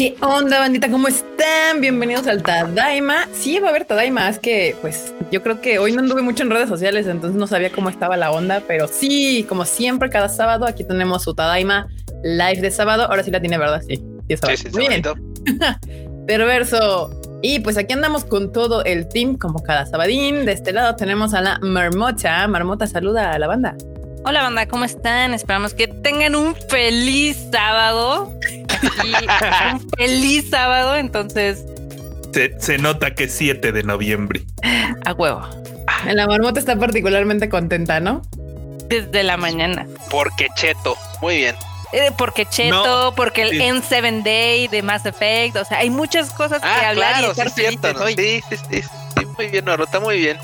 ¿Qué onda, bandita? ¿Cómo están? Bienvenidos al Tadaima. Sí, va a haber Tadaima. Es que, pues, yo creo que hoy no anduve mucho en redes sociales, entonces no sabía cómo estaba la onda, pero sí, como siempre, cada sábado aquí tenemos su Tadaima live de sábado. Ahora sí la tiene, ¿verdad? Sí, sí, sí, sí Muy bien. Perverso. Y pues aquí andamos con todo el team, como cada sabadín. De este lado tenemos a la Marmota. Marmota, saluda a la banda. Hola banda, ¿cómo están? Esperamos que tengan un feliz sábado. un feliz sábado, entonces. Se, nota que es 7 de noviembre. A huevo. La marmota está particularmente contenta, ¿no? Desde la mañana. Porque cheto. Muy bien. Eh, porque Cheto, porque el N7 Day de Mass Effect, o sea, hay muchas cosas que ah, hablar claro, y sí, cierto, Sí, sí, sí, sí, muy bien, Marmota, muy bien.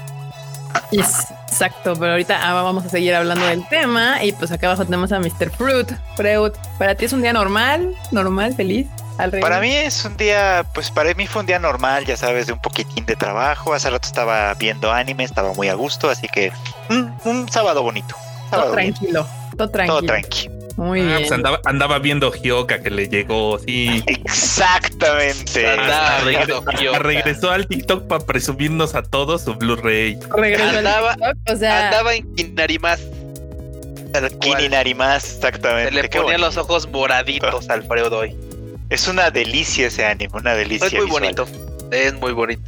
Exacto, pero ahorita ah, vamos a seguir hablando del tema y pues acá abajo tenemos a Mr. Fruit. Fruit, ¿para ti es un día normal? ¿Normal? ¿Feliz? Para mí es un día, pues para mí fue un día normal, ya sabes, de un poquitín de trabajo. Hace rato estaba viendo anime, estaba muy a gusto, así que un, sábado bonito. todo tranquilo, todo tranquilo. Todo tranquilo. Muy ah, pues andaba, andaba, viendo Hyoka que le llegó, sí. Exactamente. regresó al TikTok para presumirnos a todos su Blu-ray. Andaba, o sea... andaba en Kinarimas. Kinarimas, exactamente. Se le ponían los ojos moraditos al Alfredo hoy. Es una delicia ese anime, una delicia. Es muy bonito. Es muy bonito.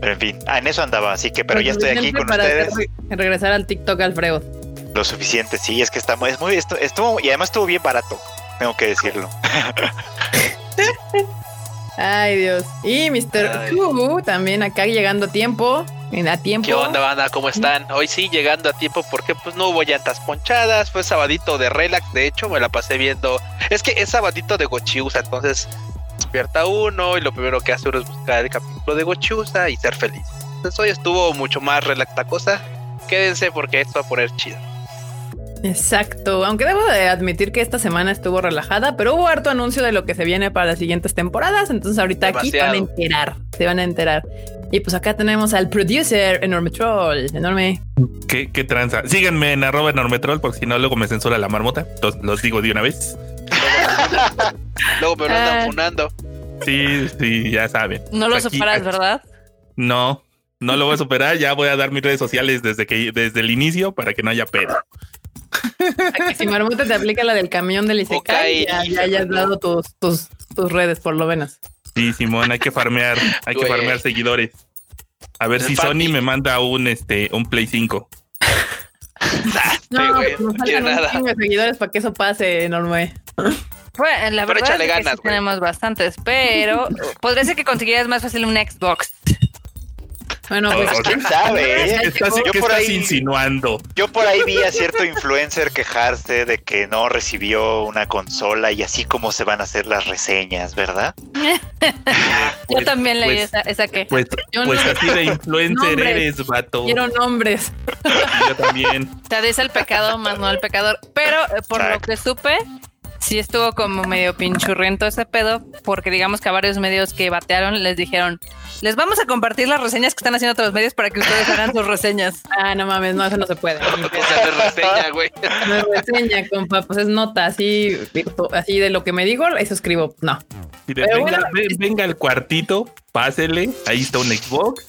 Pero en fin, ah, en eso andaba, así que, pero ya estoy aquí con ustedes. Regresar al TikTok, Alfredo. Lo suficiente, sí, es que está muy, es muy, estuvo, y además estuvo bien barato, tengo que decirlo. Ay, Dios. Y Mr. Kubu también acá llegando a tiempo. A tiempo. ¿Qué onda, banda? ¿Cómo están? Hoy sí llegando a tiempo porque pues no hubo llantas ponchadas. Fue sabadito de relax. De hecho, me la pasé viendo. Es que es sabadito de Gochiusa. Entonces despierta uno y lo primero que hace uno es buscar el capítulo de Gochiusa y ser feliz. Entonces hoy estuvo mucho más relax la cosa. Quédense porque esto va a poner chido. Exacto, aunque debo de admitir que esta semana estuvo relajada, pero hubo harto anuncio de lo que se viene para las siguientes temporadas, entonces ahorita aquí se van a enterar, se van a enterar. Y pues acá tenemos al producer Enorme Troll, enorme. ¿Qué, qué tranza? Síganme en arroba Enorme Troll, porque si no luego me censura la marmota, los, los digo de una vez. luego me lo andan ah. funando. Sí, sí, ya saben. No lo superas, ¿verdad? No, no lo voy a superar, ya voy a dar mis redes sociales desde que desde el inicio para que no haya pedo si Marmota te aplica la del camión del Isekai, ya, hayas dado tus, tus, tus, redes, por lo menos. Sí, Simón, hay que farmear, hay que farmear seguidores. A ver si Sony me manda un este un Play 5. no, pues nos faltan un de seguidores para que eso pase, enorme. Bueno, la verdad es que tenemos bastantes, pero podría ser que consiguieras más fácil un Xbox. Bueno, pues quién sabe. ¿eh? ¿Qué estás, insinuando? Yo por ahí vi a cierto influencer quejarse de que no recibió una consola y así como se van a hacer las reseñas, ¿verdad? yo también leí pues, esa, esa que. Pues, pues así de influencer eres, vato. Quiero nombres. yo también. Te dice el pecado más no el pecador. Pero eh, por lo que supe, sí estuvo como medio pinchurriento ese pedo, porque digamos que a varios medios que batearon les dijeron, les vamos a compartir las reseñas que están haciendo otros medios para que ustedes hagan sus reseñas. Ah, no mames, no, eso no se puede. No es reseña, güey. No es reseña, compa, pues es nota, así, así de lo que me digo, eso escribo, no. venga, el cuartito, pásele, ahí está un Xbox.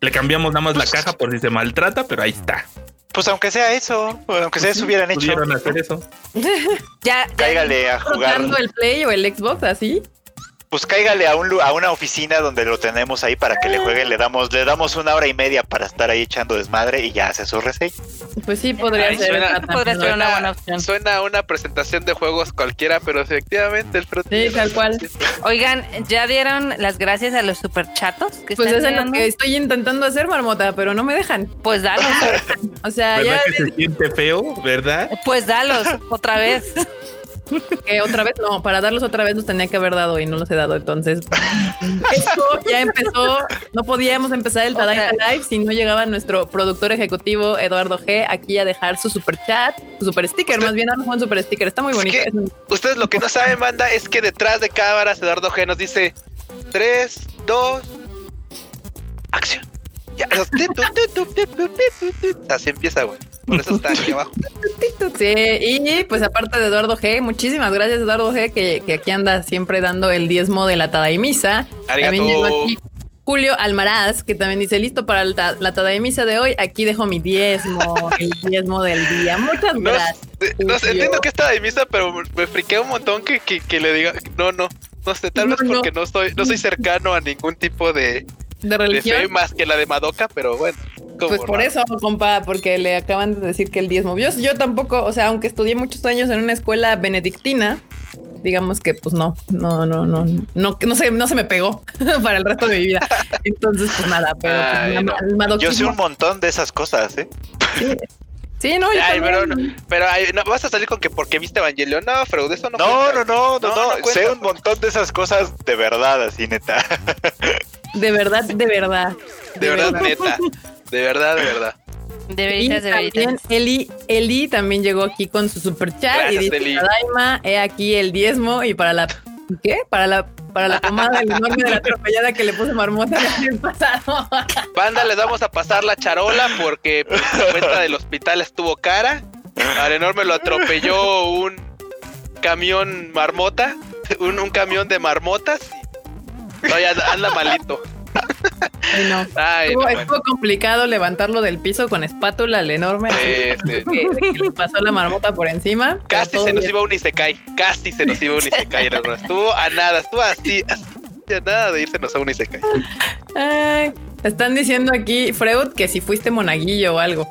Le cambiamos nada más la caja por si se maltrata, pero ahí está. Pues aunque sea eso, aunque sea eso hubieran hecho. hacer eso. ya, Cáigale a jugar. el Play o el Xbox así? Pues cáigale a, un, a una oficina donde lo tenemos ahí para que le jueguen, le damos, le damos una hora y media para estar ahí echando desmadre y ya hace su reseña. Pues sí, podría ser. una buena opción. Suena a una presentación de juegos cualquiera, pero efectivamente el Sí, tal cual. Oigan, ¿ya dieron las gracias a los superchatos? Que pues eso es lo que estoy intentando hacer, Marmota, pero no me dejan. Pues dalos. o sea, ¿verdad ya. que se siente feo, ¿verdad? Pues dalos, otra vez. que otra vez, no, para darlos otra vez los tenía que haber dado y no los he dado. Entonces, esto ya empezó. No podíamos empezar el Tadaima Live si no llegaba nuestro productor ejecutivo Eduardo G aquí a dejar su super chat, su super sticker. Más bien, no un super sticker. Está muy bonito. ustedes lo que no saben, manda, es que detrás de cámaras Eduardo G nos dice 3, 2, acción. Ya, así empieza, güey. Por eso está aquí abajo. Sí, y pues aparte de Eduardo G, muchísimas gracias Eduardo G, que, que aquí anda siempre dando el diezmo de la Tadaimisa. También llegó aquí Julio Almaraz, que también dice, listo para el ta- la Tadaimisa de hoy, aquí dejo mi diezmo, el diezmo del día. Muchas No, gracias. no entiendo que está de misa, pero me friqué un montón que, que, que le diga, no, no, no sé, tal No, vez no. porque no soy, no soy cercano a ningún tipo de, De de fe religión. más que la de Madoka, pero bueno. Pues por eso, compa, porque le acaban de decir que el diezmo. Yo, yo tampoco, o sea, aunque estudié muchos años en una escuela benedictina, digamos que pues no, no, no, no, no, no se, no se me pegó para el resto de mi vida. Entonces, pues nada, pero pues, Ay, el no. Yo sé un montón de esas cosas, ¿eh? Sí, Sí, no, yo Ay, pero, también. pero ay, no, vas a salir con que porque viste Evangelion. No, Freud, eso no No, no, no, no, No, no. sé un montón de esas cosas de verdad, así neta. de verdad, de verdad. De verdad, neta. De verdad, de verdad. De veritas, de también veritas. Eli, Eli también llegó aquí con su super chat y dice, Eli. Daima, he aquí el diezmo y para la ¿qué? Para la para la pomada del enorme de la atropellada que le puse marmota el año pasado. Banda, les vamos a pasar la charola porque pues, la cuenta del hospital estuvo cara. Al enorme lo atropelló un camión marmota, un, un camión de marmotas. No, ya anda malito. Ay, no. Ay, Estuvo, no, bueno. estuvo complicado levantarlo del piso con espátula al enorme. Sí, sí. que, que le pasó la marmota por encima. Casi se nos bien. iba un Isekai. Casi se nos iba un Isekai. el. Estuvo a nada, estuvo así, así a nada de irse a un Isekai. Ay, están diciendo aquí, Freud, que si fuiste monaguillo o algo.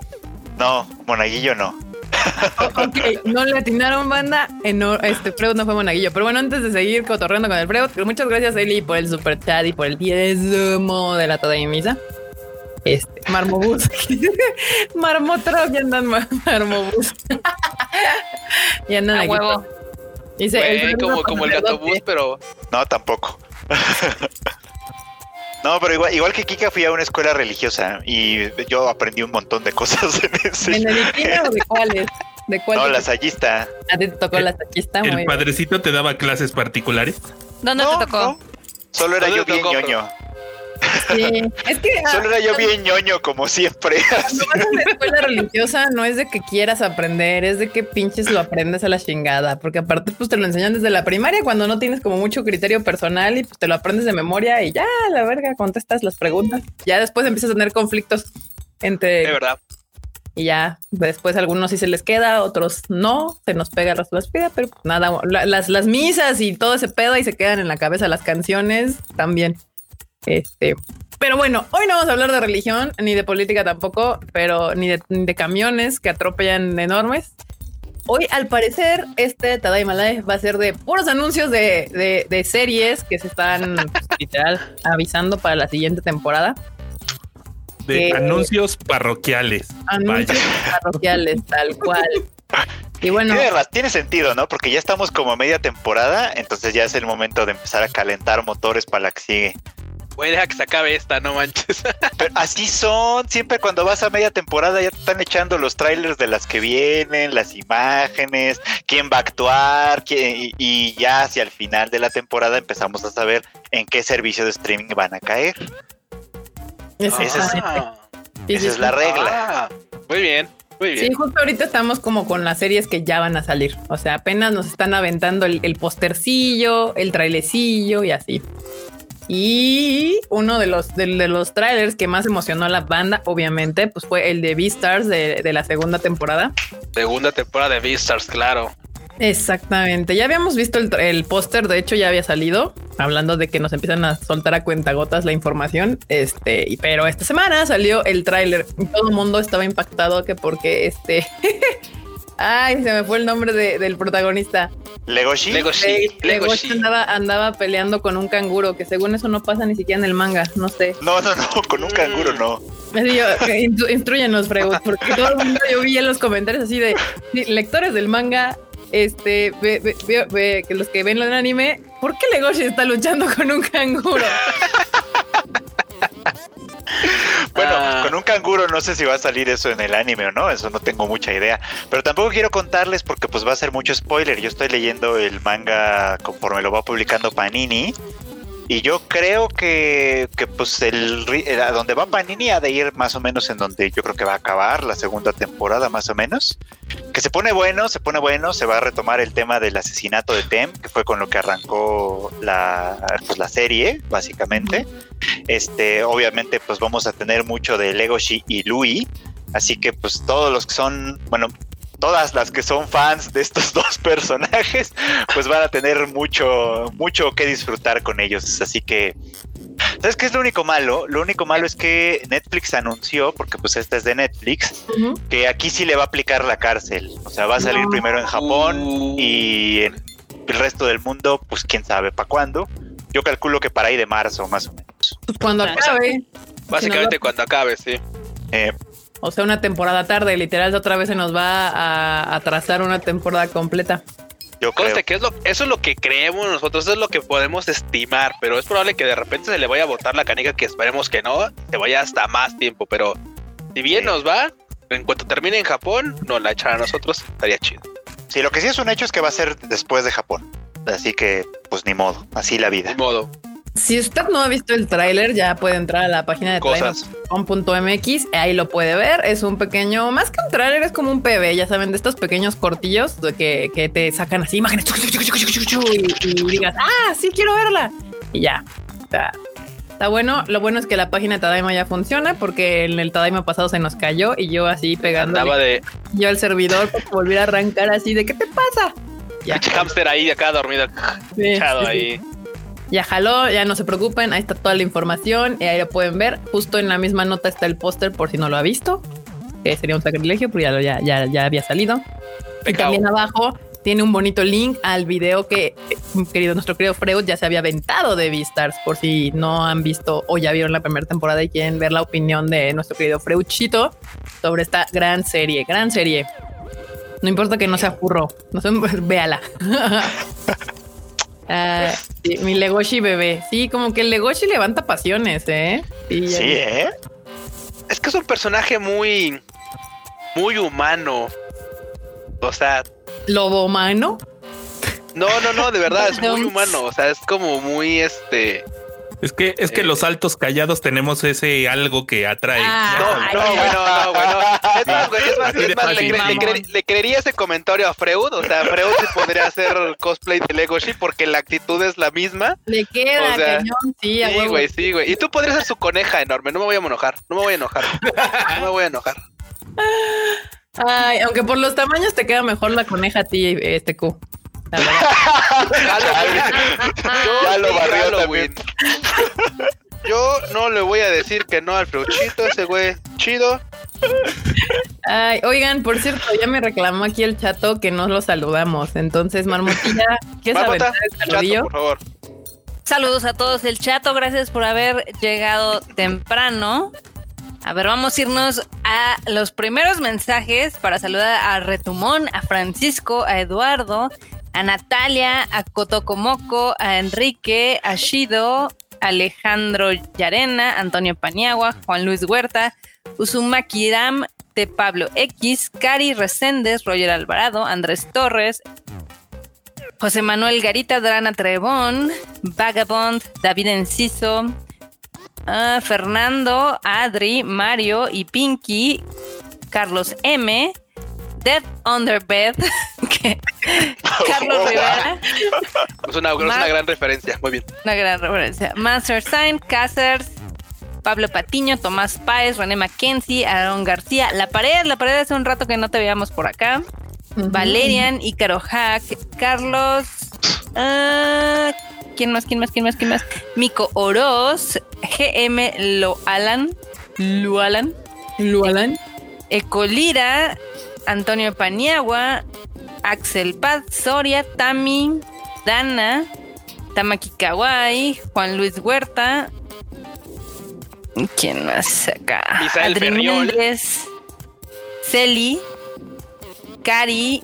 No, monaguillo no. Ok, no le atinaron banda. En, este Freud no fue monaguillo. Pero bueno, antes de seguir cotorreando con el Freud, muchas gracias, Eli, por el super chat y por el diezmo de la toda de misa. Este, Marmobús. Marmotro, ya andan mar- Marmobús. y andan A aquí. huevo. Dice, segundo como, como el gato sacerdote. bus, pero No, tampoco. No, pero igual, igual que Kika fui a una escuela religiosa y yo aprendí un montón de cosas en ese. ¿Benedictina o de cuáles? ¿De cuáles? No, lasallista. A ti te tocó la muy ¿El bien. padrecito te daba clases particulares? ¿Dónde no, te tocó? no. Solo era ¿Dónde yo bien tocó, ñoño. Sí, es que ah, Solo era yo bien ñoño, como siempre. así. Cuando vas a una escuela religiosa no es de que quieras aprender, es de que pinches lo aprendes a la chingada, porque aparte pues te lo enseñan desde la primaria cuando no tienes como mucho criterio personal y pues te lo aprendes de memoria y ya, la verga, contestas las preguntas. Ya después empiezas a tener conflictos de entre verdad. y ya después algunos sí se les queda, otros no, se nos pega resto de las pida, pero pues, nada, la- las, las misas y todo ese pedo y se quedan en la cabeza las canciones también. Este, pero bueno, hoy no vamos a hablar de religión ni de política tampoco, pero ni de, ni de camiones que atropellan enormes. Hoy, al parecer, este Tadaima Live va a ser de puros anuncios de, de- de series que se están literal avisando para la siguiente temporada. De Eh, anuncios parroquiales. Anuncios Vaya. parroquiales, tal cual. Y bueno, Tiene, tiene sentido, ¿no? Porque ya estamos como a media temporada, entonces ya es el momento de empezar a calentar motores para la que sigue. Güey, deja que se acabe esta, no manches. Pero así son, siempre cuando vas a media temporada ya te están echando los trailers de las que vienen, las imágenes, quién va a actuar, quién- y, y ya hacia el final de la temporada empezamos a saber en qué servicio de streaming van a caer. Ah, Esa es la regla. ah, muy bien, muy bien. Sí, justo ahorita estamos como con las series que ya van a salir. O sea, apenas nos están aventando el, el postercillo, el trailecillo y así. Y uno de los, de, de los trailers que más emocionó a la banda, obviamente, pues fue el de Beastars de, de la segunda temporada. Segunda temporada de Beastars, claro. Exactamente. Ya habíamos visto el, el póster, de hecho ya había salido, hablando de que nos empiezan a soltar a cuentagotas la información. Este, y- pero esta semana salió el tráiler y todo el mundo estaba impactado que porque este. Ay, se me fue el nombre de- del protagonista. Legoshi. Legoshi, Legoshi Legoshi. andaba, andaba peleando con un canguro, que según eso no pasa ni siquiera en el manga, no sé. No, no, no, con un canguro no. Así yo, instru- instruyenos, Freud, porque todo el mundo yo vi en los comentarios así de lectores del manga, este, ve- ve- ve- ve- que los que ven el anime, ¿por qué Legoshi está luchando con un canguro? Bueno, Ah. con un canguro no sé si va a salir eso en el anime o no, eso no tengo mucha idea. Pero tampoco quiero contarles porque pues va a ser mucho spoiler. Yo estoy leyendo el manga conforme lo va publicando Panini. Y yo creo que, que pues el, el- a donde va Panini ha de ir más o menos en donde yo creo que va a acabar la segunda temporada más o menos. Que se pone bueno, se pone bueno, se va a retomar el tema del asesinato de Tem, que fue con lo que arrancó la, pues, la serie, básicamente. Este, obviamente, pues vamos a tener mucho de Legoshi y Louis. Así que pues todos los que son, bueno, todas las que son fans de estos dos personajes, pues van a tener mucho, mucho que disfrutar con ellos. Así que, ¿sabes qué es lo único malo? Lo único malo es que Netflix anunció, porque pues esta es de Netflix, que aquí sí le va a aplicar la cárcel. O sea, va a salir No. primero en Japón Uh. y en el resto del mundo, pues quién sabe para cuándo. Yo calculo que para ahí de marzo, más o menos. Pues cuando O sea, acabe. Básicamente Si cuando acabe, sí. Eh, o sea, una temporada tarde, literal, otra vez se nos va a atrasar una temporada completa. yo creo. Conste que es lo, eso es lo que creemos nosotros, eso es lo que podemos estimar, pero es probable que de repente se le vaya a botar la canica, que esperemos que no, se vaya hasta más tiempo, pero si bien Sí. nos va, en cuanto termine en Japón, nos la echan a nosotros, estaría chido. Sí, lo que sí es un hecho es que va a ser después de Japón. Así que, pues ni modo, así la vida. De modo, Si usted no ha visto el tráiler, ya puede entrar a la página de trailer.com.mx, ahí lo puede ver. Es un pequeño, más que un tráiler, es como un PB, ya saben, de estos pequeños cortillos de que, que te sacan así imágenes y, y digas, ah, sí quiero verla. Y ya. Está, está bueno. Lo bueno es que la página de Tadaima ya funciona porque en el Tadaima pasado se nos cayó y yo así pegando de yo al servidor para volver a arrancar así de ¿qué te pasa? Ya. hámster ahí acá dormido, Sí, echado sí, sí. Ya jaló, ya no se preocupen, ahí está toda la información y ahí lo pueden ver. Justo en la misma nota está el póster por si no lo ha visto, que sería un sacrilegio, pero ya, lo- ya, ya, ya había salido. Y también abajo tiene un bonito link al video que querido nuestro querido Freud ya se había aventado de Beastars, por si no han visto o ya vieron la primera temporada y quieren ver la opinión de nuestro querido Freudchito sobre esta gran serie, gran serie. No importa que no sea furro, no sé, véala. Ah, sí, mi Legoshi bebé. Sí, como que el Legoshi levanta pasiones, ¿eh? Sí, Sí, ¿eh? Es que es un personaje muy, muy humano. O sea, Lobo humano. no, no, no, de verdad, es muy humano. O sea, es como muy este. Es que, es que Eh. los altos callados tenemos ese algo que atrae. Ah, No, no, güey, no, no, güey, no. Es más, güey, es más, es más, le, cre- le cre- le creería ese comentario a Freud. O sea, Freud sí podría hacer cosplay de Legoshi porque la actitud es la misma. Le queda O sea, cañón, sí, Sí, güey, sí, güey. Y tú podrías ser su coneja enorme. No me voy a enojar. No me voy a enojar. No me voy a enojar. Ay, aunque por los tamaños te queda mejor la coneja a ti, este Q. Ya lo barrió Halloween. Yo no le voy a decir que no al Freuchito, ese güey chido. Ay, oigan, por cierto, ya me reclamó aquí el chato que no lo saludamos. Entonces, Marmotilla, ¿quieres Marmota, aventar el chato, por favor. Saludos a todos el chato, gracias por haber llegado temprano. A ver, vamos a irnos a los primeros mensajes para saludar a Retumón, a Francisco, a Eduardo, a Natalia, a Cotocomoco, a Enrique, a Shido, Alejandro Yarena, Antonio Paniagua, Juan Luis Huerta, Uzumaki Ram, de Pablo X, Cari Reséndez, Roger Alvarado, Andrés Torres, José Manuel Garita, Drana Trebón, Vagabond, David Enciso, ah, Fernando, Adri, Mario y Pinky, Carlos M, Death Underbed, que- Carlos Rivera, Es una, es una Mar- gran referencia. Muy bien. una gran referencia, Master Sign, Cáceres, Pablo Patiño, Tomás Páez, René Mackenzie, Aaron García, La Pared, La Pared hace un rato que no te veíamos por acá. Valerian, Ícaro Hack, Carlos. ah, ¿Quién más? ¿Quién más? ¿Quién más? ¿Quién más? Mico Oroz, GM Loalan, Lualan, Lualan. Ecolira, Antonio Paniagua, Axel Paz, Soria, Tami, Dana, Tamaki Kawai, Juan Luis Huerta. ¿Quién más acá? Misael Adri Ferriol. Méndez, Celi, Cari.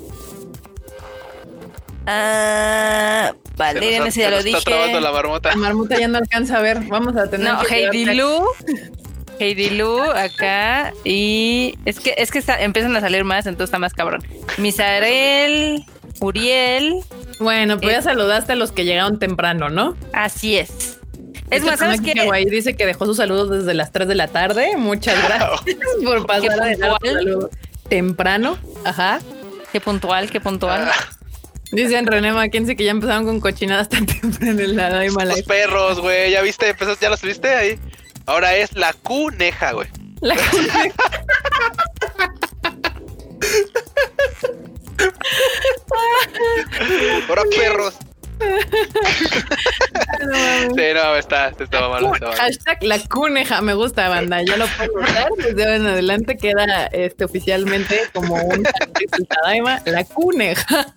Ah, Valeria, ya lo nos Está trabando dije. la marmota. La marmota ya no alcanza a ver. Vamos a tener No, que Heidi Lu. Heidi Lu acá. Y es que es que está- empiezan a salir más, entonces está más cabrón. Misael, Uriel. Bueno, pues Eh. ya saludaste a los que llegaron temprano, ¿no? Así es. Es más, ¿sabes qué? Kawaii dice que dejó sus saludos desde las 3 de la tarde. Muchas gracias por pasar a dejar temprano. Ajá. Qué puntual, qué puntual. Dicen René Mackenzie que ya empezaron con cochinadas tan temprano en la Daima Los perros, güey. ¿Ya viste? Empezó- ¿Ya los viste ahí? Ahora es la cuneja, güey. La Ahora perros. Sí, no, está, está mal. Hashtag la cuneja, me gusta, banda. Ya lo puedo usar. Desde ahora en adelante queda este oficialmente como un la cuneja.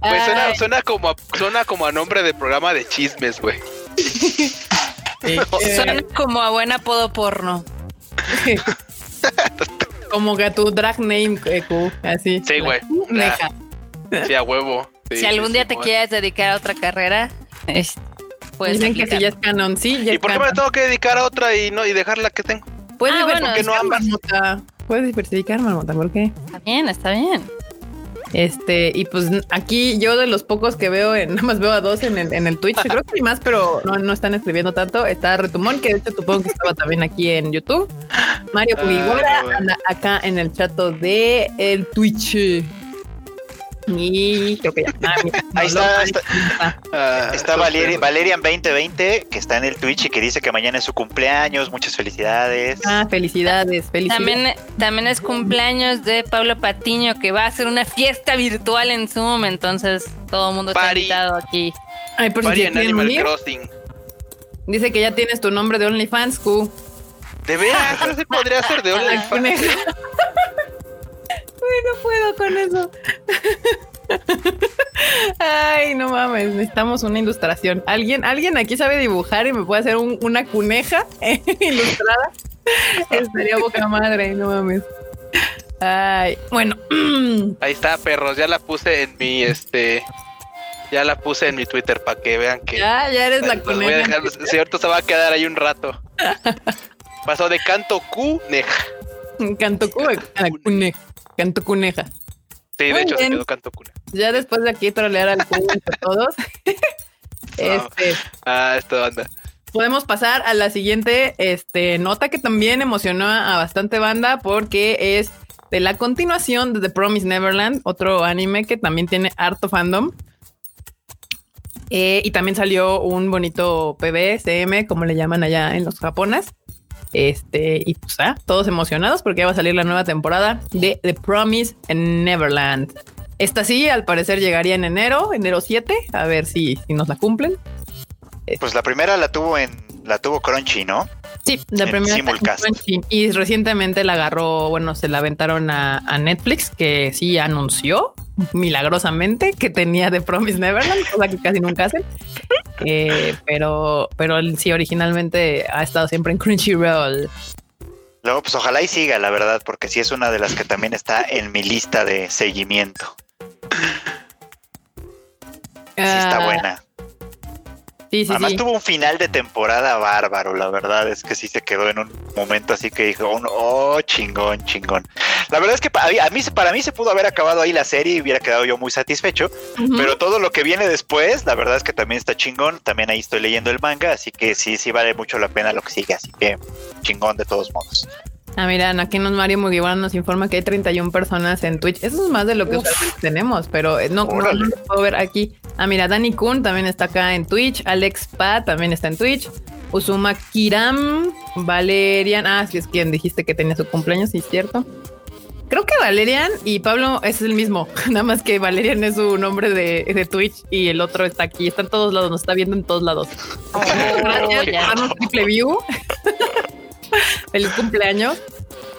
Güey, suena, suena como a, suena como a nombre de programa de chismes, güey. sí, eh, Suena como a buen apodo porno. como que tu drag name, eh, Q, así. Sí, güey. La cuneja. Sí, a huevo. Sí, si algún sí, día sí, te quieres dedicar a otra carrera, es- puedes Dicen que si ya es canon, sí, ya ¿Y por qué me tengo que dedicar a otra y no y dejar la que tengo? Puedes Ah, bueno, diversificar, ¿por qué no ambas? Marmota. Puedes diversificar, Marmota, ¿por qué? Está bien, está bien. Este, y pues aquí yo de los pocos que veo, en, nada más veo a dos en el, en el Twitch, creo que hay más, pero no, no están escribiendo tanto. Está Retumón, que de hecho supongo que estaba también aquí en YouTube. Mario Ah, Pugiguara bueno. anda acá en el chat de el Twitch. Y creo que ya. Ah, mira, Ahí no, está, Ah, está estos Valeri- perros. Valerian 2020, que está en el Twitch y que dice que mañana es su cumpleaños. Muchas felicidades. Ah, felicidades, felicidades. También, también es cumpleaños de Pablo Patiño, que va a hacer una fiesta virtual en Zoom, entonces todo el mundo está invitado aquí. Ay, por si se en Animal unir, Crossing. dice que ya tienes tu nombre de OnlyFans, Q. De veras, sí podría ser de OnlyFans. no puedo con eso. Ay, no mames, necesitamos una ilustración. ¿Alguien, alguien aquí sabe dibujar y me puede hacer un- una cuneja ilustrada? Estaría boca madre, no mames. Ay, bueno. Ahí está, perros. Ya la puse en mi este. Ya la puse en mi Twitter para que vean que. Ya, ya eres la Los voy a coneja. dejar, cierto, se va a quedar ahí un rato. Pasó de canto cuneja. Canto cuneja. Canto cuneja. Sí, de Muy hecho se quedó canto cuneja. Ya después de aquí trolear al entre todos. Este, Ah, esta banda. podemos pasar a la siguiente este, nota que también emocionó a bastante banda porque es de la continuación de The Promise Neverland, otro anime que también tiene harto fandom. Eh, y también salió un bonito PB, CM, como le llaman allá en los japones. Este, y pues ah, todos emocionados porque ya va a salir la nueva temporada de The Promise Neverland. Esta sí, al parecer llegaría en enero, enero 7, a ver si, si nos la cumplen. Pues la primera la tuvo en la tuvo Crunchy, ¿no? Sí, la En primera simulcast. Y recientemente la agarró, bueno, se la aventaron a, a Netflix, que sí anunció milagrosamente que tenía The Promise Neverland, cosa que casi nunca hacen. Eh, pero, pero él sí originalmente ha estado siempre en Crunchyroll. Luego, pues ojalá y siga, la verdad, porque sí es una de las que también está en mi lista de seguimiento. Sí está Ah, buena. Sí, sí, Además sí. tuvo un final de temporada bárbaro, la verdad es que sí se quedó en un momento así que dijo, un, oh, chingón, chingón. La verdad es que pa- a mí, para mí se pudo haber acabado ahí la serie y hubiera quedado yo muy satisfecho, pero todo lo que viene después, la verdad es que también está chingón, también ahí estoy leyendo el manga, así que sí, sí vale mucho la pena lo que sigue, así que chingón de todos modos. Ah, mira, aquí nos Mario Mugiwara nos informa que hay 31 personas en Twitch. Eso es más de lo que tenemos, pero eh, no, no, no lo puedo ver aquí. Ah, mira, Dani Kun también está acá en Twitch. Alex Pa también está en Twitch. Uzuma Kiram, Valerian. Ah, sí, es quien dijiste que tenía su cumpleaños, sí, es cierto. Creo que Valerian y Pablo es el mismo, nada más que Valerian es su nombre de, de Twitch y el otro está aquí, está en todos lados, nos está viendo en todos lados. Gracias por ya. darnos triple view. Feliz cumpleaños.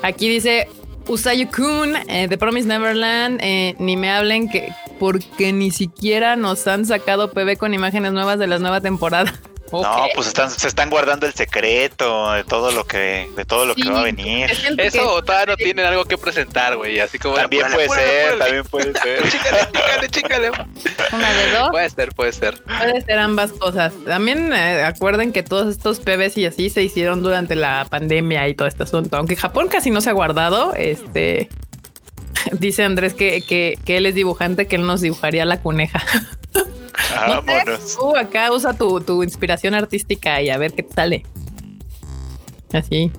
Aquí dice Usayu Kun eh, de Promise Neverland. eh, ni me hablen que porque ni siquiera nos han sacado PB con imágenes nuevas de la nueva temporada. No, pues están, se están guardando el secreto de todo lo que, de todo lo Sí, que va a venir. Eso o todavía no tienen algo que presentar, güey. Así como. También puede ser, también puede ser. Chícale, chícale, chícale. Una de dos. Puede ser, puede ser. Puede ser ambas cosas. También eh, acuerden que todos estos PBs y así se hicieron durante la pandemia y todo este asunto. Aunque Japón casi no se ha guardado, este dice Andrés que, que, que él es dibujante, que él nos dibujaría la coneja. Vámonos. Uh, acá usa tu, tu inspiración artística y a ver qué te sale. Así.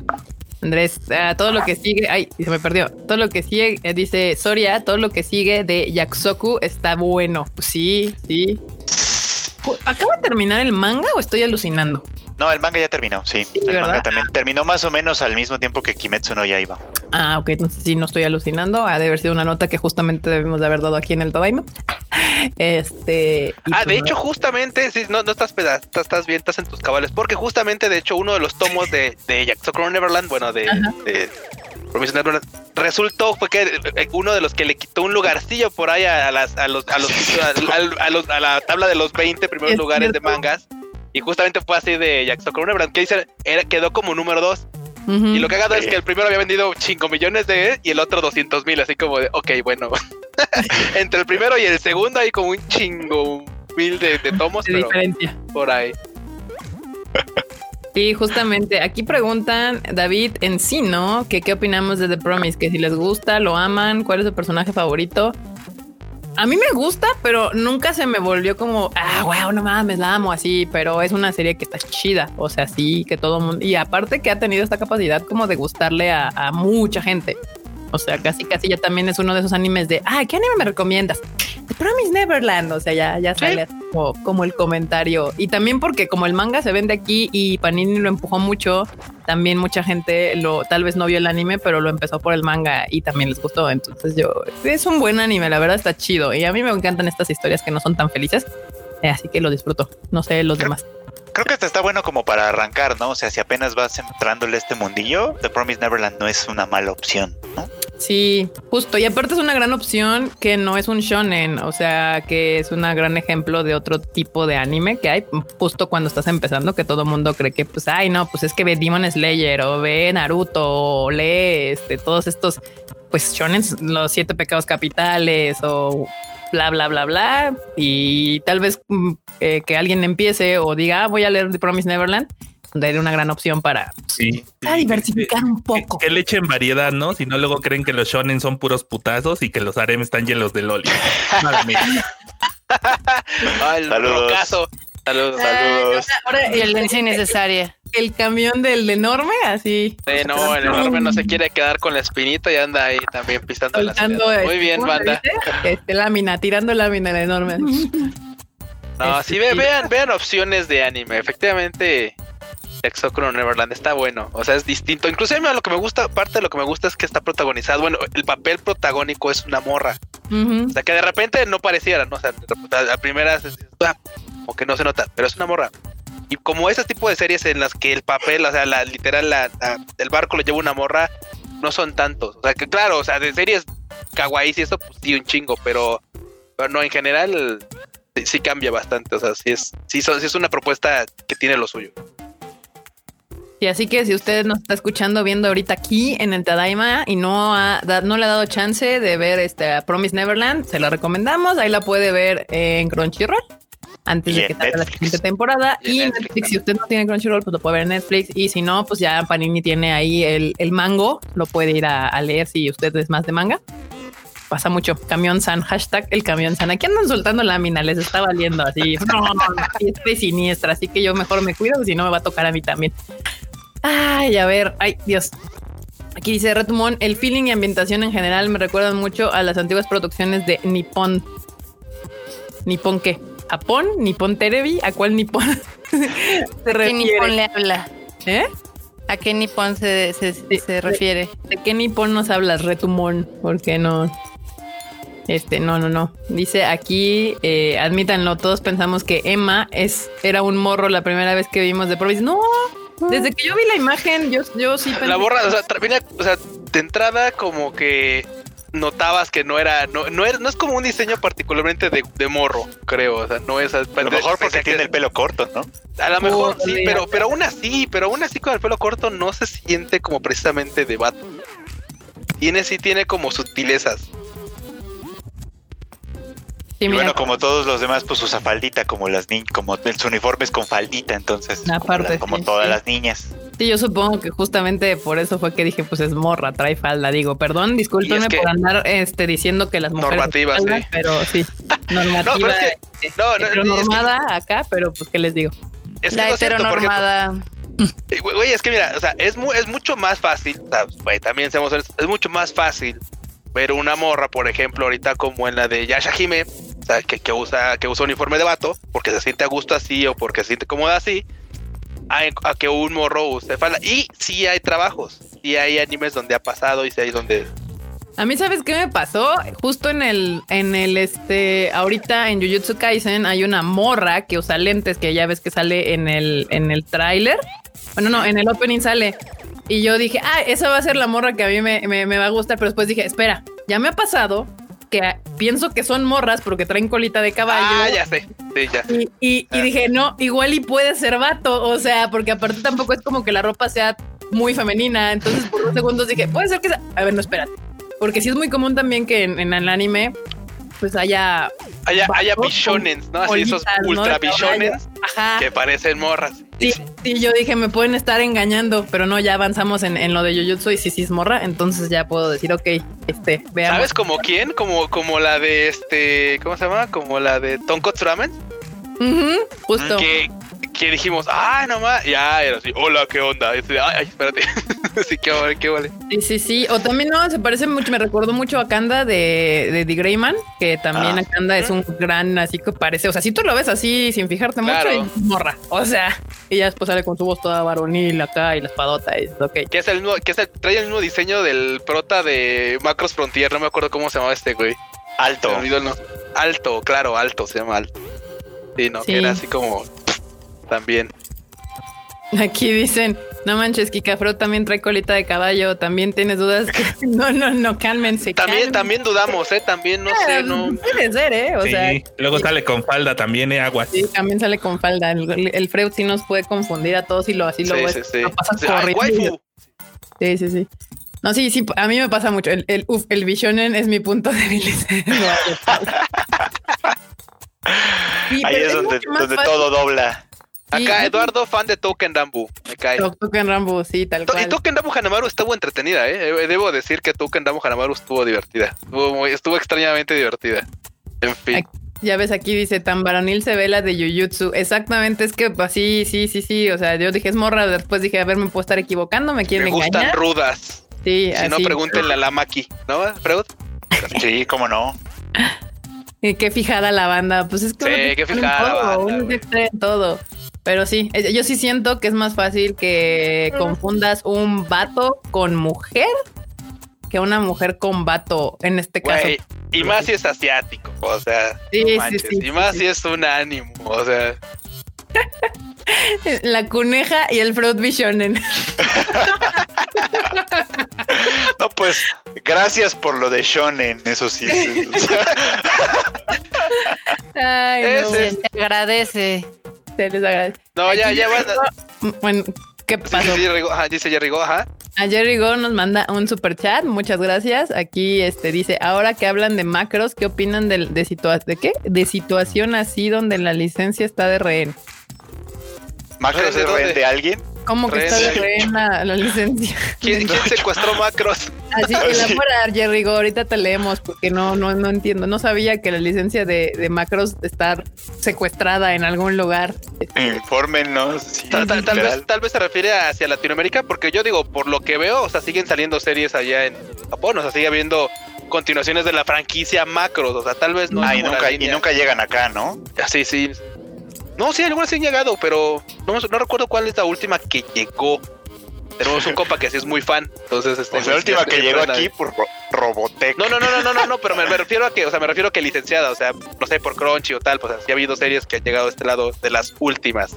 Andrés, ah, todo lo que sigue, ay, se me perdió. Todo lo que sigue, eh, dice Soria, todo lo que sigue de Yakusoku está bueno. Sí, sí. ¿Acaba de terminar el manga o estoy alucinando? No, el manga ya terminó, sí. Sí, el ¿verdad? manga también terminó más o menos al mismo tiempo que Kimetsu no Yaiba. Ah, ok, entonces sí, no estoy alucinando. Ha de haber sido una nota que justamente debemos de haber dado aquí en el Todaima. Este. Ah, de pues, hecho, justamente, sí, no, no estás, peda- estás, estás bien, estás en tus cabales, porque justamente, de hecho, uno de los tomos de, de Jack Socorro Neverland, bueno, de, de resultó fue que eh, uno de los que le quitó un lugarcillo por ahí a, las, a, los, a, los, a los- a la tabla de los 20 primeros Es lugares de mangas. Y justamente fue así de Jack Socorro Neverland, que dice, era, quedó como número 2. ujú. Y lo cagado es Sí. que el primero había vendido 5 millones de y el otro 200 mil, así como de, ok, bueno. Entre el primero y el segundo hay como un chingo mil de, de tomos, de pero diferencia. por ahí. Sí, justamente. Aquí preguntan, David, en sí, ¿no? Que qué opinamos de The Promise, que si les gusta, lo aman, cuál es su personaje favorito. A mí me gusta, pero nunca se me volvió como, ah, wow, no mames, la amo así, pero es una serie que está chida. O sea, sí, que todo mundo. Y aparte que ha tenido esta capacidad como de gustarle a, a mucha gente. O sea, casi casi ya también es uno de esos animes de, ah, ¿qué anime me recomiendas? The Promise Neverland. O sea, ya, ya sale como el comentario. Y también porque como el manga se vende aquí y Panini lo empujó mucho, también mucha gente lo tal vez no vio el anime, pero lo empezó por el manga y también les gustó. Entonces yo, es un buen anime, la verdad está chido. Y a mí me encantan estas historias que no son tan felices. eh, Así que lo disfruto. No sé los demás. Creo que este está bueno como para arrancar, ¿no? O sea, si apenas vas entrándole este mundillo, The Promise Neverland no es una mala opción, ¿no? Sí, justo. Y aparte es una gran opción que no es un shonen, o sea, que es un gran ejemplo de otro tipo de anime que hay justo cuando estás empezando, que todo mundo cree que, pues, ay, no, pues es que ve Demon Slayer o ve Naruto o lee este, todos estos, pues, shonen, los siete pecados capitales o bla, bla, bla, bla. Y tal vez mm, eh, que alguien empiece o diga, ah, voy a leer The Promise Neverland, daría una gran opción para, Sí. para diversificar un Que, poco. que le echen variedad, ¿no? Si no, luego creen que los shonen son puros putazos y que los harem están llenos de loli. El Saludos. Saludos. Saludos. Ahora, Violencia innecesaria. el camión del enorme, así. Sí, no, el enorme no se quiere quedar con la espinita y anda ahí también pisando las Soltando, piedras. Muy bien, ¿cómo se banda. Este, lámina, tirando lámina el enorme. No, Este, sí, ve- sí. vean, vean opciones de anime. Efectivamente, Exocro Neverland está bueno. O sea, es distinto. Incluso a mí lo que me gusta, parte de lo que me gusta es que está protagonizado. Bueno, el papel protagónico es una morra. O sea, que de repente no pareciera, ¿no? O sea, de repente, a primera como que no se nota, pero es una morra. Y como ese tipo de series en las que el papel, o sea, la literal, la, la- el barco lo lleva una morra, no son tantos. O sea, que claro, o sea, de series kawaii y eso, pues sí, un chingo, pero, pero no, en general sí, sí cambia bastante. O sea, sí es, sí, son- sí es una propuesta que tiene lo suyo. Y así que si usted nos está escuchando, viendo ahorita aquí en el Tadaima y no, ha, da- no le ha dado chance de ver este Promise Neverland, se la recomendamos. Ahí la puede ver en Crunchyroll antes Y de que salga la siguiente temporada. Y en Y en Netflix Netflix, si usted no tiene Crunchyroll, pues lo puede ver en Netflix. Y si no, pues ya Panini tiene ahí el, el mango, lo puede ir a, a leer si usted es más de manga. Pasa mucho. Camión San, hashtag el camión San. Aquí andan soltando lámina, les está valiendo así. No, diestra y siniestra. Así que yo mejor me cuido, si no me va a tocar a mí también. Ay, a ver, ay, Dios. Aquí dice Retumón, el feeling y ambientación en general me recuerdan mucho a las antiguas producciones de Nippon. ¿Nippon qué? ¿Japón? ¿Nippon Terebi? ¿A cuál Nippon se ¿A qué nipón refiere? le habla? ¿Eh? ¿A qué nipón se, se, se refiere? ¿De qué Nippon nos hablas, Retumón? Porque no. Este, no, no, no. Dice aquí, eh, admítanlo, todos pensamos que Emma es, era un morro la primera vez que vimos de Provis. No, desde que yo vi la imagen, yo, yo sí pensé La borra, o sea, venía- o sea, de entrada como que notabas que no era, no, no, era- no es como un diseño particularmente de, de morro, creo, o sea, no es A lo mejor porque tiene el pelo corto, ¿no? A lo mejor sí, pero, pero aún así, pero aún así con el pelo corto no se siente como precisamente de vato. Tiene, sí tiene como sutilezas. Sí, Y mira, bueno, como todos los demás, pues usa faldita, como las niñas, como su uniforme es con faldita, entonces, como, Aparte, la- como sí, todas sí. las niñas. sí, yo supongo que justamente por eso fue que dije, pues es morra, trae falda. Digo, perdón, discúlpenme Y es que- por andar este, diciendo que las mujeres. Normativas, falda, sí. Pero sí. normativa, No, pero es que- este, no, no, es que- heteronormada acá, pero pues qué les digo. Es La porque, heteronormada. eh, güey, es que mira, o sea, es, mu- es mucho más fácil, o sea, güey, también seamos honestos, es mucho más fácil ver una morra, por ejemplo, ahorita como en la de Yasha Hime, que, que usa que usa uniforme de vato, porque se siente a gusto así o porque se siente cómoda así, a, a que un morro use falda. Y sí hay trabajos, sí hay animes donde ha pasado y sí hay donde... A mí, ¿sabes qué me pasó? Justo en el, en el, este, ahorita en Jujutsu Kaisen hay una morra que usa lentes que ya ves que sale en el, en el tráiler. Bueno, no, en el opening sale. Y yo dije, ah, esa va a ser la morra que a mí me, me- me va a gustar. Pero después dije, espera, ya me ha pasado que pienso que son morras porque traen colita de caballo. Ah, ya sé, sí, ya sé. Y, y- y dije, no, igual y puede ser vato, o sea, porque aparte tampoco es como que la ropa sea muy femenina. Entonces, por unos segundos dije, puede ser que sea. A ver, no, espérate. Porque sí es muy común también que en, en el anime, pues haya. Haya, haya bichonens, ¿no? Así esos ¿no? ultra bichonens que parecen morras. Sí, sí, yo dije, me pueden estar engañando, pero no, ya avanzamos en, en lo de Jujutsu y si sí es morra, entonces ya puedo decir, ok, este, veamos. ¿Sabes como quién? Como, como la de este, ¿cómo se llama? Como la de Tonkotsu Ramen. Ujú, justo. Que, que dijimos, ah, nomás, ya era así, hola, ¿qué onda? Y así, ay, ay, espérate. sí, qué vale, qué vale. Sí, sí, sí. O también no, se parece mucho, me recordó mucho a Kanda de, de The Greyman, que también Ah. a Kanda es un gran, así que parece, o sea, si tú lo ves así sin fijarte Claro. mucho, es morra. O sea, y ya después sale con su voz toda varonil acá y la espadota y ok. Que es el mismo, que es el, trae el mismo diseño del prota de Macros Frontier, no me acuerdo cómo se llamaba este güey. Alto. Olvidó. Alto, claro, alto, se llama alto. Sí, no, Sí. que era así como también. Aquí dicen, no manches, Kikafro también trae colita de caballo, también tienes dudas. no, no, no, cálmense. También, cálmense. también dudamos, eh, también no sé, no. Puede ser, ¿eh? O sí, sea, luego sale con falda también, ¿eh? Aguas. sí, también sale con falda. El, el Freud sí nos puede confundir a todos y lo así lo, Sí, ves, sí, sí. lo Sí, corriendo. Sí, sí, sí. No, sí, sí, a mí me pasa mucho. El, el, uf, el Bishonen es mi punto débil. Sí, Ahí es donde, todo dobla. Acá Eduardo, fan de Token Rambo, me cae. Token Rambo, sí, tal To- cual. Y Token Rambo Hanamaru estuvo entretenida, ¿eh? Debo decir que Token Rambo Hanamaru estuvo divertida. Estuvo, muy- estuvo extrañamente divertida. En fin. Aquí- Ya ves, aquí dice tan varonil se ve la de Jujutsu. Exactamente, es que pues, sí, sí, sí, sí. O sea, yo dije es morra, después dije, a ver, me puedo estar equivocando, me Me quieren gustan engañar. rudas. Sí, Si no, pregúntenle a la Maki, ¿no, Freud? Sí, cómo no. Y qué fijada la banda. Pues es que Sí, uno qué fijada la banda, uno todo. Pero sí, eh, yo sí siento que es más fácil que confundas un vato con mujer que una mujer con vato en este caso. Y más si es asiático, o sea, Sí, no sí, manches, sí, y más si es un ánimo, o sea, La cuneja y el Fruit Visionen. No, pues, gracias por lo de Shonen, eso sí. Ay, no, es- Se agradece. Se les agradece. no, ya, Aquí ya van. Bueno, ¿qué pasó? sí, Jerry Go- ajá, dice Jerry Go, ajá. A Jerry Go nos manda un super chat, muchas gracias. Aquí este dice, ahora que hablan de macros, ¿qué opinan de, de, situa- de qué? De situación así donde la licencia está de rehén. ¿Macros ¿De rehén de alguien? ¿Cómo que está de rehén la, licencia? ¿Quién, quién secuestró Macros? Así que la fuera, Jerry ahorita te leemos porque no, no, no entiendo. No sabía que la licencia de, de macros está secuestrada en algún lugar. Infórmenos. sí, Tal, tal- tal literal. vez, tal vez se refiere hacia Latinoamérica, porque yo digo, por lo que veo, o sea, siguen saliendo series allá en Japón, o sea, sigue habiendo continuaciones de la franquicia Macros, o sea, tal vez no. Ah, y nunca, y nunca llegan acá, ¿no? Ah, Sí, sí. No, sí, algunas sí han llegado, pero no, no recuerdo cuál es la última que llegó. Tenemos un compa que sí es muy fan, entonces este, O sea, la última que llegó aquí por Ro- Robotech. No, no, no, no, no, no, no, pero me, me refiero a que, o sea, me refiero a que licenciada, o sea, no sé, por Crunchy o tal, pues sí ha habido series que han llegado a este lado de las últimas.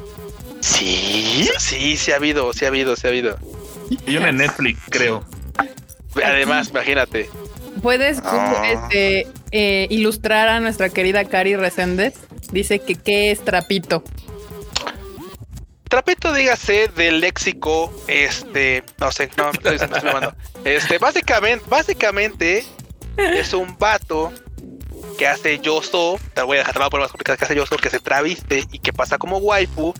Sí. Sí, sí ha habido, sí ha habido, sí ha habido. Y una en Netflix, creo. Además, imagínate. ¿Puedes Ah. este, eh, ilustrar a nuestra querida Cari Reséndez? Dice que qué es trapito. Trapito, dígase, del léxico, este, no sé, no, estoy, me estoy. Este, básicamente, básicamente es un vato que hace yoso, te lo voy a dejar a poner más complicado, que hace yoso, que se traviste y que pasa como waifu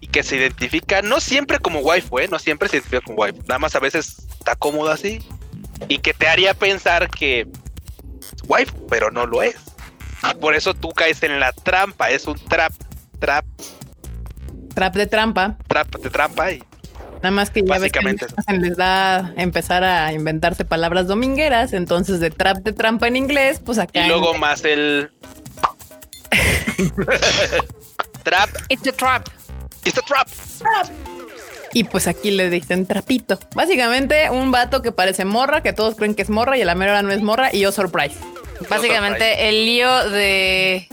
y que se identifica, no siempre como waifu, eh, no siempre se identifica como waifu, nada más a veces está cómodo así y que te haría pensar que es waifu, pero no lo es. Por eso tú caes en la trampa, es un trap, trap, Trap de trampa. trap de trampa y Nada más que ya ves que Básicamente se les da empezar a inventarse palabras domingueras. Entonces, de trap de trampa en inglés, pues acá. Y en- luego más el trap. It's a trap. It's a trap. Y pues aquí le dicen trapito. Básicamente, un vato que parece morra, que todos creen que es morra y a la mera hora no es morra. Y yo, surprise. Básicamente el lío de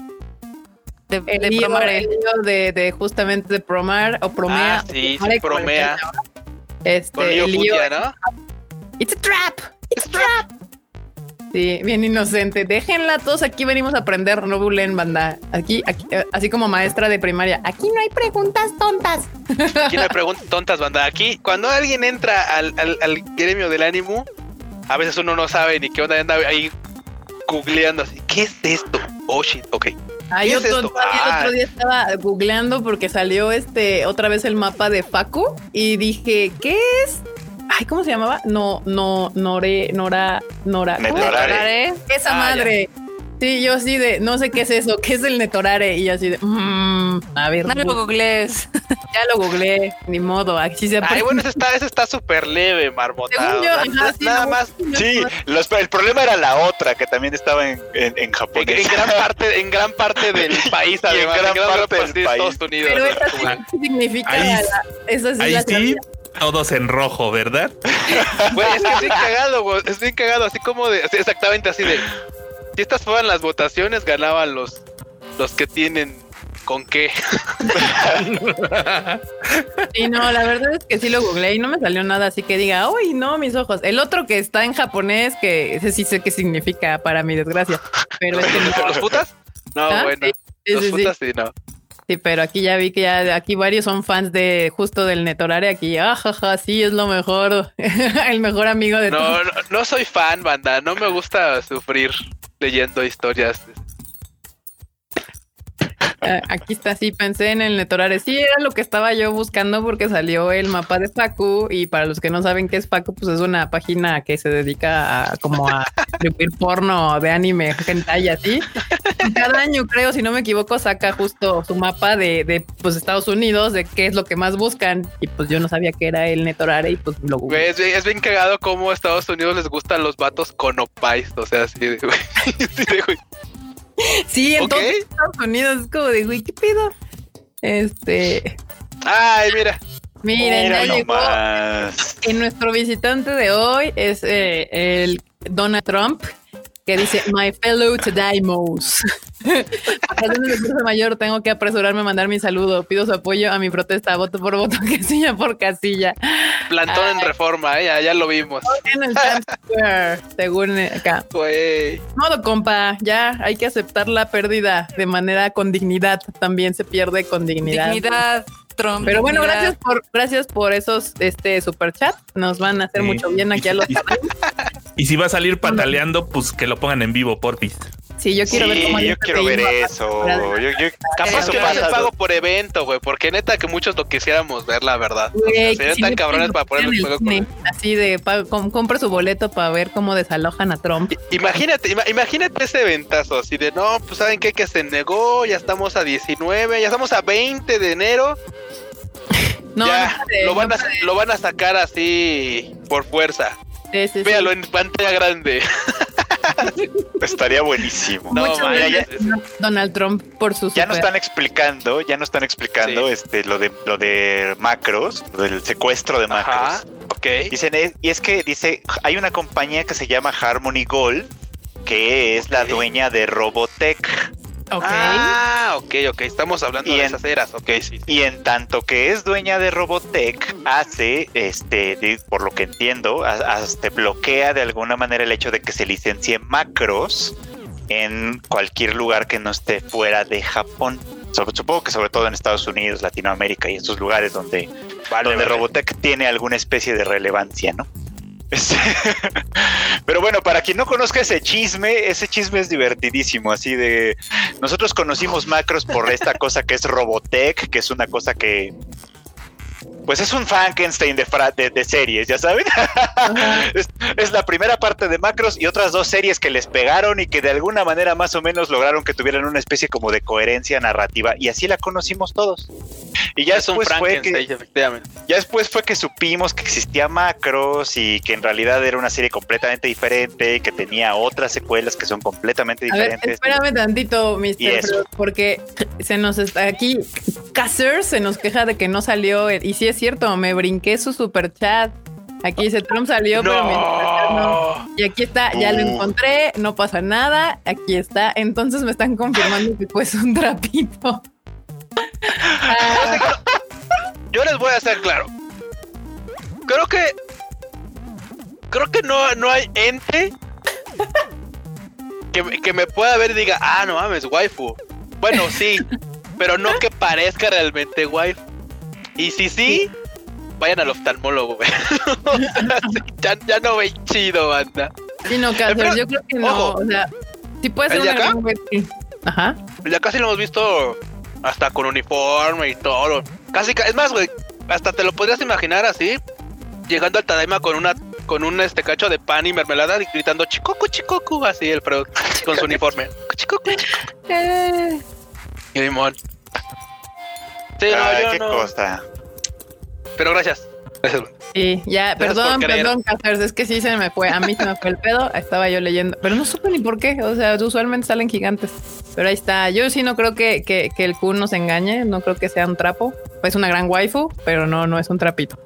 de, El de lío, Promare. el lío de, de justamente de Promar o Promea. Ah, sí, Promare, promea. Este, Con lío el lío- futia, ¿no? It's a trap. It's a trap. Sí, bien inocente. Déjenla todos. Aquí venimos a aprender. No bulen, banda. Aquí, aquí, eh, así como maestra de primaria. Aquí no hay preguntas tontas. Aquí no hay preguntas tontas, banda. Aquí, cuando alguien entra al, al, al gremio del ánimo, a veces uno no sabe ni qué onda, anda ahí googleando así. ¿Qué es esto? Oh shit, ok. Ahí ¿Qué es el Ah. otro día estaba googleando porque salió este otra vez el mapa de Facu y dije, ¿qué es? Ay, ¿cómo se llamaba? No, no, Nore, Nora, Nora. Promare. Esa Ah, madre. Sí, yo así de, no sé qué es eso, qué es el Netorare y yo así de, mm, a ver, No lo googlees. ya lo googleé, ni modo, aquí se Ay, bueno, ese está, ese está súper leve, marmota. Según yo, Na- ajá, na- sí, nada no, más. Sí, los- el problema era la otra que también estaba en, en, en En, japonés. en gran parte, en gran parte del país, Y en además, gran parte del de país. Estados Unidos. Pero esa sí significa ahí la- sí- esa sí Ahí la sí, todos en rojo, ¿verdad? Güey, es que es bien cagado, güey. Es bien cagado, así como de. así, exactamente así de. Si estas fueran las votaciones, ganaban los, los que tienen con qué. Sí, no, la verdad es que sí lo googleé y no me salió nada así que diga, uy, no, mis ojos. El otro que está en japonés, que ese sí sé qué significa para mi desgracia, pero este no. ¿Los putas? No, ¿Ah? bueno. Sí, los sí, sí. putas sí, no. Sí, pero aquí ya vi que ya aquí varios son fans de justo del Netorare aquí. Ajaja, sí, es lo mejor, el mejor amigo de No, todos. no, no soy fan, banda. No me gusta sufrir leyendo historias. Aquí está, sí, pensé en el Netorare. Sí, era lo que estaba yo buscando porque salió el mapa de Facu y para los que no saben qué es Facu, pues es una página que se dedica a como a distribuir porno de anime, hentai y así. Cada año, creo, si no me equivoco, saca justo su mapa de, de pues Estados Unidos, de qué es lo que más buscan. Y pues yo no sabía que era el Netorare y pues lo googleé. es, bien- es bien cagado como a Estados Unidos les gustan los vatos con opais. O sea, así de, güey. Así de, güey. Sí, en Ok. todos Estados Unidos es como de, güey, ¿qué pido? Este, Ay, mira. miren, Mira ya llegó. Y nuestro visitante de hoy es eh, el Donald Trump, que dice, My fellow Tadaimos. Razones de fuerza mayor, tengo que apresurarme a mandar mi saludo. Pido su apoyo a mi protesta, voto por voto, casilla por casilla. Plantón en Ay. reforma, ¿eh? ya, ya lo vimos. En el Times Square, según acá. Güey. Modo, compa, ya hay que aceptar la pérdida de manera con dignidad. También se pierde con dignidad. Dignidad, Trump. Pero bueno, gracias por, gracias por esos este super chat. Nos van a hacer Sí. mucho bien aquí a los Y- si va a salir pataleando, pues que lo pongan en vivo, porfis. Sí, yo quiero ver Sí, cómo yo quiero ver eso. Yo, yo, Capaz eso que no pasa. pago por evento, güey, porque neta que muchos lo quisiéramos ver, la verdad. O sea, Güey, serían si tan me cabrones ponen para poner el juego con... Así de, pa- com- compra su boleto para ver cómo desalojan a Trump. Imagínate, ima- imagínate ese ventazo, así de, no, pues saben qué, que se negó, ya estamos a 19, ya estamos a 20 de enero, No, ya no puede, lo, van no a, lo van a sacar así por fuerza. Sí, sí, sí. Véalo en pantalla grande. Estaría buenísimo. No, Muchas man, gracias, ya- Donald Trump por su Ya nos super- están explicando, ya nos están explicando Sí. este lo de lo de macros, lo del secuestro de macros. Ajá, ok. Dicen, es- y es que dice, hay una compañía que se llama Harmony Gold, que es la dueña de Robotech. Ok. Ah, ok, ok, estamos hablando Y de en- esas eras, ok, sí. Y en tanto que es dueña de Robotech, hace, este, de- por lo que entiendo, a- hasta bloquea de alguna manera el hecho de que se licencie macros en cualquier lugar que no esté fuera de Japón. Sobre- supongo que sobre todo en Estados Unidos, Latinoamérica y estos lugares donde, Vale, donde vale. Robotech tiene alguna especie de relevancia, ¿no? Este, Pero bueno, para quien no conozca ese chisme, ese chisme es divertidísimo, así de... Nosotros conocimos macros por esta cosa que es Robotech, que es una cosa que pues es un Frankenstein de, fra- de, de series, ya saben. es, es la primera parte de Macros y otras dos series que les pegaron y que de alguna manera más o menos lograron que tuvieran una especie como de coherencia narrativa y así la conocimos todos. Y ya es un después fue que efectivamente. ya después fue que supimos que existía Macros y que en realidad era una serie completamente diferente y que tenía otras secuelas que son completamente A ver, diferentes. espérame tantito. Freud, porque se nos está aquí. Caser se nos queja de que no salió. Y sí es cierto, me brinqué su super chat. Aquí dice Trump salió, pero mi superchat no. No. Y aquí está, ya lo Uh. encontré, no pasa nada. Aquí está. Entonces me están confirmando que pues un trapito. Yo les voy a hacer claro. Creo que. Creo que no, no hay ente que, me- que me pueda ver y diga, ah, no mames, waifu. Bueno, sí, pero no que parezca realmente waifu. Y si sí, vayan al oftalmólogo, güey. O sea, sí, ya, ya no ve chido, banda. sí, no, Caser, Pero, yo creo que no. ojo. O sea, sí puede ser ¿El de una acá? gran Ajá. Ya casi lo hemos visto hasta con uniforme y todo. Casi, ca- es más, güey, hasta te lo podrías imaginar así, llegando al Tadaima con una con un este cacho de pan y mermelada y gritando chicoku, chicoku, así el Freud con su uniforme. Chicoku, chicoku. Eh, Y limón. Sí, no, Ay, yo qué no. cosa. Pero gracias. Sí, ya, Gracias perdón, perdón, Cáceres, es que sí se me fue, a mí se me fue el pedo, estaba yo leyendo, pero no supe ni por qué, o sea, usualmente salen gigantes, pero ahí está, yo sí no creo que, que, que el Kun nos engañe, no creo que sea un trapo, es una gran waifu, pero no, no es un trapito.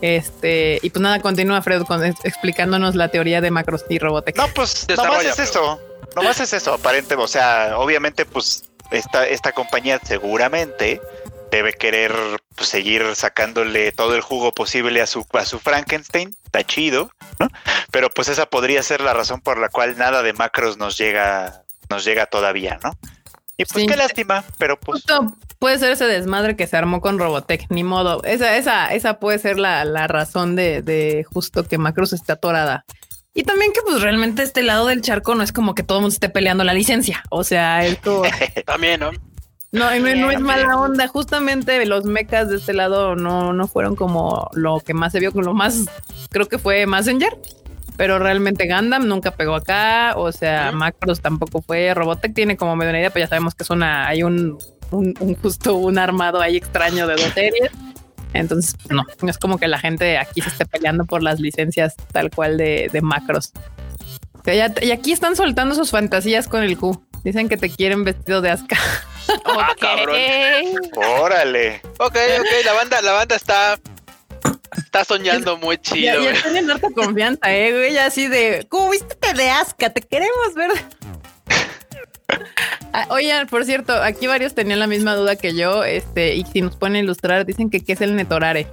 Este, y pues nada, continúa Fred con, explicándonos la teoría de Macros y Robotech. No, pues nomás es eso. Nomás es eso, aparente. O sea, obviamente, pues esta, esta compañía seguramente debe querer pues, seguir sacándole todo el jugo posible a su, a su Frankenstein. Está chido, ¿no? Pero pues esa podría ser la razón por la cual nada de macros nos llega, nos llega todavía, ¿no? Y pues Sí. qué lástima, pero pues Justo puede ser ese desmadre que se armó con Robotech, ni modo. Esa, esa, esa puede ser la, la razón de, de justo que Macros está atorada. Y también que pues realmente este lado del charco no es como que todo el mundo esté peleando la licencia. O sea, esto También, ¿no? No, no, no es mala onda. Justamente los mechas de este lado no, no fueron como lo que más se vio con lo más, creo que fue Messenger. Pero realmente Gundam nunca pegó acá, o sea. Macros tampoco fue. Robotech tiene como medio una idea, pero ya sabemos que es una, hay un, un, un justo un armado ahí extraño de dos series. Entonces, no, no es como que la gente aquí se esté peleando por las licencias tal cual de, de Macros. O sea, ya- y aquí están soltando sus fantasías con el Q. Dicen que te quieren vestido de Aska. Ah, cabrón. órale. Ok, ok, la banda, la banda está. Está soñando muy Ya, chido, ya güey. tienen harta confianza, eh, güey. Ya así de, ¿cómo vístete de Aska? Te queremos ver. Ah, Oigan, por cierto, aquí varios tenían la misma duda que yo, este, y si nos pueden ilustrar, dicen que qué es el Netorare.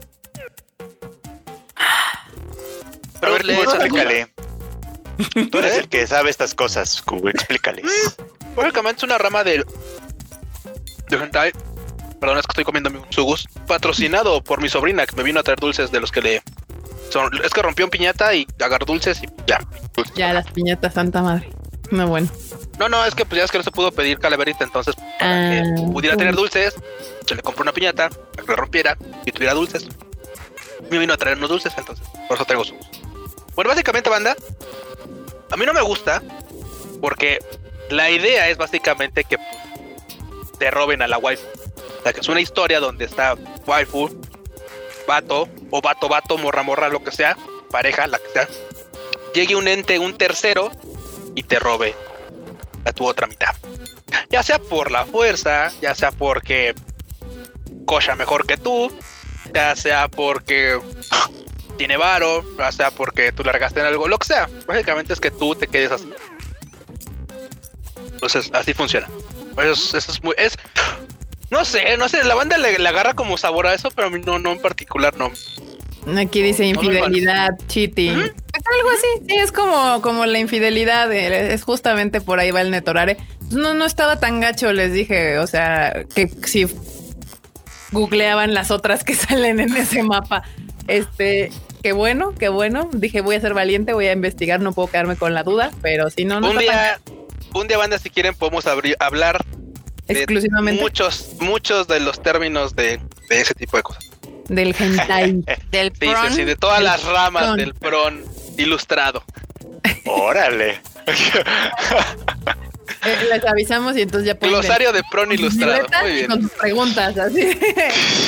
A Pero ver, lee explícale. Tú eres el que sabe estas cosas, Cubo, explícales. Básicamente es una rama del. De hentai. Perdón, es que estoy comiendo un sugus. Patrocinado por mi sobrina que me vino a traer dulces de los que le. Son, es que rompió un piñata y agarró dulces y ya. dulces. Ya, las piñatas, santa madre. No, bueno. No, no, es que pues ya es que no se pudo pedir calaverita, entonces para Ah, que pudiera tener dulces, se le compró una piñata, para que le rompiera y tuviera dulces. Me vino a traer unos dulces, entonces por eso traigo sugus. Bueno, básicamente, banda, a mí no me gusta porque la idea es básicamente que pues, te roben a la waifu. O sea, que es una historia donde está waifu, vato, o vato, vato, morra, morra, lo que sea, pareja, la que sea. Llegue un ente, un tercero, y te robe a tu otra mitad. Ya sea por la fuerza, ya sea porque cocha mejor que tú, ya sea porque tiene varo, ya sea porque tú largaste en algo, lo que sea. Básicamente es que tú te quedes así. Entonces, así funciona. Eso, es- eso es muy. Es, no sé, no sé, la banda le, le agarra como sabor a eso, pero a mí no, no en particular, no. Aquí dice No infidelidad, cheating. Es algo así, sí, es como, como la infidelidad, eh, es justamente por ahí va el Netorare. No, no estaba tan gacho, les dije, o sea, que si googleaban las otras que salen en ese mapa, este, qué bueno, qué bueno. Dije, voy a ser valiente, voy a investigar, no puedo quedarme con la duda, pero si no, no un día, un día, banda, si quieren, podemos abrir, hablar de exclusivamente. muchos, muchos de los términos de, de ese tipo de cosas. del hentai. Del Sí, pron. sí, sí, de todas las ramas pron. del pron ilustrado. Órale. Eh, les avisamos y entonces ya pueden ver. Glosario de pron ilustrado. Muy bien. Con sus preguntas, así.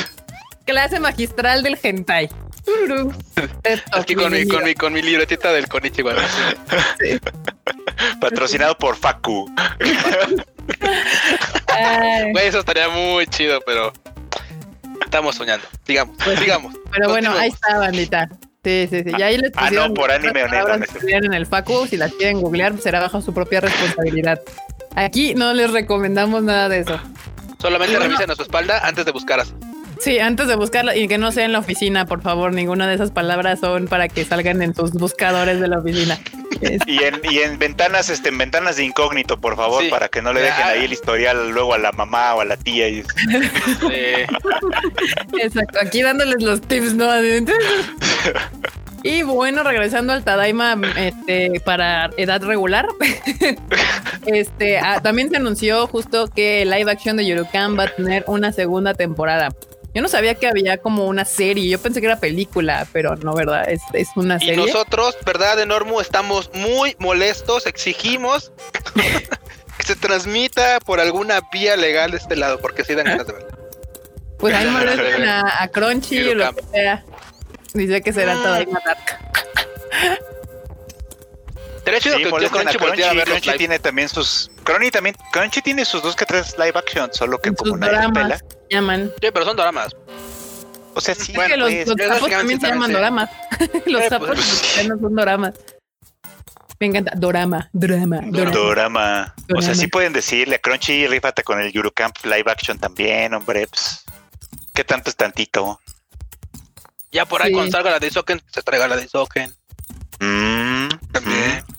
Clase magistral del hentai. Aquí con mi, con mi, con mi libretita del Konichiwa. Patrocinado por Facu. Güey, eso estaría muy chido, pero estamos soñando. Sigamos, Pues sí. sigamos. pero bueno, ahí está, bandita. Sí, sí, sí. Y ahí les Ah, no, por anime las o neta, palabras neta. que estuvieran en el facu. Si las quieren googlear, será bajo su propia responsabilidad. Aquí no les recomendamos nada de eso. Solamente Bueno. revisen a su espalda antes de buscar así. Sí, antes de buscarla y que no sea en la oficina, por favor. Ninguna de esas palabras son para que salgan en sus buscadores de la oficina. Y en, y en ventanas, este, en ventanas de incógnito, por favor, Sí. para que no le dejen ahí el historial luego a la mamá o a la tía. Y... Eh, Exacto, aquí dándoles los tips, ¿no? Y bueno, regresando al Tadaima este, para edad regular, este, ah, también se anunció justo que el live action de Yurukan va a tener una segunda temporada. Yo no sabía que había como una serie, yo pensé que era película, pero no, ¿verdad? Es, es una y serie. nosotros, ¿verdad, Enormu? Estamos muy molestos, exigimos que se transmita por alguna vía legal de este lado, porque sí dan ganas de verlo. Pues ahí molesten a, a Crunchy o lo que sea. Dice que será Mm. Tadaima Dark. Estaría chido Sí, que molestan a Crunchy a Crunchy. Crunchy tiene también sus. Crunchy también. Crunchy tiene sus dos que tres live action, solo que como nadie pela. doramas llaman. Sí, pero son dramas. O sea, sí. Que los, pues, los sapos también se llaman sí. doramas. los Eh, sapos pues, mexicanos son doramas. Me encanta. Dorama, drama, dorama. Dorama. O sea, sí pueden decirle a Crunchy, rífate con el Eurocamp live action también, hombre. Pues, ¿Qué tanto es tantito? Ya por ahí Sí. cuando salga la de Isoken, se traiga la de Isoken. Mm, También. mm.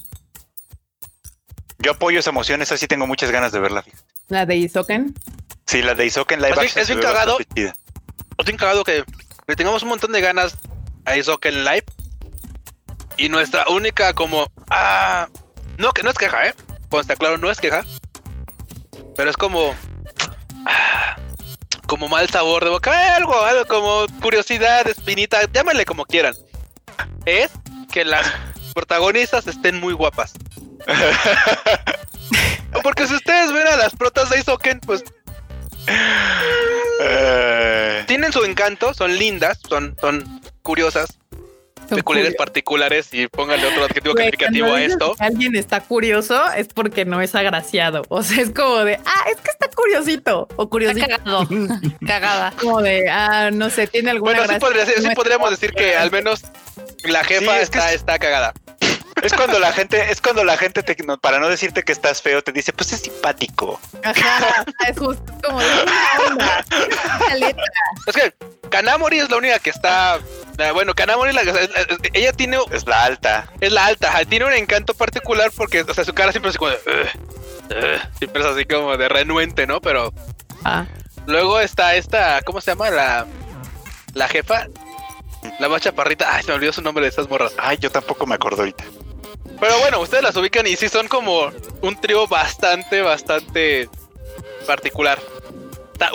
Yo apoyo esa emoción, esa sí tengo muchas ganas de verla. La de Isoken. Sí, la de Isoken live Es bien- action. es bien cagado. cagado que le tengamos un montón de ganas a Isoken Live. Y nuestra única como... Ah, no, que no es queja, ¿eh? Consta claro, no es queja. Pero es como... ah, como mal sabor de boca. Algo, algo como curiosidad, espinita, llámale como quieran. Es que las protagonistas estén muy guapas. Porque si ustedes ven a las protas de Isoken, pues Eh, tienen su encanto, son lindas, son, son curiosas, Son peculiares particulares y póngale otro adjetivo Güey, calificativo a esto. que alguien está curioso es porque no es agraciado. O sea, es como de, ah, es que está curiosito. O Está curiosito. cagado. Cagada. Como de, ah, no sé, tiene alguna Bueno, sí, gracia. podría sí No podríamos decir que al menos la jefa Sí, es que está, es- está cagada. Es cuando la gente, es cuando la gente te, no, para no decirte que estás feo, te dice, pues es simpático. Ajá, es justo como de, "Buena onda, una letra". Es que Kanamori es la única que está. ah, Bueno, Kanamori, la- ella tiene. Es la alta. Es la alta, tiene un encanto particular porque, o sea, su cara siempre es como de. Siempre es así como de renuente, ¿no? Pero Ah, luego está esta. ¿Cómo se llama? La. La jefa. La más chaparrita. Ay, se me olvidó su nombre de estas morras. Ay, yo tampoco me acuerdo ahorita. Pero bueno, ustedes las ubican y sí son como un trío bastante, bastante particular.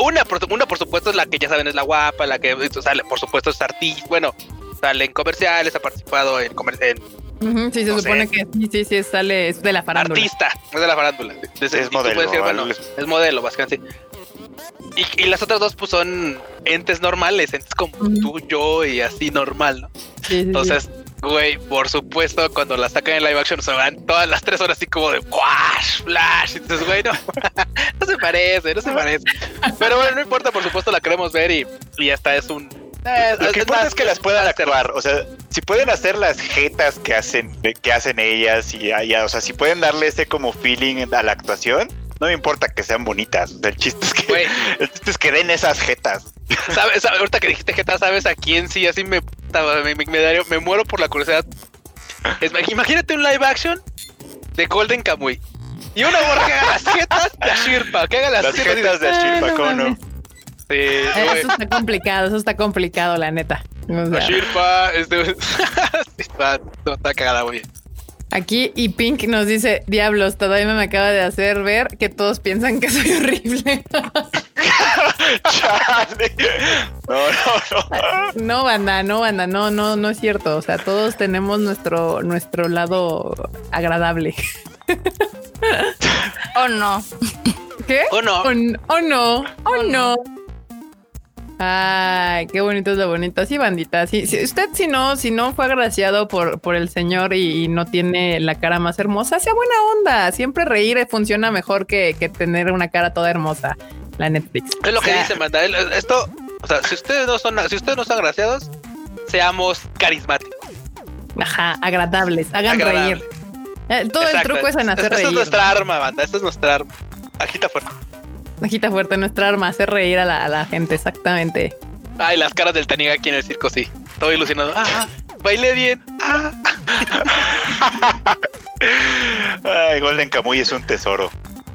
Una por, una, por supuesto, es la que ya saben es la guapa, la que sale, por supuesto, es artista. Bueno, sale en comerciales, ha participado en, comer- en ujú, sí, se No supone sé. que sí, sí, sí, sale, es de la farándula. artista, es de la farándula. Es modelo, decir, bueno, es modelo, básicamente. Y, y las otras dos, pues son entes normales, entes como Ujú. tú, yo y así normal, ¿no? Sí, sí, sí. Entonces, güey, por supuesto, cuando la sacan en live action se van todas las tres horas así como de ¡Wash! ¡Flash! Entonces, güey, no, no se parece, no se parece. Pero bueno, no importa, por supuesto la queremos ver y, y hasta es un. eh, Lo que importa es que las puedan actuar. O sea, si pueden hacer las jetas que hacen, que hacen ellas y allá, o sea, si pueden darle ese como feeling a la actuación, no me importa que sean bonitas. El chiste es que, el chiste es que den esas jetas. ¿sabes, ahorita que dijiste que sabes a quién sí, así me, me, me, me daría- me muero por la curiosidad. Es- imagínate un live action de Golden Kamuy. Y una morra que haga las jetas de Ashirpa, que haga las, Las jetas jetas de Ashirpa, no ¿cómo no? Sí, Eh. Eso está complicado, eso está complicado, la neta. O sea, Ashirpa, este, está, está cagada, güey. Aquí y Pink nos dice, diablos, todavía me acaba de hacer ver que todos piensan que soy horrible. Chale. No, no, no. No, banda, no, banda, no, no, no es cierto. O sea, todos tenemos nuestro, nuestro lado agradable. Oh, no. ¿Qué? ¿O no? Oh, oh, no, oh no. Ay, qué bonito es lo bonito. Sí, bandita. Sí, sí, usted si no, si no fue agraciado por, por el señor y, y no tiene la cara más hermosa, sea buena onda. Siempre reír funciona mejor que, que tener una cara toda hermosa. La Netflix. Es lo O que dice Manda. Esto, o sea, si ustedes no son, si ustedes no son agraciados, seamos carismáticos. Ajá, agradables. Hagan Agradable. reír. Eh, todo el truco es en hacer Esta reír. es nuestra arma, banda. Esta es nuestra arma. Agita fuerte. Agita fuerte nuestra arma, hacer reír a la, a la gente, exactamente. Ay, las caras del Taniga aquí en el circo, sí. Todo ilusionado. Ah, bailé bien. Ah. Ay, Golden Kamuy es un tesoro.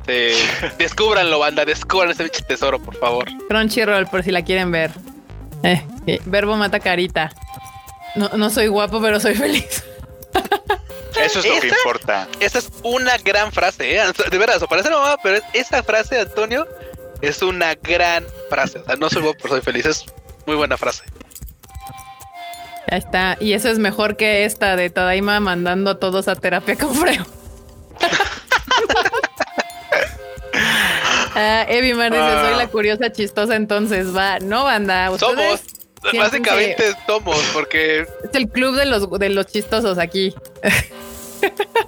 Sí. Descúbranlo, banda. Descubran ese bicho tesoro, por favor. Crunchyroll, por si la quieren ver. Eh, sí, Verbo mata carita. No, no soy guapo, pero soy feliz. Eso es lo que importa. Esa es una gran frase, ¿eh? De verdad, eso parece mamá, pero es- esa frase, Antonio, es una gran frase. O sea, no soy guapo, pero soy feliz. Es muy buena frase. Ya está. Y eso es mejor que esta de Tadaima mandando a todos a terapia con freo. Ah, Evi Mar dice, Ah. soy la curiosa chistosa, entonces va. No, banda. Somos. Básicamente somos, porque Es el club de los, de los chistosos aquí.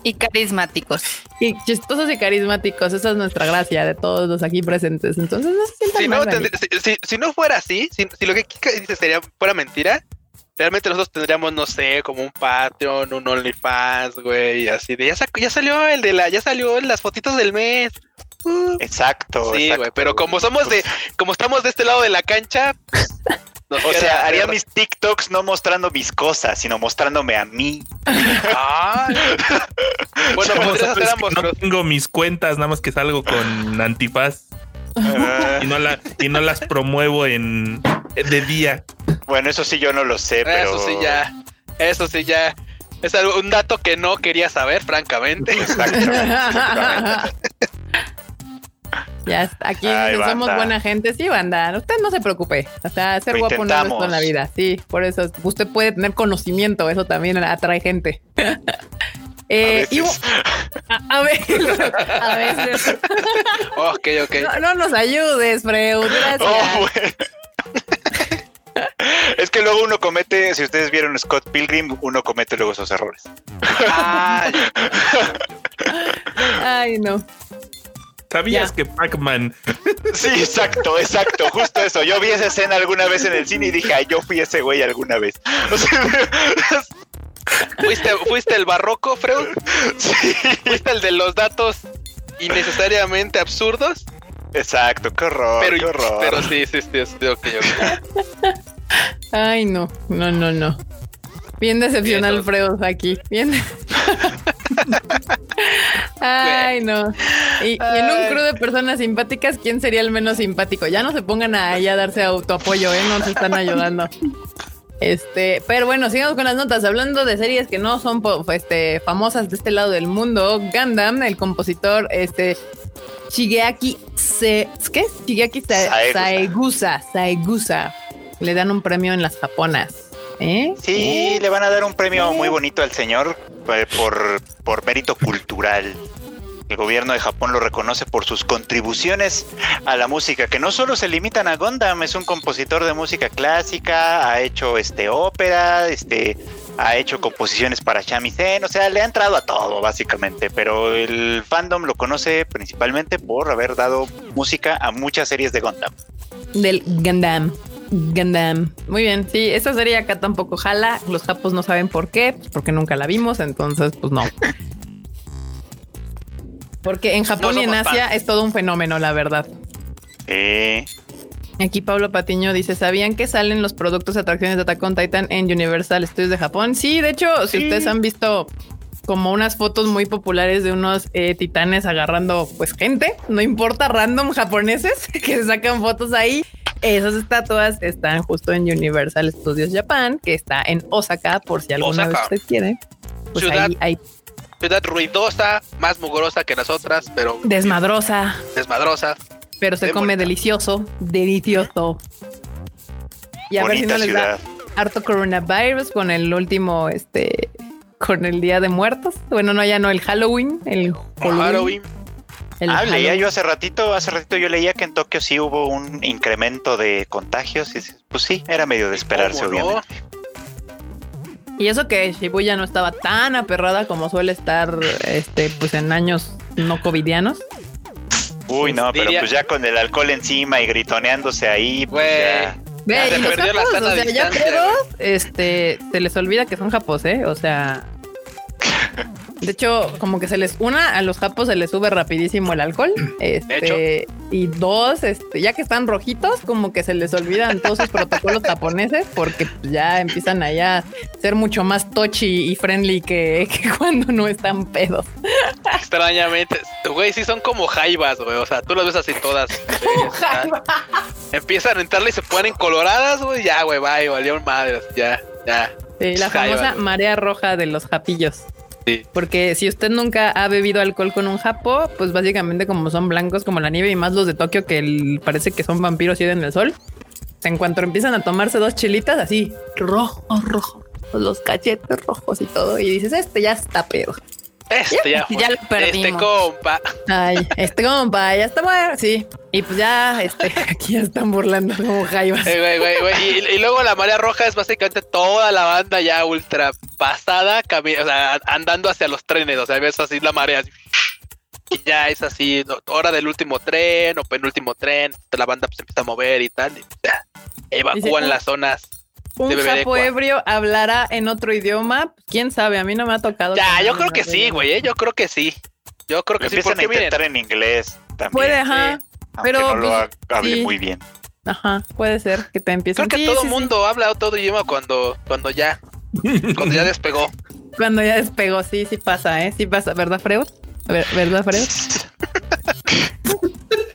Y carismáticos. Y chistosos y carismáticos. Esa es nuestra gracia de todos los aquí presentes. Entonces no se si no, si, si- si no fuera así, si, si lo que Kika dice sería fuera mentira, realmente nosotros tendríamos, no sé, como un Patreon, un OnlyFans, güey, así de ya, sac- ya salió el de la, ya salió las fotitos del mes. Uh, Exacto. sí, exacto. güey, pero como somos de, como estamos de este lado de la cancha, nos O sea, haría mis TikToks no mostrando mis cosas, sino mostrándome a mí. Ay. Bueno, ¿Cómo podrías sabes hacer que ambos, no pero- tengo mis cuentas, nada más que salgo con antifaz Ah, y no, la, y no las promuevo en de día. bueno, eso sí yo no lo sé, pero. Eso sí ya, eso sí ya. Es algo, un dato que no quería saber, francamente. Exactamente, exactamente. Ya está. Aquí Ay, somos buena gente. Sí, banda. Usted no se preocupe. O sea, ser Lo guapo no es en la vida. Sí, por eso usted puede tener conocimiento. Eso también atrae gente. A Eh, y- veces. a, a ver, a veces. ok, ok. No, no nos ayudes, Freud. Gracias. Oh, bueno. Es que luego uno comete, si ustedes vieron Scott Pilgrim, uno comete luego esos errores. Ay, Ay, no. ¿Sabías Ya. que Pac-Man Sí, exacto, exacto, justo eso. Yo vi esa escena alguna vez en el cine y dije, ay, yo fui ese güey alguna vez. O sea, ¿fuiste, ¿Fuiste el barroco, Freud? sí, ¿Fuiste el de los datos innecesariamente absurdos? exacto, qué horror, Pero, qué horror. pero sí, sí, sí, sí, ok, ok. Ay, no. No, no, no. Bien decepcional, Freud, aquí. Bien. Ay, no. Y, y en un crew de personas simpáticas, ¿quién sería el menos simpático? Ya no se pongan a darse autoapoyo, ¿eh? No se están ayudando. Este, pero bueno, sigamos con las notas. Hablando de series que no son este, famosas de este lado del mundo, Gundam, el compositor, este, Shigeaki Se, ¿qué? Shigeaki Sa- Saegusa. Saegusa, Saegusa. Le dan un premio en las japonas. ¿Eh? Sí, le van a dar un premio muy bonito al señor eh, por, por mérito cultural. El gobierno de Japón lo reconoce por sus contribuciones a la música, que no solo se limitan a Gundam, es un compositor de música clásica, ha hecho este ópera, este ha hecho composiciones para shamisen, o sea, le ha entrado a todo básicamente, pero el fandom lo conoce principalmente por haber dado música a muchas series de Gundam. Del Gundam. Gundam. Muy bien. Sí, esta serie acá tampoco jala. Los japos no saben por qué, pues porque nunca la vimos, entonces, pues no. Porque en Japón No y en Asia fans. es todo un fenómeno, la verdad. Eh, Aquí Pablo Patiño dice: ¿Sabían que salen los productos atracciones de Attack on Titan en Universal Studios de Japón? Sí, de hecho, si ustedes han visto como unas fotos muy populares de unos eh, titanes agarrando pues gente, no importa, random japoneses que se sacan fotos ahí. Esas estatuas están justo en Universal Studios Japan, que está en Osaka, por si alguna Osaka. vez usted quiere. Pues Ciudad. ahí hay Ciudad ruidosa, más mugrosa que las otras, pero desmadrosa. desmadrosa. pero se come delicioso, delicioso. Y a ver si Bonita no les da ciudad. harto coronavirus con el último, este, con el Día de Muertos. Bueno, no, ya no, el Halloween, el Halloween. Halloween. el Ah, leía yo hace ratito, hace ratito yo leía que en Tokio sí hubo un incremento de contagios y pues sí, era medio de esperarse, ¿Cómo no? obviamente. Y eso que Shibuya no estaba tan aperrada como suele estar, este, pues en años no covidianos. Uy, no, pero Diría- pues ya con el alcohol encima y gritoneándose ahí, pues ya. Ve, y los japos, o sea, ya pedos, este, se les olvida que son japos, ¿eh? O sea, de hecho, como que se les, una, a los japos se les sube rapidísimo el alcohol, este, y dos, este, ya que están rojitos, como que se les olvidan todos sus protocolos japoneses, porque ya empiezan allá a ser mucho más touchy y friendly que, que cuando no están pedos. Extrañamente. Güey, sí son como jaivas, güey. O sea, tú las ves así todas. empiezan a entrarle y se ponen coloradas, güey. Ya, güey, bye, valió madres. Ya, ya. Sí, la famosa marea roja de los japillos. Porque si usted nunca ha bebido alcohol con un japo, pues básicamente como son blancos como la nieve y más los de Tokio que parece que son vampiros y en el sol. En cuanto empiezan a tomarse dos chilitas así, rojo, rojo, los cachetes rojos y todo. Y dices, este ya está pedo. Este ya, lo perdimos. Este compa. Ay, este compa ya está bueno. Sí. Y pues ya, este, aquí ya están burlando como jaivas. Eh, güey, güey, güey. Y, y luego la marea roja es básicamente toda la banda ya ultra pasada, cami- o sea, andando hacia los trenes. O sea, ves así la marea. así, y ya es así, no, hora del último tren o penúltimo tren. La banda pues empieza a mover y tal. Y ya, evacúan Dice, las zonas. Un agua. ebrio hablará en otro idioma. Quién sabe, a mí no me ha tocado. Ya, yo creo que sí, güey. eh, Yo creo que sí. Yo creo que sí, Empiezan a miren. intentar en inglés también. Puede, ajá. pero, no lo pues, ha- hable sí. muy bien. Ajá, puede ser que te empiecen. Creo que Sí, todo sí, sí. mundo habla todo idioma cuando, cuando ya, cuando ya despegó. Cuando ya despegó, sí, sí pasa, ¿eh? Sí pasa, ¿verdad, Freud? Ver- ¿Verdad, Freud?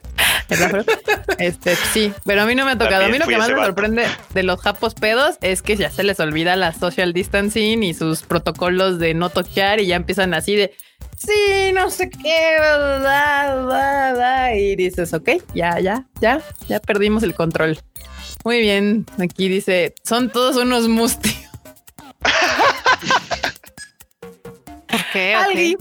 Este, sí, pero a mí no me ha tocado. A mí lo que más me sorprende de los japos pedos es que ya se les olvida la social distancing y sus protocolos de no toquear y ya empiezan así de sí, no sé qué, bla, bla, bla", y dices, ok, ya, ya, ya, ya perdimos el control. Muy bien, aquí dice, son todos unos mustios. ¿Por qué? Ok. Alguien,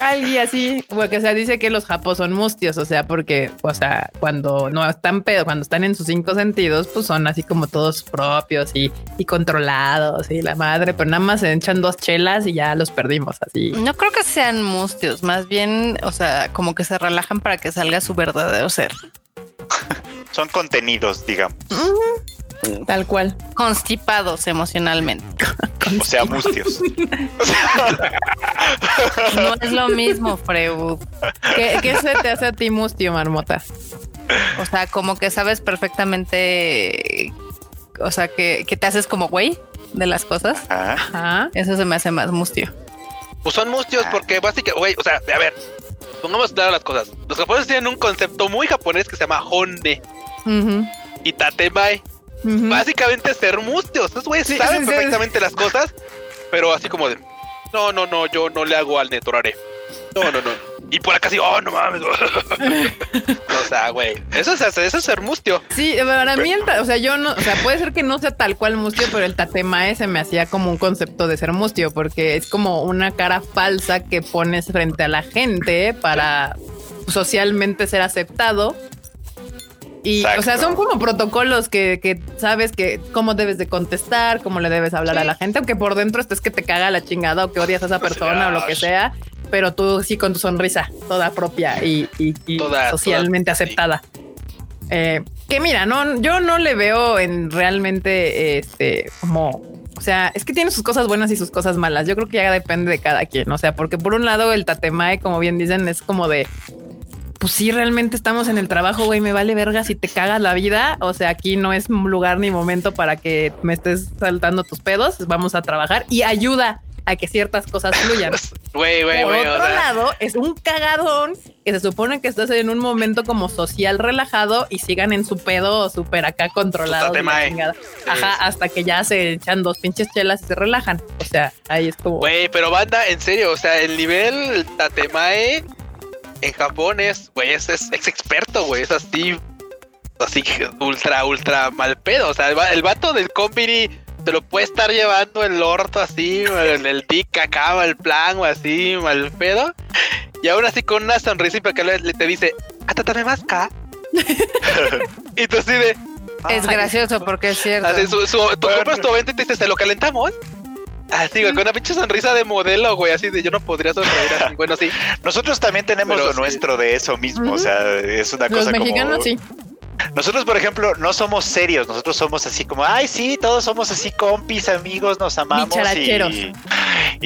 alguien así, porque o sea, dice que los japos son mustios, o sea, porque, o sea, cuando no están pedo, cuando están en sus cinco sentidos, pues son así como todos propios y, y controlados y la madre, pero nada más se echan dos chelas y ya los perdimos así. No creo que sean mustios, más bien, o sea, como que se relajan para que salga su verdadero ser. Son contenidos, digamos. Tal cual. Constipados emocionalmente. O sea, mustios. No es lo mismo, Freud. ¿Qué, qué se te hace a ti mustio, marmota? O sea, como que sabes perfectamente, o sea, que, que te haces como güey de las cosas. Ah, Ajá. Eso se me hace más mustio. Pues son mustios porque básicamente, güey, o sea, a ver, pongamos claro las cosas. Los japoneses tienen un concepto muy japonés que se llama honne Ujú, y tatemae. Básicamente ser mustios. Esos güeyes Sí, saben sí, sí. perfectamente las cosas, pero así como de, no, no, no, yo no le hago al netorare. No, no, no. Y por acá sí, oh, no mames. o sea, güey, eso es, eso es ser mustio. Sí, para mí, el o sea, yo no, o sea, puede ser que no sea tal cual mustio, pero el tatemae se me hacía como un concepto de ser mustio, porque es como una cara falsa que pones frente a la gente para socialmente ser aceptado. Y, o sea, son como protocolos que, que sabes que cómo debes de contestar, cómo le debes hablar a la gente, aunque por dentro estés que te caga la chingada o que odias a esa persona o lo que sea, pero tú sí con tu sonrisa toda propia y, y- y Toda- socialmente toda- sí. aceptada. Eh, que mira, no, yo no le veo en realmente este como, o sea, es que tiene sus cosas buenas y sus cosas malas. Yo creo que ya depende de cada quien. O sea, porque por un lado el tatemae, como bien dicen, es como de pues sí, realmente estamos en el trabajo, güey, me vale verga si te cagas la vida. O sea, aquí no es lugar ni momento para que me estés saltando tus pedos. Vamos a trabajar y ayuda a que ciertas cosas fluyan. Güey, güey, Por o otro sea, lado, es un cagadón que se supone que estás en un momento como social relajado y sigan en su pedo súper acá controlado. tatemae. Ajá, hasta que ya se echan dos pinches chelas y se relajan. O sea, ahí es como. Güey, pero banda, en serio, o sea, el nivel Tatemae en Japón es, güey, es, es, es experto, güey, es así, así ultra, ultra mal pedo. O sea, el, el vato del combini te lo puede estar llevando el orto así, el, el tic acaba el plan o así, mal pedo. Y aún así con una sonrisa impecable le te dice, "Atatame más ka". y tú así de, Es gracioso porque es cierto. así, su, su, Bueno. compras tu venta y te dice, ¿se lo calentamos? Así, güey, con una pinche sonrisa de modelo, güey, así de yo no podría sonreír así. Bueno, sí. Nosotros también tenemos Pero lo sí. nuestro de eso mismo, o sea, es una Los cosa mexicanos como... sí. Nosotros, por ejemplo, no somos serios, nosotros somos así como, ay, sí, todos somos así compis, amigos, nos amamos y,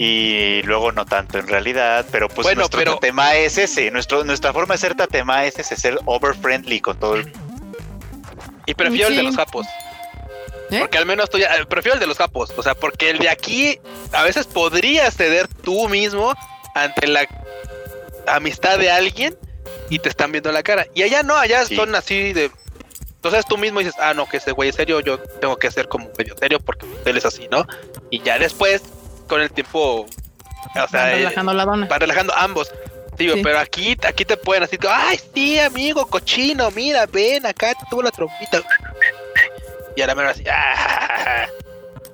y luego no tanto en realidad, pero pues Bueno, nuestro pero- tatema es ese, nuestro, nuestra forma de ser tatema es ese, ser over friendly con todo el... Y prefiero el de los japos. ¿Eh? Porque al menos tú ya, eh, prefiero el de los japos. O sea, porque el de aquí a veces podrías ceder tú mismo ante la amistad de alguien y te están viendo la cara. Y allá no, allá Sí. son así de. Entonces tú mismo dices, ah, no, que ese güey es serio, yo tengo que ser como medio serio porque él es así, ¿no? Y ya después, con el tiempo, o sea, Van eh, relajando la dona. va relajando ambos. Sí, güey, Sí. pero aquí, aquí te pueden así, ay, sí, amigo, cochino, mira, ven acá, te tuvo la trompita. Y a la mera así, ah,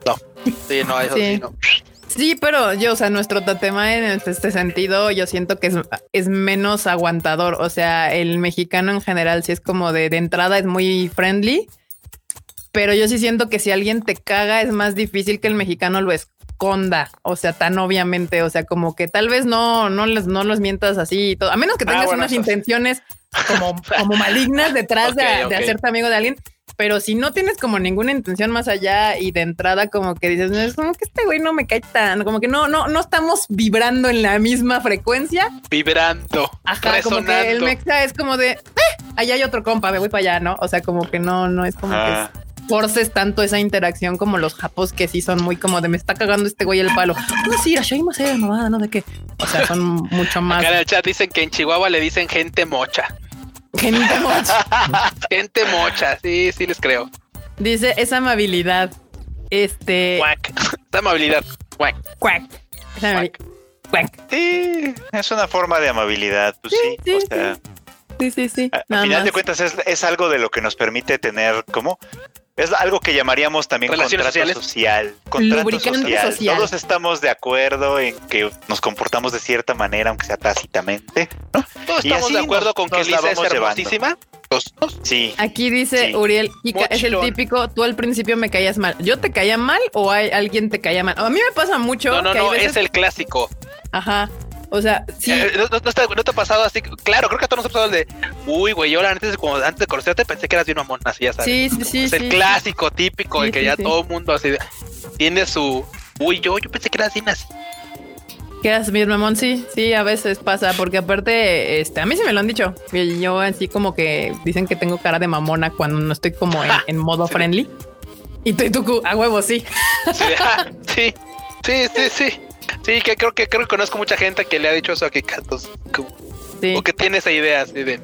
no, sí, no, eso sí, Sí. no. Sí, pero yo, o sea, nuestro tatema en este sentido, yo siento que es, es menos aguantador. O sea, el mexicano en general, sí es como de, de entrada, es muy friendly. Pero yo sí siento que si alguien te caga, es más difícil que el mexicano lo esconda. O sea, tan obviamente. O sea, como que tal vez no, no les, no los mientas así y todo. A menos que Ah, tengas bueno, unas intenciones como, como malignas detrás de, Ok, de hacerte amigo de alguien. Pero si no tienes como ninguna intención más allá y de entrada como que dices, no, es como que este güey no me cae tan, como que no, no, no estamos vibrando en la misma frecuencia. Vibrando, Ajá, como que el mexa es como de, eh, allá hay otro compa, me voy para allá, ¿no? O sea, como que no, no es como Ah. que forces tanto esa interacción como los japos que sí son muy como de me está cagando este güey el palo. No, sí, mamada, no de qué. O sea, son mucho más Acá en el chat dicen que en Chihuahua le dicen gente mocha. Gente mocha. Gente mocha, sí, sí les creo. Dice esa amabilidad. Este Cuac. Esa amabilidad. Cuac. cuac. Esa amabil- cuac. Sí, es una forma de amabilidad, pues sí, Sí, o sí, sea... Sí, sí, sí. A- Al final de cuentas es, es algo de lo que nos permite tener como es algo que llamaríamos también Relaciones contrato sociales. social. Contrato Lubricante social. social. Todos estamos de acuerdo en que nos comportamos de cierta manera, aunque sea tácitamente. Todos Y estamos de acuerdo nos- con que Lisa es hermosísima. Sí. Aquí dice Sí. Uriel, Kika, es el típico, tú al principio me caías mal. ¿Yo te caía mal o hay alguien te caía mal? A mí me pasa mucho No, no, que hay no, veces- es el clásico. Ajá. O sea, sí, Eh, ¿no, te, no te ha pasado así? Claro, creo que a todos nos ha pasado el de, uy, güey, yo antes, como antes de conocerte pensé que eras bien mamón, así ya sabes. sí, sí, sí. es el sí. clásico típico de que ya todo el mundo así tiene su, uy, yo, yo pensé que eras bien así. Que eras bien mamón, sí, sí, a veces pasa, porque aparte, este, a mí sí me lo han dicho. Y yo así como que dicen que tengo cara de mamona cuando no estoy como en, en modo friendly. Y tú, y tú, a huevo, sí. Sí, sí, sí, sí, sí. Que creo que creo que conozco mucha gente que le ha dicho eso a que Catos, Sí. o que tiene esa idea así de,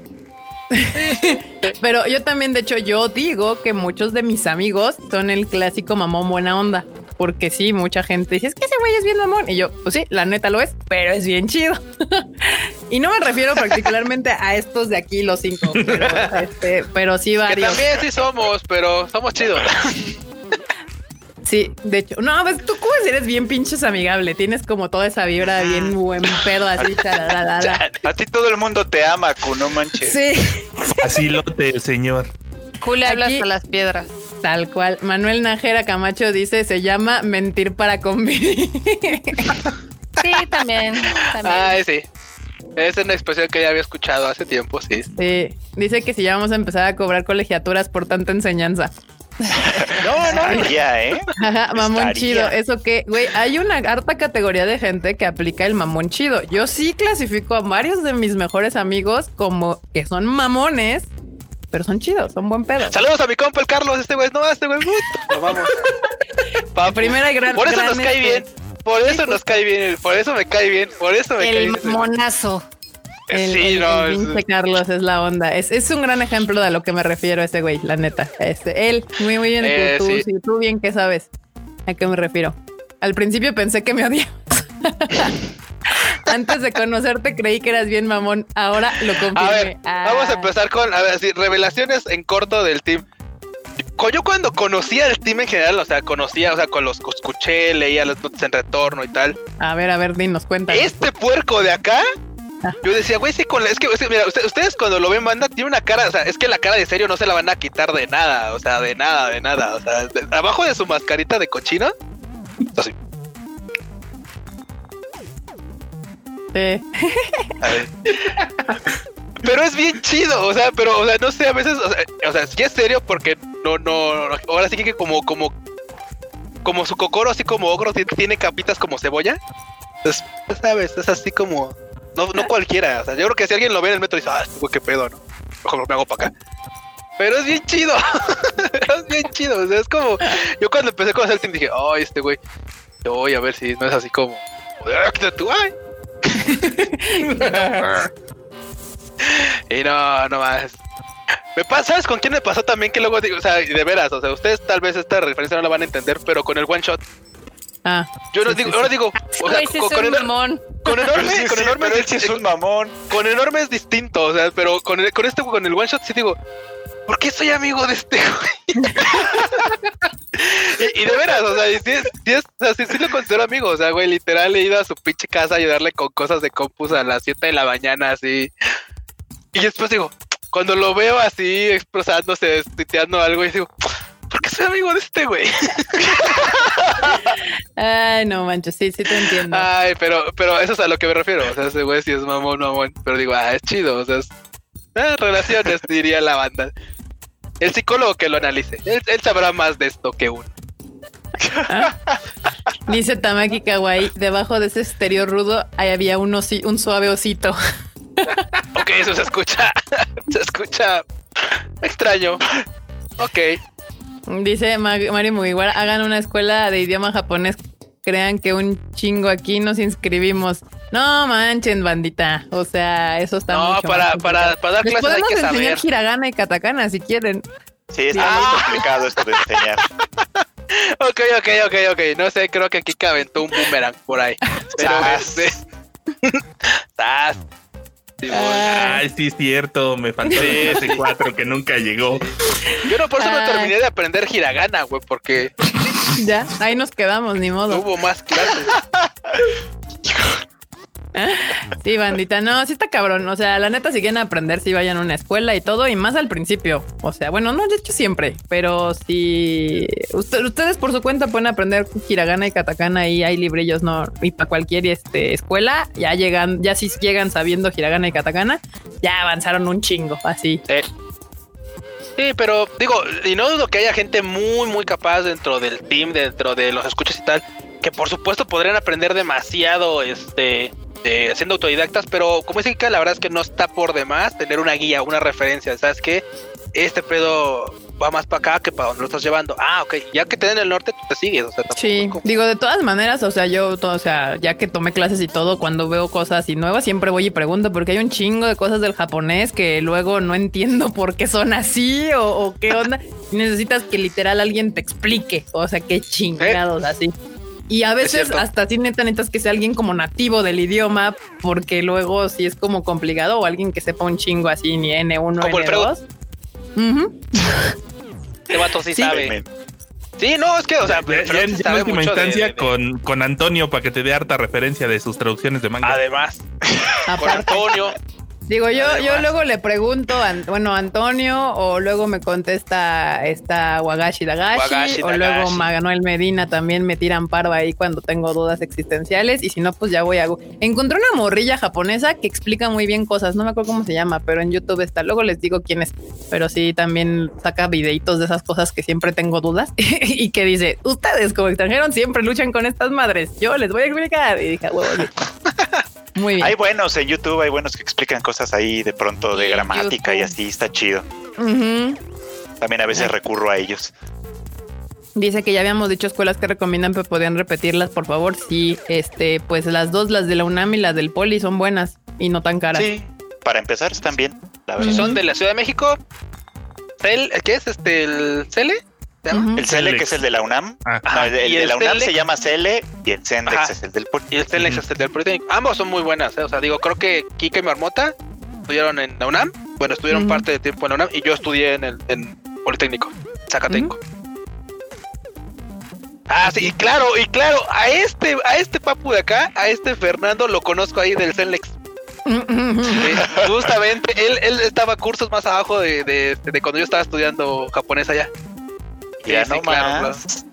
Pero yo también, de hecho, yo digo que muchos de mis amigos son el clásico mamón buena onda. Porque sí, mucha gente dice, es que ese güey es bien mamón. Y yo, pues sí, la neta lo es, pero es bien chido. y no me refiero particularmente a estos de aquí, los cinco, pero, este, pero sí que varios. también sí somos, pero somos chidos. Sí, de hecho, no, ves, tú como eres bien pinches amigable, tienes como toda esa vibra bien buen pedo así, chalalala. A ti todo el mundo te ama, Ku, no manches. Sí, Así lote, señor. Julio habla Aquí- hasta las piedras. tal cual. Manuel Najera Camacho dice, se llama mentir para convivir. Sí, también. también. Ay, sí. Esa es una expresión que ya había escuchado hace tiempo, sí. Sí, dice que si ya vamos a empezar a cobrar colegiaturas por tanta enseñanza. No, no, ya, ¿eh? Ajá, mamón Estaría. chido. Eso que, güey, hay una harta categoría de gente que aplica el mamón chido. Yo sí clasifico a varios de mis mejores amigos como que son mamones, pero son chidos, son buen pedo. Saludos a mi compa el Carlos, este güey, no, este güey, puto. Lo vamos. Papu. Primera y gran. Por eso gran, nos cae este, bien. Por eso nos cae bien, por eso me cae bien, por eso me cae El bien. monazo. El, sí, el- no, el es- Carlos es la onda. Es, es un gran ejemplo de a lo que me refiero ese güey, la neta. Este, él, muy, muy bien. Eh, tú, sí. sí, tú bien que sabes a qué me refiero. Al principio pensé que me odiabas. Antes de conocerte creí que eras bien mamón. Ahora lo confirmé. A ver, vamos a Ah. empezar con, a ver, sí, revelaciones en corto del team. Yo cuando conocía el team en general, o sea, conocía, o sea, con los escuché, leía las notas en retorno y tal. A ver, a ver, dinos, cuéntanos. Este puerco de acá, yo decía, güey, sí, con la- es que, mira, usted- ustedes cuando lo ven, banda, tiene una cara, o sea, es que la cara de serio no se la van a quitar de nada, o sea, de nada, de nada, o sea, de- abajo de su mascarita de cochino, así. Sí. A ver. Pero es bien chido, o sea, pero, o sea, no sé, a veces, o sea, o sea, sí es serio porque no, no, no, ahora sí que como, como, como su cocoro, así como ogro, ti- tiene capitas como cebolla. Entonces, sabes, es así como, no, no cualquiera, o sea, yo creo que si alguien lo ve en el metro dice, ah, qué pedo, ¿no? Mejor me hago para acá. Pero es bien chido, es bien chido, o sea, es como, yo cuando empecé a conocer el team dije, ay, este güey, voy a ver si no es así como, "Ah, quítate tú, ay. Y no, no más. Me pasa, ¿sabes con quién me pasó también? Que luego digo, o sea, de veras, o sea, ustedes tal vez esta referencia no la van a entender, pero con el one shot, Ah, yo no Sí, digo, sí, ahora sí. digo, o sea, con, con un mamón. con enorme, con enorme, pero él sí es un mamón. con enorme es distinto, o sea, pero con, el- con este, con el one shot sí digo, ¿por qué soy amigo de este güey? y, y de veras, o sea, y sí, es- sí, es- o sea, sí, sí lo considero amigo, o sea, güey, literal he ido a su pinche casa a ayudarle con cosas de compus a las 7 de la mañana, así. Y después digo, cuando lo veo así, expresándose, tuiteando algo, y digo, ¿por qué soy amigo de este güey? ay, no manches, sí, sí te entiendo. Ay, pero, pero eso es a lo que me refiero, o sea, ese güey sí es mamón, mamón, pero digo, ah, es chido, o sea, es, eh, relaciones, diría la banda. El psicólogo que lo analice, él, él sabrá más de esto que uno. Dice Tamaki Kawaii, debajo de ese exterior rudo ahí había un, osi- un suave osito. Ok, eso se escucha, se escucha extraño. Ok, Dice Ma- Mario Mugiwara, hagan una escuela de idioma japonés. Crean que un chingo aquí nos inscribimos. No manchen, bandita. O sea, eso está no, mucho para, más para, para dar Les clases hay podemos que enseñar saber. hiragana y katakana si quieren. Sí, está Ah. muy complicado esto de enseñar. Ok, ok, ok, ok, no sé, creo que aquí aventó un boomerang por ahí. Pero este... Ah. Ay, sí, es cierto. Me faltó ese 4 que nunca llegó. Yo no, por eso no Ay. terminé de aprender hiragana, güey, porque Ya, ahí nos quedamos, ni no modo. hubo más clases. Sí, bandita, no, sí está cabrón. O sea, la neta, si quieren aprender, si vayan a una escuela y todo, y más al principio. O sea, bueno, no de hecho siempre, pero si usted- ustedes por su cuenta pueden aprender hiragana y katakana y hay librillos, no, y para cualquier este, escuela, ya llegan, ya si llegan sabiendo hiragana y katakana, ya avanzaron un chingo, así. Sí, pero digo, y no dudo que haya gente muy, muy capaz dentro del team, dentro de los escuchas y tal, que por supuesto podrían aprender demasiado, este, siendo autodidactas, pero como dice Kika, la verdad es que no está por demás tener una guía, una referencia, ¿sabes qué? Este pedo va más para acá que para donde lo estás llevando. Ah, ok, ya que te den el norte, tú te sigues, o sea, Sí, digo, de todas maneras, o sea, yo, o sea, ya que tomé clases y todo, cuando veo cosas y nuevas, siempre voy y pregunto, porque hay un chingo de cosas del japonés que luego no entiendo por qué son así o, o qué onda. Y necesitas que literal alguien te explique, o sea, qué chingados así. Y a veces hasta así neta necesitas que sea alguien como nativo del idioma, porque luego sí es como complicado, o alguien que sepa un chingo así, ni N1, Como el Freud. N2. Ujú. Este vato sí, Sí. sabe. Sí, no, es que, o sea, Ya, ya en, sí ya en sabe última de- instancia de- de- Con, con Antonio para que te dé harta referencia de sus traducciones de manga. Además, con. Antonio. Digo, yo, yo luego le pregunto, a, bueno, Antonio, o luego me contesta esta Wagashi Dagashi, Wagashi o Dagashi. luego Manuel Medina también me tiran paro ahí cuando tengo dudas existenciales, y si no, pues ya voy a... Encontré una morrilla japonesa que explica muy bien cosas, no me acuerdo cómo se llama, pero en YouTube está, luego les digo quién es, pero sí también saca videitos de esas cosas que siempre tengo dudas, y que dice, ustedes como extranjeros siempre luchan con estas madres, yo les voy a explicar, y dije, "Ah, huevo, sí". Muy bien. Hay buenos en YouTube, hay buenos que explican cosas ahí de pronto de gramática y así, está chido. También a veces recurro a ellos. Dice que ya habíamos dicho escuelas que recomiendan, pero podrían repetirlas, por favor. Sí, este, pues las dos, las de la UNAM y las del Poli, son buenas y no tan caras. Sí, para empezar están bien, la Si son de la Ciudad de México, Cel, ¿qué es este? ¿El Cele? ¿Se llama? El Cele, Celex. que es el de la UNAM. Ah, No, el, el y de la UNAM Celex- se llama Cele y el Cendex Ajá. es el del Poli. Y el Telex es el del Politécnico. Ambos son muy buenas, ¿eh? O sea, digo, creo que Kika y Marmota estudiaron en la UNAM. Bueno, estuvieron parte de tiempo en la UNAM y yo estudié en el en Politécnico, Zacatenco. Ah, sí, y claro, y claro, a este, a este papu de acá, a este Fernando lo conozco ahí del Celnex. Sí, justamente, él, él estaba cursos más abajo de, de, de cuando yo estaba estudiando japonés allá. Ya Sí, no claro, más.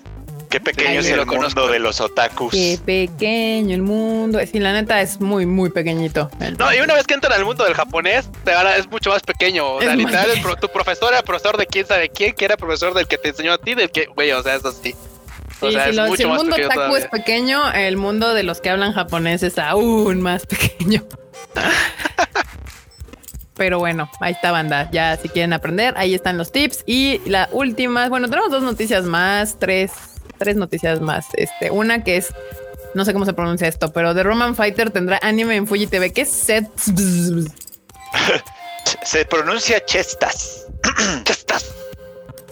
Qué pequeño es el lo mundo conozco. de los otakus. Qué pequeño el mundo. Sí, la neta es muy, muy pequeñito. No, y una vez que entran al mundo del japonés, te van a- es mucho más pequeño. O sea, literal, el tu profesor era profesor de quién sabe quién, que era profesor del que te enseñó a ti, del que, güey, o sea, eso sí. O Sí, sea, si, es lo- si el mundo pequeño taku es pequeño, el mundo de los que hablan japonés es aún más pequeño. Pero bueno, ahí está banda. Ya si quieren aprender, ahí están los tips. Y la última, bueno, tenemos dos noticias más, tres, tres noticias más. Este, una que es, no sé cómo se pronuncia esto, pero The Roman Fighter tendrá anime en Fuji TV. ¿Qué es set? Se pronuncia Chestas. Chestas.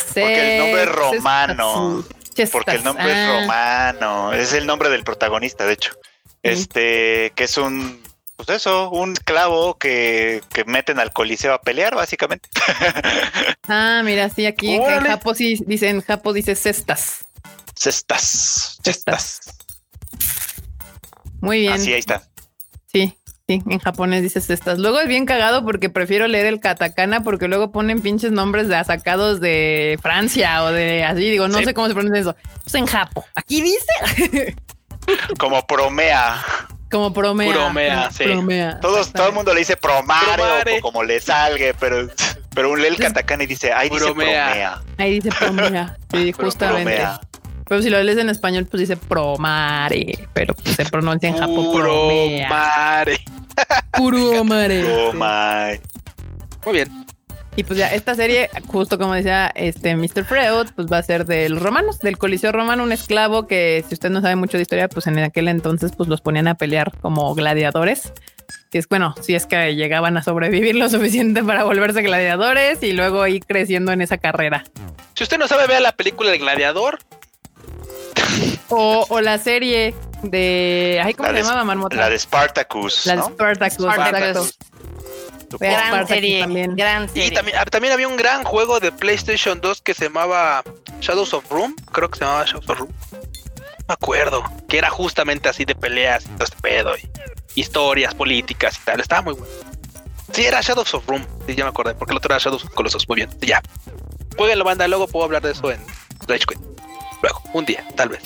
Porque el nombre es romano. Chestas. Porque el nombre es Ah, romano. Es el nombre del protagonista, de hecho. Este, que es un, pues eso, un clavo que, que meten al coliseo a pelear, básicamente. Ah, mira, sí, aquí en. Japo sí dicen, Japo dice cestas. Cestas. Chestas. Muy bien. Así ahí está. Sí, sí, en japonés dices cestas. Luego es bien cagado porque prefiero leer el katakana porque luego ponen pinches nombres de sacados de Francia o de así. Digo, no Sí. sé cómo se pronuncia eso. Pues en Japo. Aquí dice Como promea. Como promea. Promea, sí. promea. Todos, todo el mundo le dice promare, Promare. o como le salga, pero, pero un lee el katakana y dice, ay, dice Promea. Ahí dice promea. Sí, justamente. promea. Pero si lo lees en español, pues dice promare. Pero pues, se pronuncia en promea. madre. Promare. Promare. Muy bien. Y pues ya esta serie, justo como decía este Mr. Freud, pues va a ser de los romanos, del Coliseo romano, un esclavo que si usted no sabe mucho de historia, pues en aquel entonces pues los ponían a pelear como gladiadores. Que es bueno, si es que llegaban a sobrevivir lo suficiente para volverse gladiadores y luego ir creciendo en esa carrera. Si usted no sabe, vea la película El Gladiador. O, o la serie de, ay, ¿cómo La se de- llamaba Marmota? La de Spartacus. La de ¿no? Spartacus, Spartacus. Gran serie, también. gran Y serie. también, ah, también había un gran juego de PlayStation 2 que se llamaba Shadows of Room. Creo que se llamaba Shadows of Room. No me acuerdo. Que era justamente así de peleas y todo este pedo. Y historias políticas y tal. Estaba muy bueno. Sí, era Shadows of Room. Sí, ya me acordé. Porque el otro era Shadows of Colossus. Muy bien. Ya. Jueguenlo, banda. Luego puedo hablar de eso en Rage Quit. Luego, un día, tal vez.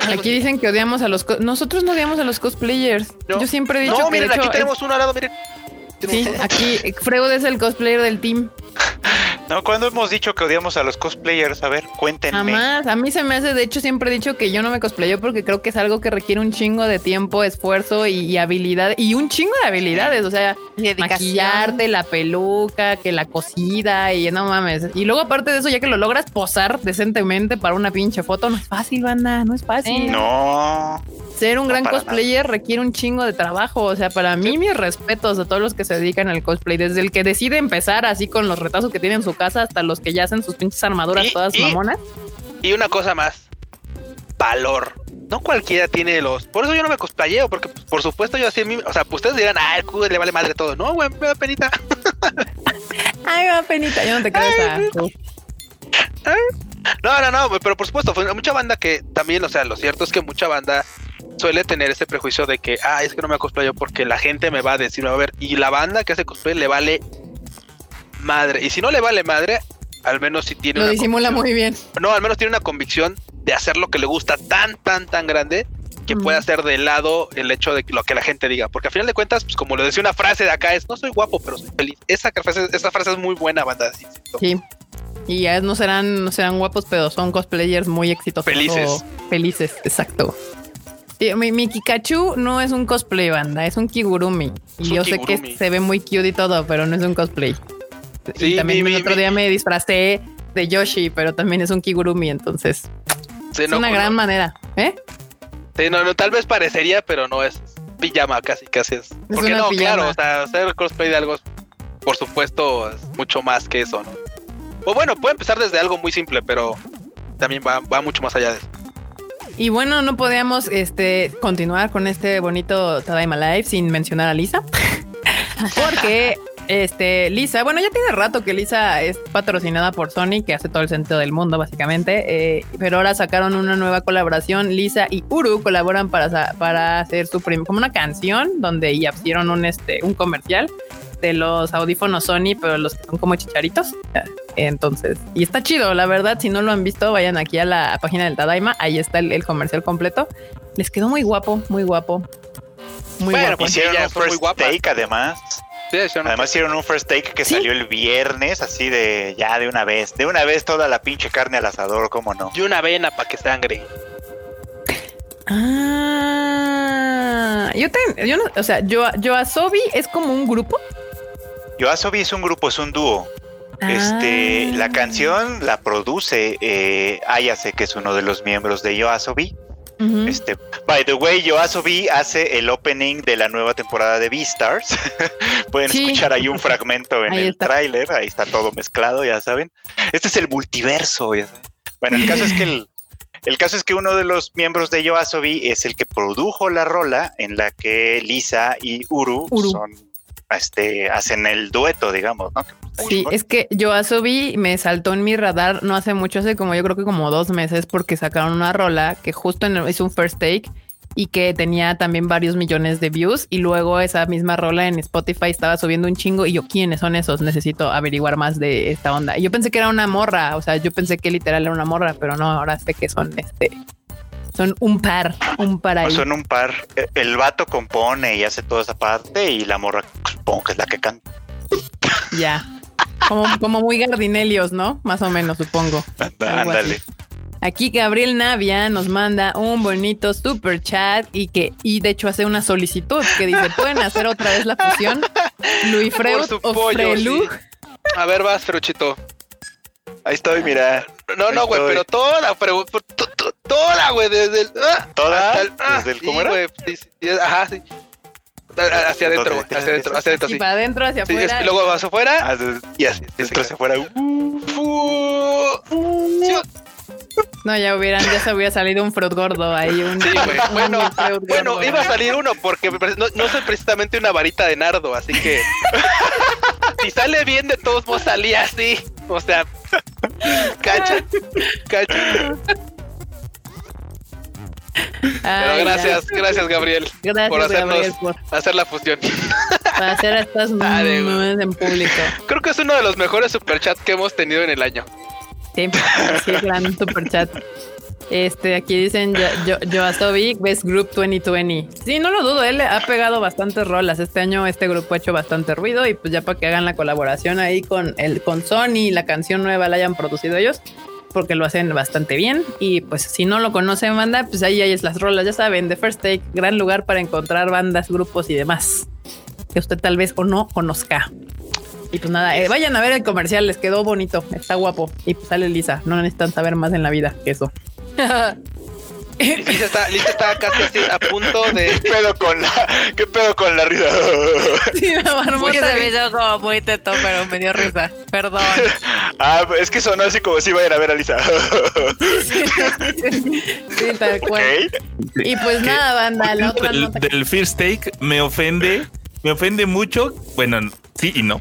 Aquí dicen que odiamos a los... Nosotros no odiamos a los cosplayers. No. Yo siempre he dicho No, que de miren, aquí hecho, tenemos uno al lado, miren. Sí, aquí Freud es el cosplayer del team. No, cuando hemos dicho que odiamos a los cosplayers, a ver, cuéntenme. Jamás. A mí se me hace, de hecho, siempre he dicho que yo no me cosplayo porque creo que es algo que requiere un chingo de tiempo, esfuerzo y, y habilidad. Y un chingo de habilidades. O sea, maquillarte, la peluca, que la cosida y no mames. Y luego, aparte de eso, ya que lo logras posar decentemente para una pinche foto, no es fácil, banda. No es fácil. No. Ser un gran cosplayer requiere un chingo de trabajo. O sea, para mí, mis respetos a todos los que se dedican al cosplay, desde el que decide empezar así con los retazos que tiene en su casa hasta los que ya hacen sus pinches armaduras Y- todas y- mamonas. Y una cosa más. Valor. No cualquiera tiene los. Por eso yo no me cosplayeo, porque pues, por supuesto yo así. O sea, pues, ustedes dirán, ah, el cubo le vale madre todo. No, güey, me da penita. Ay, me da penita, yo no te creo esa. No, no, no, pero por supuesto, fue mucha banda que también, o sea, lo cierto es que mucha banda suele tener ese prejuicio de que, ah, es que no me cosplayo porque la gente me va a decir, me va a ver. Y la banda que hace cosplay le vale madre. Y si no le vale madre, al menos si tiene Lo una disimula muy bien. No, al menos tiene una convicción de hacer lo que le gusta tan, tan, tan grande que Ujú. puede hacer de lado el hecho de lo que la gente diga. Porque al final de cuentas, pues como lo decía una frase de acá, es no soy guapo, pero soy feliz. Esa frase, esa frase es muy buena, banda. insisto. Sí. Y ya no serán, no serán guapos, pero son cosplayers muy exitosos. Felices. Felices, exacto. Sí, mi, mi Pikachu no es un cosplay banda, es un Kigurumi. Y Es un yo sé que se ve muy cute y todo, pero no es un cosplay. Sí, y también mi- el mi- otro día me disfracé de Yoshi, pero también es un Kigurumi, entonces Sí, es no, una no, gran manera. ¿Eh? sí, no, no, tal vez parecería, pero no es pijama, casi, casi es. Porque una no, pijama. claro, o sea, hacer cosplay de algo, es, por supuesto, es mucho más que eso, ¿no? O bueno, puede empezar desde algo muy simple, pero también va, va mucho más allá de eso. Y bueno, no podíamos este, continuar con este bonito Tadaima Live sin mencionar a Lisa. Porque este, Lisa, bueno, ya tiene rato que Lisa es patrocinada por Sony, que hace todo el sentido del mundo, básicamente. eh, pero ahora sacaron una nueva colaboración. Lisa y Uru colaboran para, para hacer su como una canción donde ya hicieron un, este, un comercial de los audífonos Sony, pero los que son como chicharitos. Entonces, y está chido, la verdad. Si no lo han visto, vayan aquí a la página del Tadaima. Ahí está el, el comercial completo. Les quedó muy guapo, muy guapo. Muy Bueno, guapo. pues Hicieron un first take además. Sí, hicieron- Además hicieron un first take que Sí. salió el viernes, así de ya de una vez. De una vez toda la pinche carne al asador, ¿cómo no? y una vena para que sangre. Ah, yo te, yo no, o sea, yo, Yoasobi es como un grupo. Yoasobi es un grupo, es un dúo. Este, Ah. la canción la produce eh, Ayase, que es uno de los miembros de Yoasobi. Este, by the way, Yoasobi hace el opening de la nueva temporada de Beastars. Pueden Sí. escuchar ahí un fragmento en Ahí el tráiler, ahí está todo mezclado, ya saben. Este es el multiverso, ya saben. Bueno, el caso es que el, el caso es que uno de los miembros de Yoasobi es el que produjo la rola en la que Lisa y Uru, Uru. son este hacen el dueto, digamos, ¿no? Sí, es que Yoasobi me saltó en mi radar no hace mucho, hace como yo creo que como dos meses, porque sacaron una rola que justo en el- hizo un first take y que tenía también varios millones de views y luego esa misma rola en Spotify estaba subiendo un chingo y yo, ¿quiénes son esos? Necesito averiguar más de esta onda. Y yo pensé que era una morra, o sea, yo pensé que literal era una morra, pero no, ahora sé que son este, son un par, un par ahí. Pues son un par. Eh, El vato compone y hace toda esa parte y la morra supongo que es la que canta. Ya. Como, como muy gardinelios, ¿no? Más o menos, supongo. Ándale. Aquí Gabriel Navia nos manda un bonito super chat y que, y de hecho hace una solicitud que dice: ¿Pueden hacer otra vez la fusión? Luis Freud o pollo, Frelu. sí. A ver, vas, Feruchito. Ahí estoy, mira. No, no, güey, pero toda, to- to- toda, güey, desde el. ah, ¿Toda? hasta el- ah, ¿Desde el sí, cómo era? güey, sí, sí, sí, ajá, sí. Hacia adentro, güey, hacia adentro, hacia adentro, Y sí. para adentro, hacia Sí, es afuera. que luego vas afuera Ah, y así. sí, Dentro sí, se fuera. Sí, No, ya hubieran, ya se hubiera salido un fruit gordo ahí. Un, Sí, güey. Bueno, bueno, gordo. iba a salir uno porque no, no soy precisamente una varita de nardo, así que si sale bien de todos modos salía así. O sea, cacha, cacha. Pero Ay, gracias, gracias Gabriel ya. Gracias, por hacernos- Gabriel, por, hacer la fusión. por hacer estas güey. memes en público. Creo que es uno de los mejores superchats que hemos tenido en el año. Sí, sí, gran super chat. Este, aquí dicen yo, yo, Yoasobi, Best Group 2020. Sí, no lo dudo, él ha pegado bastantes rolas. Este año este grupo ha hecho bastante ruido y pues ya para que hagan la colaboración ahí con el con Sony, la canción nueva la hayan producido ellos, porque lo hacen bastante bien. Y pues si no lo conocen, banda, pues ahí hay las rolas, ya saben, The First Take, gran lugar para encontrar bandas, grupos y demás que usted tal vez o no conozca. Y pues nada, eh, vayan a ver el comercial, les quedó bonito, está guapo. Y pues sale Lisa, no necesitan saber más en la vida que eso. Lisa está, Lisa está casi así a punto ¿Qué de. pedo con la, qué pedo con la risa? Sí, marmota. se me hizo como muy teto, pero me dio risa. Perdón. ah, es que sonó así como si vayan a ver a Lisa. Sí, tal cual. Y pues nada, banda, la otra del, nota. del first take me ofende, me ofende mucho. Bueno, sí y no.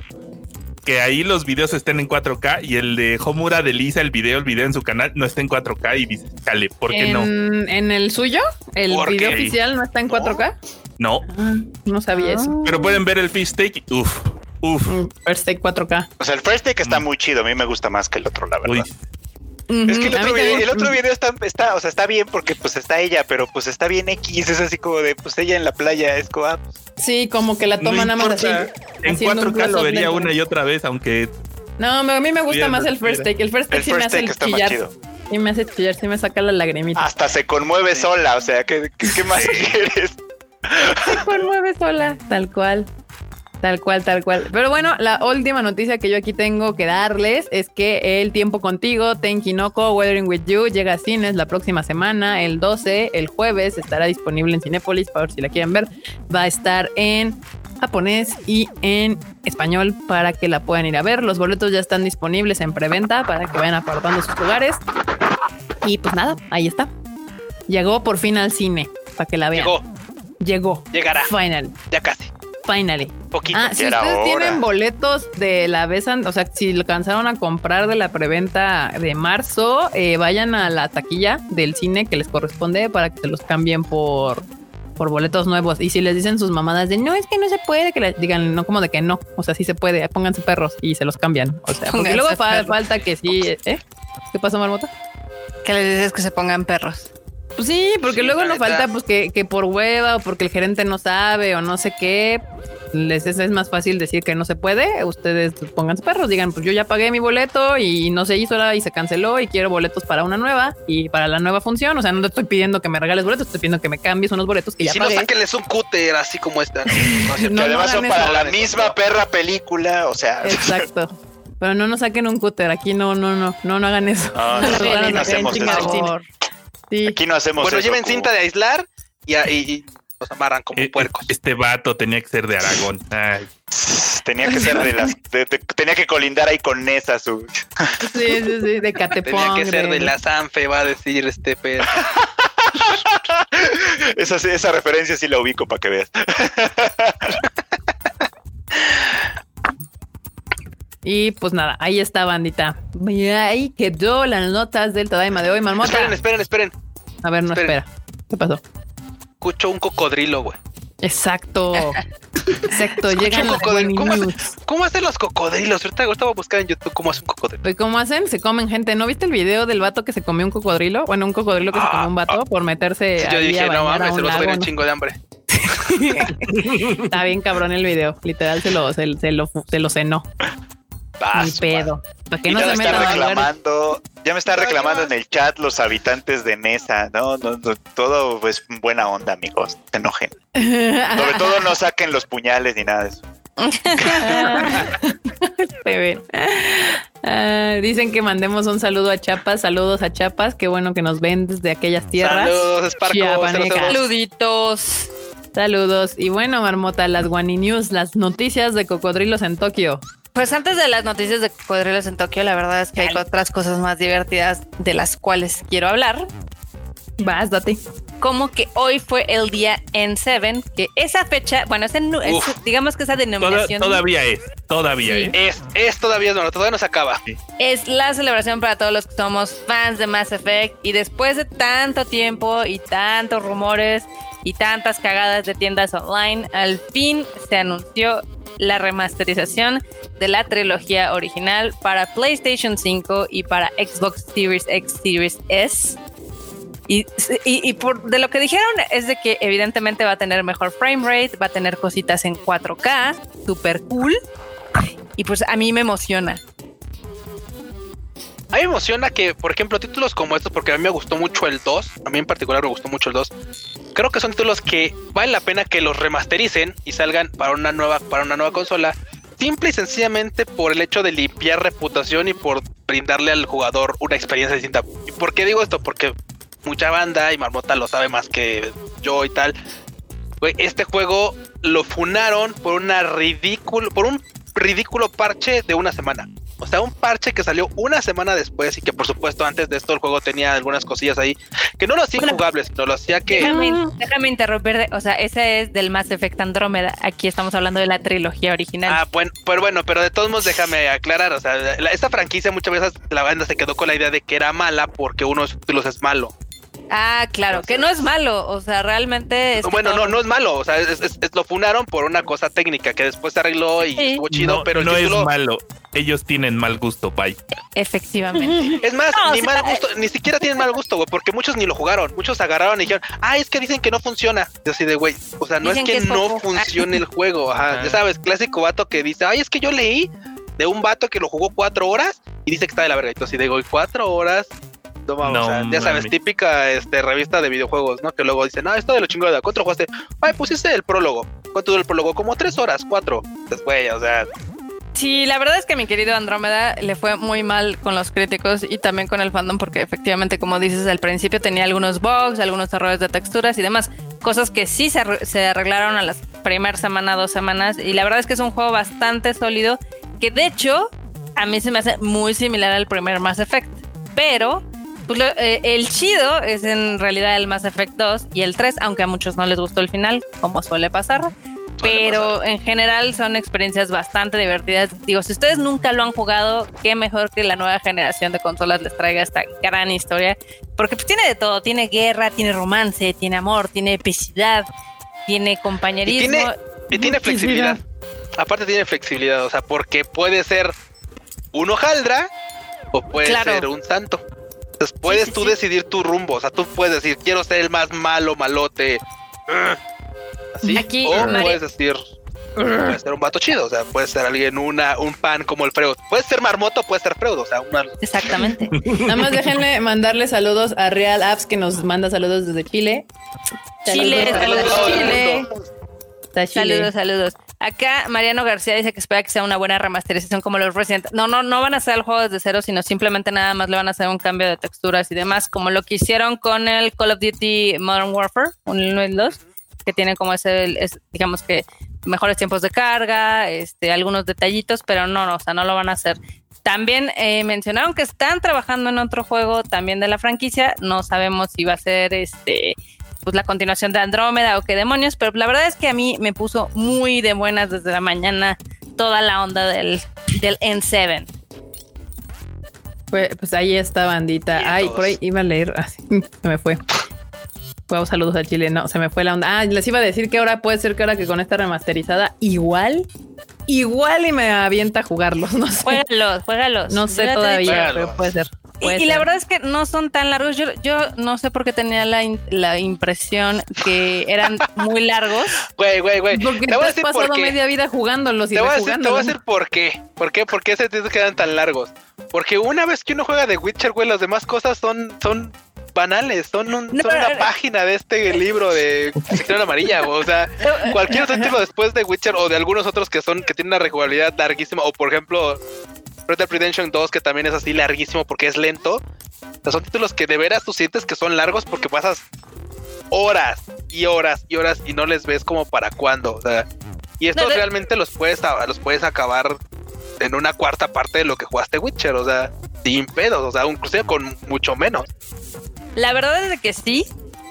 Que ahí los videos estén en 4K y el de Homura de Lisa, el video, el video en su canal, no está en 4K y dice, chale, ¿por qué no? en, en el suyo, el ¿Por video qué? oficial no está en 4K. No, Ah, no sabía eso. pero pueden ver el first take. y Uf, uf. Mm, First Take 4K. O sea, el first take está muy chido. A mí me gusta más que el otro, la verdad. Uy, Es que el a otro, video, el otro video está, está, o sea, está bien porque pues está ella, pero pues está bien X, es así como de pues ella en la playa, es como, ah, Sí, como que la no toman nada más así. importa. En haciendo un 4K lo vería una y otra vez, aunque No, a mí me gusta Bien, más el first take. El first take el sí me hace take el está más chillar. chido. Sí me hace chillar, sí me saca la lagrimita. Hasta se conmueve sola, o sea, ¿qué, qué, qué más quieres? Se conmueve sola, tal cual. Tal cual, tal cual. Pero bueno, la última noticia que yo aquí tengo que darles es que El Tiempo Contigo, Tenkinoko, Weathering With You, llega a cines la próxima semana, el 12, el jueves, estará disponible en Cinépolis, ver si la quieren ver. Va a estar en japonés y en español para que la puedan ir a ver. Los boletos ya están disponibles en preventa para que vayan apartando sus lugares. Y pues nada, ahí está. Llegó por fin al cine para que la vean. Llegó, Llegó. llegará, Final. ya casi. Finally. Poquito. Ah, si ustedes hora. tienen boletos de la vez, an- o sea, si lo alcanzaron a comprar de la preventa de marzo, eh, vayan a la taquilla del cine que les corresponde para que se los cambien por, por boletos nuevos. Y si les dicen sus mamadas de no, es que no se puede, que les digan no como de que no, o sea, sí se puede, pónganse perros y se los cambian. O sea, porque Pónganse luego fa- perros. falta que sí, ¿eh? ¿Qué pasó, Marmota? Que les dices que se pongan perros. Pues sí, porque Sí, luego la no neta. falta pues que, que por hueva o porque el gerente no sabe o no sé qué. Les es, es más fácil decir que no se puede. Ustedes pónganse perros, digan, pues yo ya pagué mi boleto y no se hizo nada y se canceló y quiero boletos para una nueva y para la nueva función. O sea, no te estoy pidiendo que me regales boletos, estoy pidiendo que me cambies unos boletos que Y ya si no, sáquenles un cúter así como esta. No. No, además son para eso. la misma perra película, o sea, Exacto. Pero no nos saquen un cúter. Aquí no, no, no, no, no hagan eso. No, no, Nos no del cine. Sí. aquí no hacemos Bueno, eso. lleven cinta de aislar y, y, y los amarran como Eh, puercos. Este vato tenía que ser de Aragón. Ay, Tenía que ser de las, de- de- tenía que colindar ahí con esa su. Sí, sí, sí, de Catepong. Tenía que ser de la Sanfe, va a decir este perro. Esa, esa referencia sí la ubico para que veas. Y pues nada, ahí está, bandita. Y ahí quedó las notas del Tadaima de hoy, Marmota. esperen, esperen, esperen. A ver, no esperen. espera. ¿Qué pasó? Escucho un cocodrilo, güey. Exacto. Exacto, llegan un las cocodrilo. Wani ¿Cómo hace-. ¿Cómo hacen los cocodrilos? Ahorita estaba buscando en YouTube cómo hace un cocodrilo. Pues, ¿Cómo hacen? Se comen gente. ¿No viste el video del vato que se comió un cocodrilo? Bueno, un cocodrilo que se comió un vato por meterse Ah, Yo dije, a no a mames, se los voy a un chingo de hambre. Está bien cabrón el video. Literal se lo, se, se lo, se lo cenó. Ah, Ni pedo. Para que Y no ya se me está reclamando, ya me está reclamando en el chat los habitantes de Mesa. No, no, no, todo es buena onda, amigos. Se enojen. Sobre todo no saquen los puñales ni nada de eso. Se ven. Ah, dicen que mandemos un saludo a Chiapas. Saludos a Chiapas. Qué bueno que nos ven desde aquellas tierras. Saludos, Saluditos. Saludos. Y bueno, Marmota, las Guani News, las noticias de cocodrilos en Tokio. Pues antes de las noticias de cocodrilos en Tokio, la verdad es que hay otras cosas más divertidas de las cuales quiero hablar. Vas, date. Como que hoy fue el día N7, que esa fecha, bueno, es- Uf. digamos que esa toda- denominación todavía es, todavía Sí. es. Es, es todavía, no, todavía no se acaba. es la celebración para todos los que somos fans de Mass Effect. Y después de tanto tiempo y tantos rumores y tantas cagadas de tiendas online, al fin se anunció la remasterización de la trilogía original para PlayStation 5 y para Xbox Series X Series S. Y, y- de lo que dijeron es de que evidentemente va a tener mejor frame rate, va a tener cositas en 4K, super cool. Y pues a mí me emociona. A mí me emociona que, por ejemplo, títulos como estos, porque a mí me gustó mucho el 2, a mí en particular me gustó mucho el 2, creo que son títulos que vale la pena que los remastericen y salgan para una nueva, para una nueva consola, simple y sencillamente por el hecho de limpiar reputación y por brindarle al jugador una experiencia distinta. ¿Y por qué digo esto? Porque mucha banda y Marmota lo sabe más que yo y tal. Este juego lo funaron por una ridículo, por un ridículo parche de una semana. O sea, un parche que salió una semana después y que por supuesto antes de esto el juego tenía algunas cosillas ahí que no lo hacía injugables, sino lo hacía que... Déjame, déjame interrumpir, o sea, ese es del Mass Effect Andrómeda. Aquí estamos hablando de la trilogía original. Ah, bueno, pero bueno, pero de todos modos déjame aclarar, o sea, la- esta franquicia muchas veces la banda se quedó con la idea de que era mala porque uno de sus títulos es malo. Ah, claro, que no es malo, o sea, realmente es bueno, todo- no, no es malo, o sea, es- es- es- lo funaron por una cosa técnica que después se arregló y Sí. estuvo chido, no pero el no título... es malo. Ellos tienen mal gusto, bye. efectivamente. Es más, No, ni o sea, mal gusto, ni siquiera tienen mal gusto, güey, porque muchos ni lo jugaron. Muchos agarraron y dijeron, ah, es que dicen que no funciona. Yo así de, güey, o sea, no Dicen es que, que es no poco. funcione el juego. Ajá, ya sabes, clásico vato que dice, ay, es que yo leí de un vato que lo jugó cuatro horas y dice que está de la verga. Y tú así de, güey, cuatro horas. No, vamos, No o sea, ya sabes, típica este, revista de videojuegos, ¿no? Que luego dicen, no, esto de lo chingada, ¿cuánto jugaste? Ay, pusiste el prólogo. ¿Cuánto duró el prólogo? Como tres horas, cuatro. Güey, o sea, Sí, la verdad es que mi querido Andrómeda le fue muy mal con los críticos y también con el fandom porque efectivamente, como dices, al principio tenía algunos bugs, algunos errores de texturas y demás. cosas que sí se, se arreglaron a las primeras semana, dos semanas. Y la verdad es que es un juego bastante sólido. Que de hecho, a mí se me hace muy similar al primer Mass Effect. Pero pues, lo- eh, el chido es en realidad el Mass Effect 2 y el 3, aunque a muchos no les gustó el final, como suele pasar. Pero en general son experiencias bastante divertidas. Digo, si ustedes nunca lo han jugado, qué mejor que la nueva generación de consolas les traiga esta gran historia. Porque pues, tiene de todo. Tiene guerra, tiene romance, tiene amor, tiene epicidad, tiene compañerismo. Y tiene, y tiene Muchísima. flexibilidad. Aparte tiene flexibilidad, o sea, porque puede ser un hojaldra o puede Claro. ser un santo. Entonces puedes sí, tú sí. decidir tu rumbo, o sea, tú puedes decir, quiero ser el más malo, malote. Así. Aquí, o María- puedes decir, puedes ser un vato chido, o sea, puedes ser alguien, una, un pan como el Freud. Puedes ser marmoto, puedes ser Freud, o sea, una... Exactamente. Nada más déjenme mandarle saludos a Real Apps que nos manda saludos desde Chile. Chile, saludos, el Chile. Saludos, saludos. Acá Mariano García dice que espera que sea una buena remasterización como los Resident. No, no, no van a hacer el juego desde cero, sino simplemente nada más le van a hacer un cambio de texturas y demás, como lo que hicieron con el Call of Duty Modern Warfare, un 1 y el 2, que tiene como ese, es, digamos que mejores tiempos de carga, este, algunos detallitos, pero no, no, o sea, no lo van a hacer. También eh, mencionaron que están trabajando en otro juego también de la franquicia. No sabemos si va a ser este pues la continuación de Andrómeda o qué demonios, pero la verdad es que a mí me puso muy de buenas desde la mañana toda la onda del, del N7. Pues, pues ahí está, bandita. Bien, Ay, todos. por ahí iba a leer. Ah, sí, se me fue. Wow, saludos a Chile. No, se me fue la onda. Ah, les iba a decir que ahora puede ser que ahora que con esta remasterizada, igual, igual y me avienta a jugarlos. No sé. Juégalos, juégalos. No sé todavía, pero puede ser. Y, y la verdad es que no son tan largos. Yo, yo no sé por qué tenía la, in- la impresión que eran muy largos. Güey, güey, güey. Porque Te has pasado media vida jugándolos y Te voy, a decir, te voy a decir por qué. ¿Por qué? ¿Por qué se te quedan tan largos? Porque una vez que uno juega de Witcher, güey, las demás cosas son, son banales. Son, un- No, son una página de este libro de Sección Amarilla. O sea, cualquier título después de Witcher o de algunos otros que son que tienen una rejugabilidad larguísima. O por ejemplo, Red Dead Redemption 2, que también es así larguísimo porque es lento. O sea, son títulos que de veras tú sientes que son largos porque pasas horas y horas y horas y no les ves como para cuándo. O sea, y estos No, realmente los puedes, los puedes acabar en una cuarta parte de lo que jugaste Witcher. O sea, sin pedos. O sea, inclusive con mucho menos. La verdad es que sí.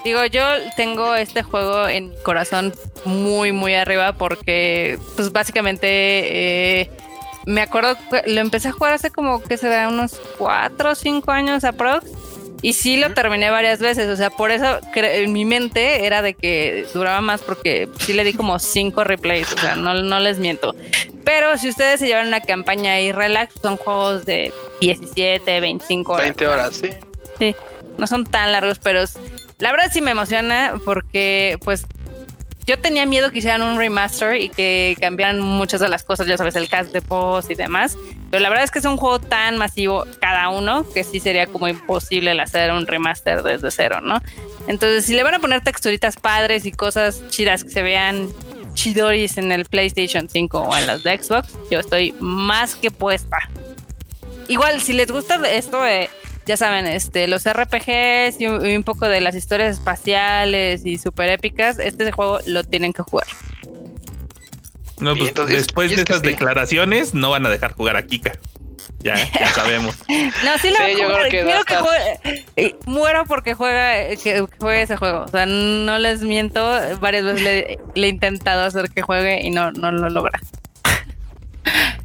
Digo, yo tengo este juego en mi corazón muy, muy arriba porque, pues básicamente, eh, me acuerdo que lo empecé a jugar hace como que será unos cuatro o cinco años aprox. Y sí lo terminé varias veces, o sea, por eso en mi mente era de que duraba más porque sí le di como cinco replays, o sea, no, no les miento. Pero si ustedes se llevan una campaña y relax, son juegos de 17, 25 horas. 20 horas, sí. Sí, no son tan largos, pero la verdad sí me emociona porque pues yo tenía miedo que hicieran un remaster y que cambiaran muchas de las cosas, ya sabes, el cast de post y demás. Pero la verdad es que es un juego tan masivo cada uno que sí sería como imposible hacer un remaster desde cero, ¿no? Entonces, si le van a poner texturitas padres y cosas chidas que se vean chidoris en el PlayStation 5 o en las de Xbox, yo estoy más que puesta. Igual, si les gusta esto de, ya saben, este, los RPGs y un, y un poco de las historias espaciales y super épicas, este juego lo tienen que jugar. No, pues entonces- después de estas sí. declaraciones no van a dejar jugar a Kika. Ya, ya sabemos. No, sí lo Sí, voy a yo jugar. creo que juegue. eh, Muero porque juega, que, que juegue ese juego. O sea, no les miento. Varias veces le, le he intentado hacer que juegue y no, no lo logra.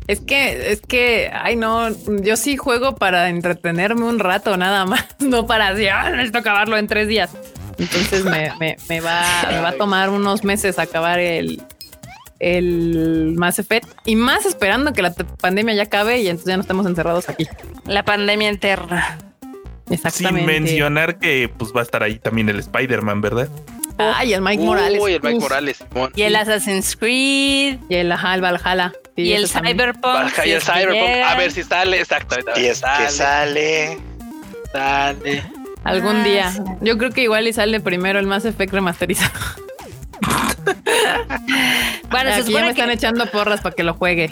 Es que, es que, ay no, yo sí juego para entretenerme un rato nada más, no para así, ah, necesito acabarlo en tres días. Entonces me, me, me va, me va a tomar unos meses acabar el, el Mass Effect y más esperando que la pandemia ya acabe y entonces ya no estemos encerrados aquí. La pandemia interna. Sin Exactamente. mencionar que pues va a estar ahí también el Spider-Man, ¿verdad? Ay, el Mike Morales. Uy, el Mike Uf. Morales, Simón. Y el Assassin's Creed. Y el ajá, el Valhalla. Sí, y el. Cyberpunk. Y el Cyberpunk. A ver si sale, ver Y es que sale. sale. Algún Ah, día. sí. Yo creo que igual y sale primero el Mass Effect remasterizado. Bueno, se Aquí ya supone me están echando porras para que lo juegue.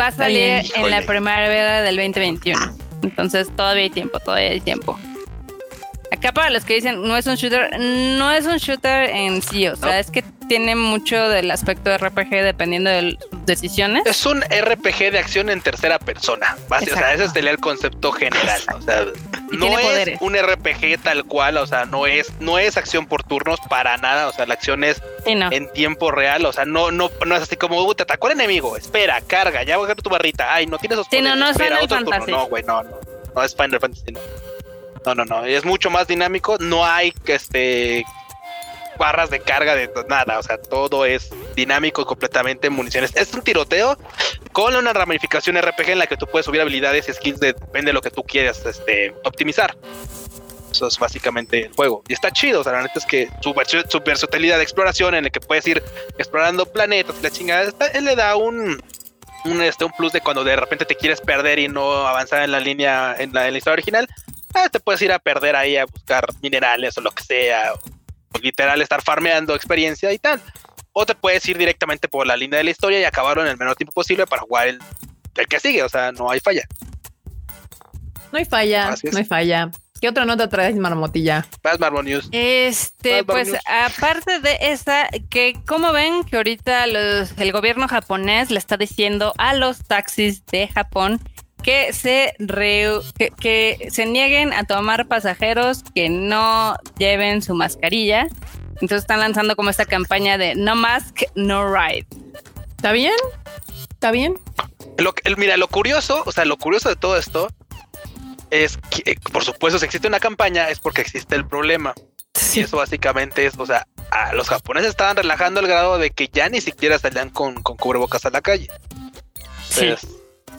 va a salir en la Híjole. primavera del 2021. Entonces todavía hay tiempo, todavía hay tiempo. Acá para los que dicen no es un shooter, no es un shooter en sí, o sea, No. es que tiene mucho del aspecto de RPG dependiendo de sus decisiones. Es un RPG de acción en tercera persona. basi- O sea, ese sería el concepto general. O sea, Y no es poderes. un RPG tal cual, o sea, no es, no es acción por turnos para nada. O sea, la acción es Sí, no. en tiempo real. O sea, no, no, no es así como "Uh, te atacó el enemigo. Espera, carga, ya voy a tu barrita. Ay, no tienes esos Sí, no, poderes, no es espera, otro turno". No, güey, no, no. No es Final Fantasy, no. No, no, no. Es mucho más dinámico. No hay este barras de carga de nada. O sea, todo es dinámico completamente municiones. Es un tiroteo con una ramificación RPG en la que tú puedes subir habilidades y skills de, depende de lo que tú quieras este, optimizar. Eso es básicamente el juego. Y está chido. O sea, la neta es que su, versatilidad de exploración en el que puedes ir explorando planetas, la chingada, él le da un, un, este, un plus de cuando de repente te quieres perder y no avanzar en la línea, en la, en la historia original. Ah, te puedes ir a perder ahí a buscar minerales o lo que sea. O, o literal estar farmeando experiencia y tal. O te puedes ir directamente por la línea de la historia y acabarlo en el menor tiempo posible para jugar el, el que sigue. O sea, no hay falla. No hay falla, no hay falla. ¿Qué otra nota traes, Marmotilla? Más Marvel News. Este, Vas, pues aparte de esa, que como ven que ahorita los- el gobierno japonés le está diciendo a los taxis de Japón que se reu- que, que se nieguen a tomar pasajeros que no lleven su mascarilla. Entonces están lanzando como esta campaña de no mask, no ride. ¿Está bien? ¿Está bien? Lo, que- el- mira, lo curioso, o sea, lo curioso de todo esto es que, eh, por supuesto, si existe una campaña es porque existe el problema. Y eso básicamente es, o sea, a los japoneses estaban relajando al grado de que ya ni siquiera salían con, con cubrebocas a la calle. Sí. Entonces,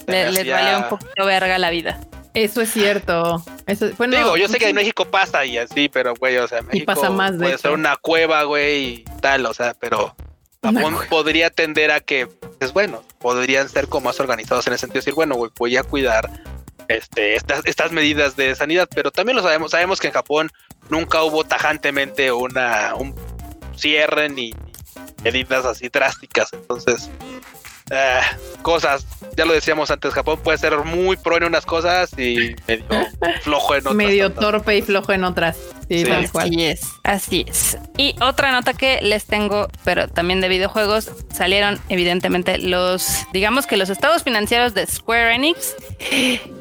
Le- les valió un poquito verga la vida. Eso es cierto. Eso, bueno, Digo, yo sé que en México pasa y así, pero güey, o sea, México pasa más, de puede hecho. ser una cueva, güey, y tal, o sea, pero Japón podría tender a que, es bueno, podrían ser como más organizados en el sentido de decir, bueno, güey, voy a cuidar este, estas, estas medidas de sanidad, pero también lo sabemos, sabemos que en Japón nunca hubo tajantemente una, un cierre ni, ni medidas así drásticas, entonces, eh, cosas, ya lo decíamos antes, Japón puede ser muy pro en unas cosas y medio flojo en otras. medio tantas. torpe y flojo en otras. Sí, Sí. tal cual. Así es, así es. Y otra nota que les tengo, pero también de videojuegos, salieron evidentemente los, digamos que los estados financieros de Square Enix.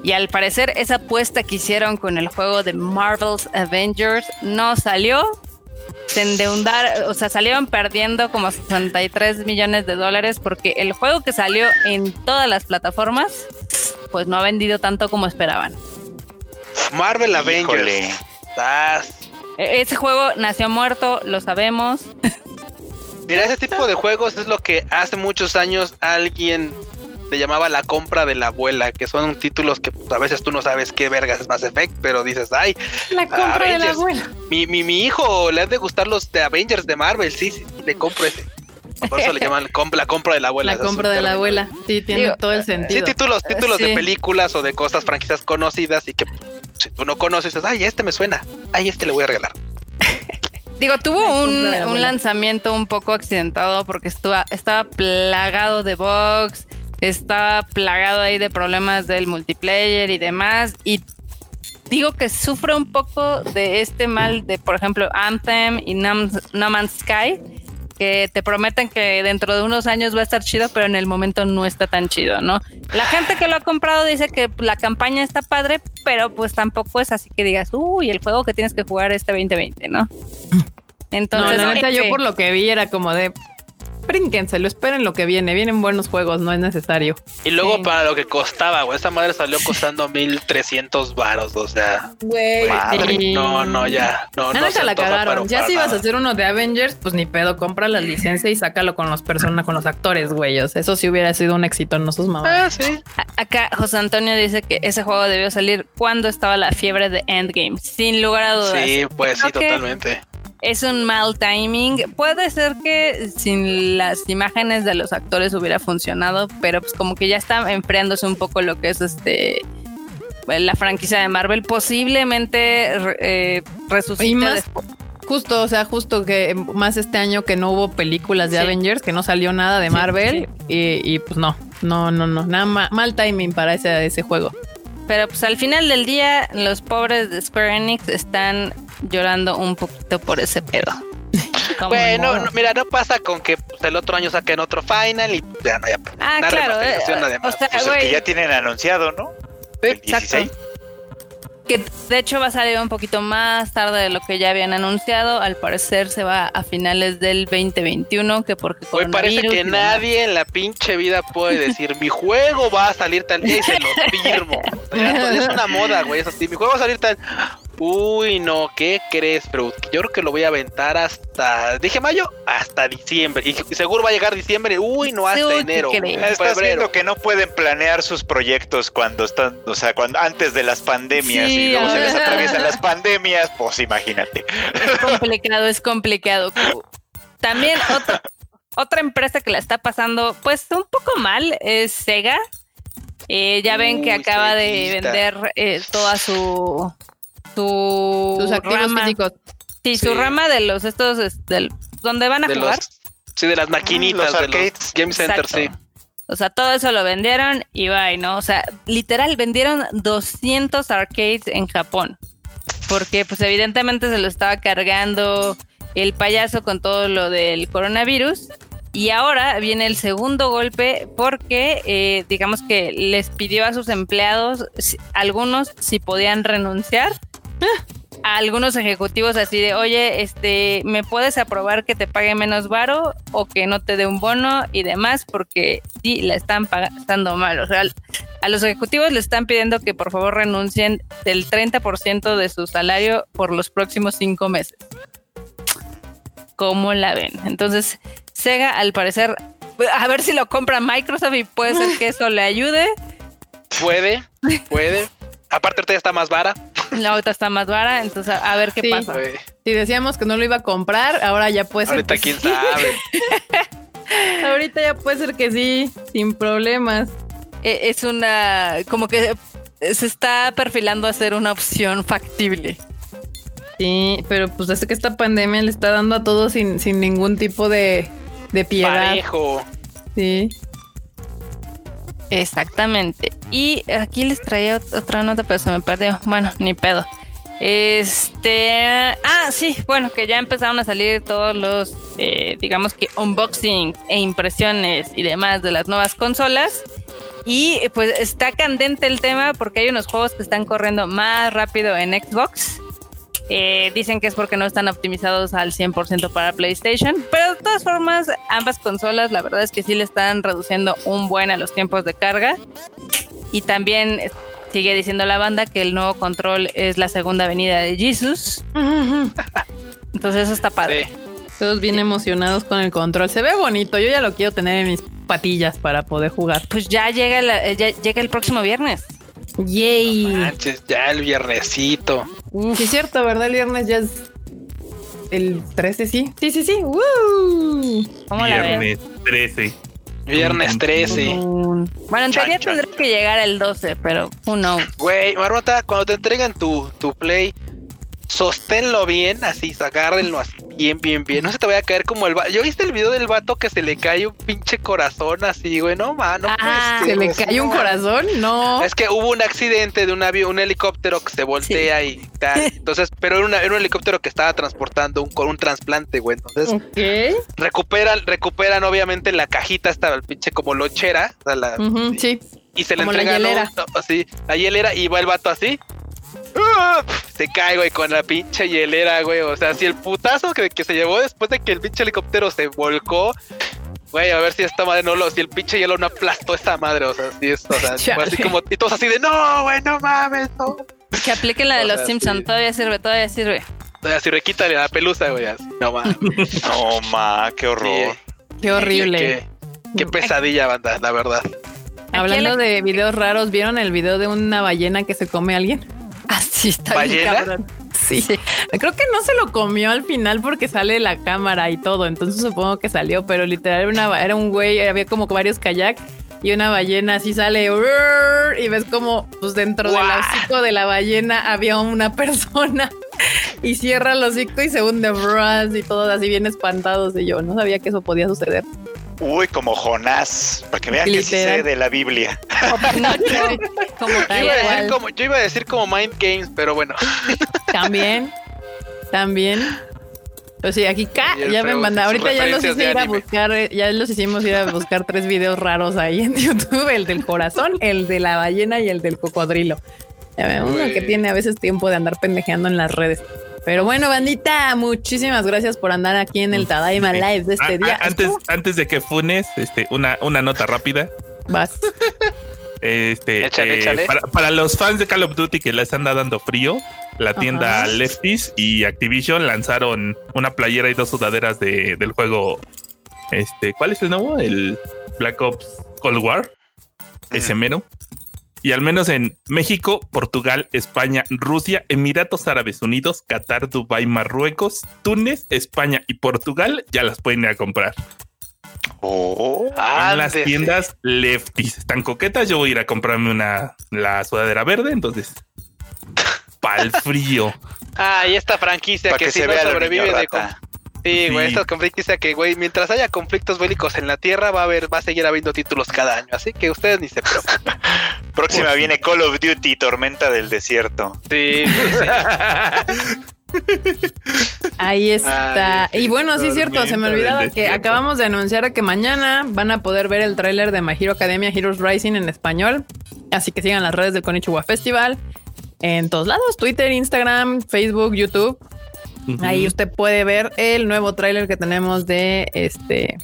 Y al parecer esa apuesta que hicieron con el juego de Marvel's Avengers no salió. Se endeudaron, o sea, salieron perdiendo como 63 millones de dólares porque el juego que salió en todas las plataformas, pues no ha vendido tanto como esperaban. Marvel Avengers. Ah, E- Ese juego nació muerto, lo sabemos. Mira, ese tipo de juegos es lo que hace muchos años alguien le llamaba la compra de la abuela, que son títulos que pues, a veces tú no sabes qué vergas es Mass Effect, pero dices, ay, La compra de la Avengers. abuela. mi, mi, mi hijo le han de gustar los de Avengers de Marvel, sí, sí, sí, le compro ese. Por eso le llaman comp- la compra de la abuela. La compra de la abuela. Sí, tiene Digo, todo el Sí, sentido. títulos, títulos Sí. de películas o de cosas franquicias conocidas y que si tú no conoces, dices, ay, este me suena, ay, este le voy a regalar. Digo, tuvo un, la lanzamiento un poco accidentado porque estaba, estaba plagado de bugs, estaba plagado ahí de problemas del multiplayer y demás. Y digo que sufre un poco de este mal de, por ejemplo, Anthem y No, No Man's Sky, que te prometen que dentro de unos años va a estar chido, pero en el momento no está tan chido, ¿no? La gente que lo ha comprado dice que la campaña está padre, pero pues tampoco es así que digas, uy, el juego que tienes que jugar este 2020, ¿no? No, Entonces, la neta, yo por lo que vi era como de brínquenselo, esperen lo que viene. Vienen buenos juegos, no es necesario. Y luego Sí. para lo que costaba, güey, esa madre salió costando 1300 varos, o sea, Güey. Madre. sí. no, no, ya, no, La no se la cagaron. Ya si ibas a hacer uno de Avengers, pues ni pedo, compra la licencia y sácalo con los personas, con los actores, güey. O sea, eso sí hubiera sido un éxito en sus mamás. Ah, sí. Acá José Antonio dice que ese juego debió salir cuando estaba la fiebre de Endgame, sin lugar a dudas. Sí, pues sí, totalmente. Es un mal timing. Puede ser que sin las imágenes de los actores hubiera funcionado, pero pues como que ya está enfriándose un poco lo que es este la franquicia de Marvel. Posiblemente eh, resucite Y más- después. Justo, o sea, justo que más este año que no hubo películas de Sí. Avengers, que no salió nada de Sí, Marvel y, y, pues no, no, no, no, nada ma- mal timing para ese, ese juego. Pero pues al final del día, los pobres de Square Enix están llorando un poquito por ese pedo. Bueno, no, mira, no pasa con que pues, el otro año saquen otro final y ya no haya Ah, una claro. eh, además. o sea, Pues el que ya tienen anunciado, ¿no? El Exacto. 16. Que de hecho va a salir un poquito más tarde de lo que ya habían anunciado. Al parecer se va a finales del 2021, que porque Güey, parece que nadie en la pinche vida puede decir mi juego va a salir tal día y se lo firmo. Ya, Es una moda, güey. Es así, mi juego va a salir tal. Uy, no, ¿qué crees? Pero yo creo que lo voy a aventar hasta. Dije mayo, hasta diciembre. Y seguro va a llegar diciembre. Uy, no, hasta Sí, ¿qué enero. Estás febrero. viendo que no pueden planear sus proyectos cuando están, o sea, cuando antes de las pandemias Sí, y luego se les atraviesan las pandemias, pues imagínate. Es complicado, es complicado. También otra, otra empresa que la está pasando, pues un poco mal, es Sega. Eh, ya ven que acaba de vender eh, toda su su Sus activos rama. físicos. Sí, su rama de los estos es del donde van a de jugar. los, sí, de las maquinitas, Los de los arcades. Game Center, Exacto. sí. O sea, todo eso lo vendieron y bye, ¿no? O sea, literal vendieron 200 arcades en Japón. Porque pues evidentemente se lo estaba cargando el payaso con todo lo del coronavirus. Y ahora viene el segundo golpe porque eh, digamos que les pidió a sus empleados, si- algunos si podían renunciar. A algunos ejecutivos así de, oye, este, ¿me puedes aprobar que te pague menos varo o que no te dé un bono y demás? Porque sí, la están pagando mal. O sea, a los ejecutivos le están pidiendo que por favor renuncien del 30% de su salario por los próximos cinco meses. ¿Cómo la ven? Entonces, Sega, al parecer, a ver si lo compra Microsoft y puede ser que eso le ayude. Puede, puede. Aparte, ya está más vara. La otra está más vara, entonces a, a ver qué Sí. pasa. Si decíamos que no lo iba a comprar, ahora ya puede ser Ahorita que quién sí. sabe. Ahorita ya puede ser que sí, sin problemas. Eh, Es una, como que se está perfilando a ser una opción factible. Sí, pero pues desde que esta pandemia le está dando a todos sin, sin ningún tipo de, de piedad. Parejo. Sí. Exactamente. Y aquí les traía ot- otra nota, pero se me perdió. Bueno, ni pedo. Este. Ah, sí, bueno, que ya empezaron a salir todos los, eh, digamos que unboxing e impresiones y demás de las nuevas consolas. Y pues está candente el tema porque hay unos juegos que están corriendo más rápido en Xbox. Eh, dicen que es porque no están optimizados al 100% para PlayStation, pero de todas formas, ambas consolas, la verdad es que sí le están reduciendo un buen a los tiempos de carga. Y también sigue diciendo la banda que el nuevo control es la segunda venida de Jesus. Entonces, eso está padre. Sí. Todos bien emocionados con el control. Se ve bonito. Yo ya lo quiero tener en mis patillas para poder jugar. Pues ya llega, la- ya llega el próximo viernes. Yay. Manches, ya el viernesito. Sí, es cierto, ¿verdad? El viernes ya es el 13, sí. Sí, sí, sí. ¡Woo! ¿Cómo la ven? Viernes 13. Viernes 13. Mm, Bueno, en teoría chan, tendrá que llegar el 12, pero who knows. Güey, Marmota, cuando te entregan tu, tu play, sosténlo bien, así, agárrenlo así, bien, bien, bien. No se te vaya a caer como el vato. ¿Yo viste el video del vato que se le cae un pinche corazón así, güey? No, mano. Ah, ¿Se le cae un corazón? No. Es que hubo un accidente de un avión, un helicóptero que se voltea y tal. Entonces, pero era, una- era un helicóptero que estaba transportando un, con un trasplante, güey. Entonces, recuperan, recuperan obviamente la cajita, esta el pinche como lochera, o sea, la- sí. y se le la entrega ¿no? hielera. así, la hielera y va el vato así. ¡Ah! Se cae, güey, con la pinche hielera, güey. O sea, si el putazo que, que se llevó después de que el pinche helicóptero se volcó, güey, a ver si esta madre no lo, si el pinche hielo no aplastó esa madre, o sea, si es, o sea, fue así como, y todos así de, no, güey, no mames, no. Que apliquen la de O los Simpsons. sí. Todavía sirve, todavía sirve. Así requítale la pelusa, güey, así, no mames. No, ma, qué horror. Qué horrible. Qué, qué pesadilla, banda, la verdad. Hablando de videos raros, ¿vieron el video de una ballena que se come a alguien? Así está bien. Sí. Creo que no se lo comió al final porque sale la cámara y todo. Entonces supongo que salió, pero literal era, una, era un güey, había como varios kayak y una ballena así sale y ves como pues dentro del hocico de la ballena había una persona y cierra el hocico y se hunde y todos así bien espantados y yo no sabía que eso podía suceder. Uy, como Jonás, para que vean que sí sé de la Biblia. Como Yo iba, a decir como, yo iba a decir como Mind Games, pero bueno. También, también. Pues sí, aquí K, ya me manda. Ahorita ya los hice ir a buscar, eh, ya los hicimos ir a buscar tres videos raros ahí en YouTube: el del corazón, el de la ballena y el del cocodrilo. Ya Uy. que tiene a veces tiempo de andar pendejeando en las redes. Pero bueno, bandita, muchísimas gracias por andar aquí en el Tadaima Sí. Live de este día. antes, antes de que funes, este, una, una nota rápida. Vas. Este, Échale, eh, échale. Para, para los fans de Call of Duty que les anda dando frío, la tienda Ajá. Lefties y Activision lanzaron una playera y dos sudaderas de, del juego. Este, ¿cuál es el nuevo? El Black Ops Cold War. Ese mero. Y al menos en México, Portugal, España, Rusia, Emiratos Árabes Unidos, Qatar, Dubái, Marruecos, Túnez, España y Portugal ya las pueden ir a comprar. Oh, en las tiendas lefties. Están coquetas. Yo voy a ir a comprarme una la sudadera verde. Entonces, pa'l frío. Ah, y esta franquicia que, que si se no vea el sobrevive de. Sí, güey, Sí. esta franquicia que, güey, mientras haya conflictos bélicos en la Tierra, va a haber, va a seguir habiendo títulos cada año. Así que ustedes ni se preocupen. Próxima sí. viene Call of Duty, Tormenta del Desierto. Sí, Ahí está. Ay, y bueno, sí es cierto, se me olvidaba que desierto. acabamos de anunciar que mañana van a poder ver el tráiler de My Hero Academia Heroes Rising en español. Así que sigan las redes del Konichiwa Festival en todos lados, Twitter, Instagram, Facebook, YouTube. Ahí usted puede ver el nuevo tráiler que tenemos de este.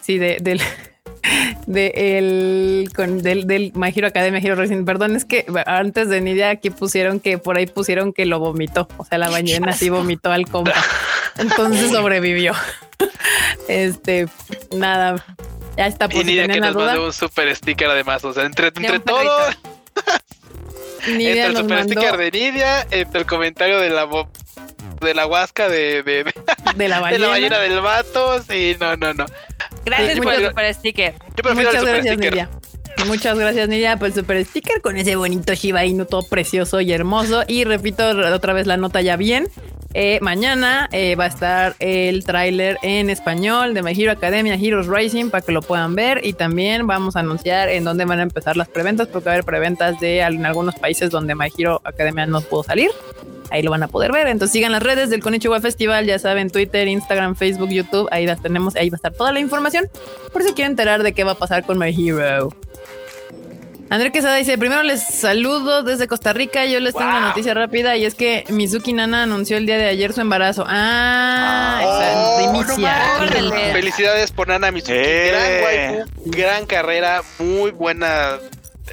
Sí, de, del. De el con del, del My Hero Academia Hero Racing. Perdón, es que antes de Nidia aquí pusieron que por ahí pusieron que lo vomitó. O sea, la ballena sí vomitó al compa. Entonces sobrevivió. Este, nada. Ya está, por y si ni de que nos duda. mandó un super sticker además. O sea, entre, entre un entre el super mandó sticker de Nidia, entre el comentario de la bo- de la huasca de, de, de- de la de ballena. la ballena del vato. Sí, no, no, no. Gracias por el muchas- super sticker. Yo prefiero Muchas el super gracias, sticker. Nidia. Muchas gracias, Nidia, por el super sticker con ese bonito Shiba Inu todo precioso y hermoso. Y repito otra vez la nota ya bien. Eh, mañana eh, va a estar el tráiler en español de My Hero Academia Heroes Rising para que lo puedan ver. Y también vamos a anunciar en dónde van a empezar las preventas, porque va a haber preventas de en algunos países donde My Hero Academia no pudo salir. Ahí lo van a poder ver. Entonces sigan las redes del Konichiwa Festival, ya saben, Twitter, Instagram, Facebook, YouTube. Ahí las tenemos, ahí va a estar toda la información. Por si quieren enterar de qué va a pasar con My Hero. André Quesada dice, primero les saludo desde Costa Rica, yo les tengo una Wow. noticia rápida y es que Mizuki Nana anunció el día de ayer su embarazo. Ah, Oh, no primicia. Felicidades por Nana Mizuki. Eh. Gran waifu, gran carrera, muy buena,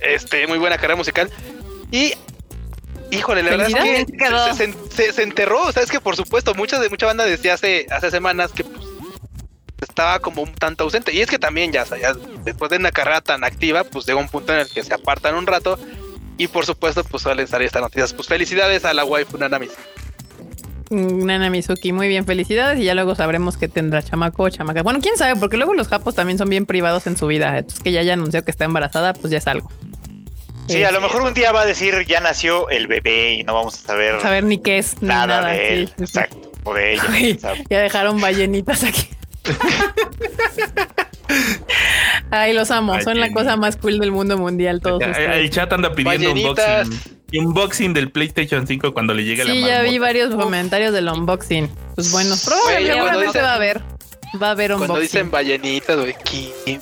este, muy buena carrera musical. Y híjole, la verdad es que se, se- se- enterró. Sabes que por supuesto, mucha de mucha banda decía hace, hace semanas que pues, estaba como un tanto ausente. Y es que también ya, después de una carrera tan activa, pues llega un punto en el que se apartan un rato. Y por supuesto, pues suelen salir estas noticias. Pues felicidades a la waifu Nana Mizuki. Mm, Nana Mizuki, muy bien, felicidades y ya luego sabremos que tendrá chamaco o chamaca. Bueno, quién sabe, porque luego los japos también son bien privados en su vida. Entonces que ya haya anunció que está embarazada, pues ya es algo. Sí, a lo mejor un día va a decir ya nació el bebé y no vamos a saber Saber ni qué es, ni nada, nada. de él. sí, sí. Exacto. O de ella. Ya dejaron ballenitas aquí. Ay, los amo. Son la cosa más cool del mundo mundial. Todos El, el chat anda pidiendo Ballenitas. unboxing. Unboxing del PlayStation 5 cuando le llegue la Sí, ya vi varios comentarios del unboxing. Pues bueno, probablemente cuando dicen- va a haber. Va a haber Cuando unboxing. dicen ballenitas, güey.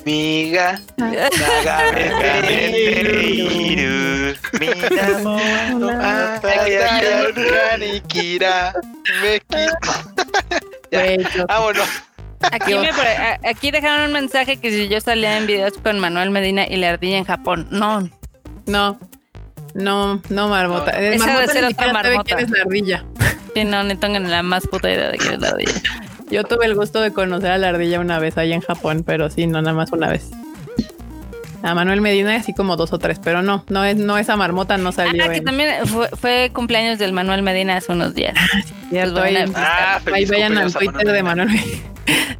Güey, yo- Vámonos. Aquí, me aquí dejaron un mensaje que si yo salía en videos con Manuel Medina y la ardilla en Japón. No, No, no, no, Marmota. No. Esa marmota debe ser otra marmota. quién es la ardilla. sí, no, ni tengan la más puta idea de quién es la ardilla. Yo tuve el gusto de conocer a la ardilla una vez allá en Japón, pero sí, no nada más una vez. A Manuel Medina así como dos o tres, pero no, no es, no esa marmota no salió. Ah, que en- también fue, fue cumpleaños del Manuel Medina hace unos días. Cierto, Pues ahí, bueno, Ah, ahí vayan al Twitter Manuel de Manuel Medina,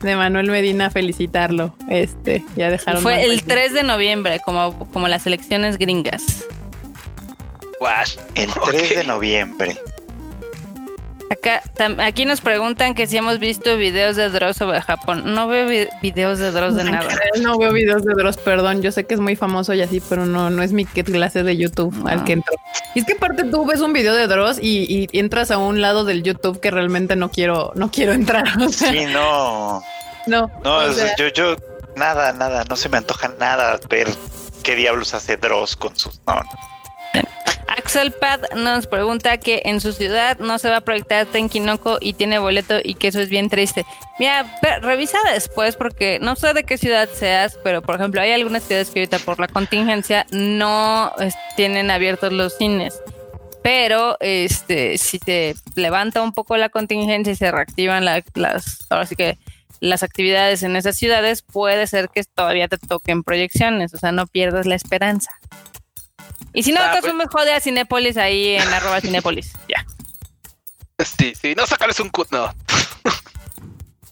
de Manuel Medina felicitarlo. Este, ya dejaron. Fue el aquí. 3 de noviembre, como, como las elecciones gringas. El 3 Ok. de noviembre. Acá, tam- aquí nos preguntan que si hemos visto videos de Dross sobre Japón. No veo vi- videos de Dross de nada. No veo videos de Dross, perdón. Yo sé que es muy famoso y así, pero no, no es mi clase de YouTube al que entro. Y es que aparte tú ves un video de Dross y, y entras a un lado del YouTube que realmente no quiero, no quiero entrar. O sea, Sí, no. no. No, o sea, yo, yo, nada, nada, no se me antoja nada ver qué diablos hace Dross con sus. No, no. Axel Pad nos pregunta que en su ciudad no se va a proyectar Tenkinoko y tiene boleto y que eso es bien triste. Mira, revisa después porque no sé de qué ciudad seas, pero por ejemplo hay algunas ciudades que ahorita por la contingencia no tienen abiertos los cines. Pero este, si se levanta un poco la contingencia y se reactivan la- las, que las actividades en esas ciudades, puede ser que todavía te toquen proyecciones, o sea, no pierdas la esperanza. Y si no, Ah, te pues- me jode a Cinépolis ahí en arroba Cinépolis. Ya. Sí, sí, no sacarles un cut, no.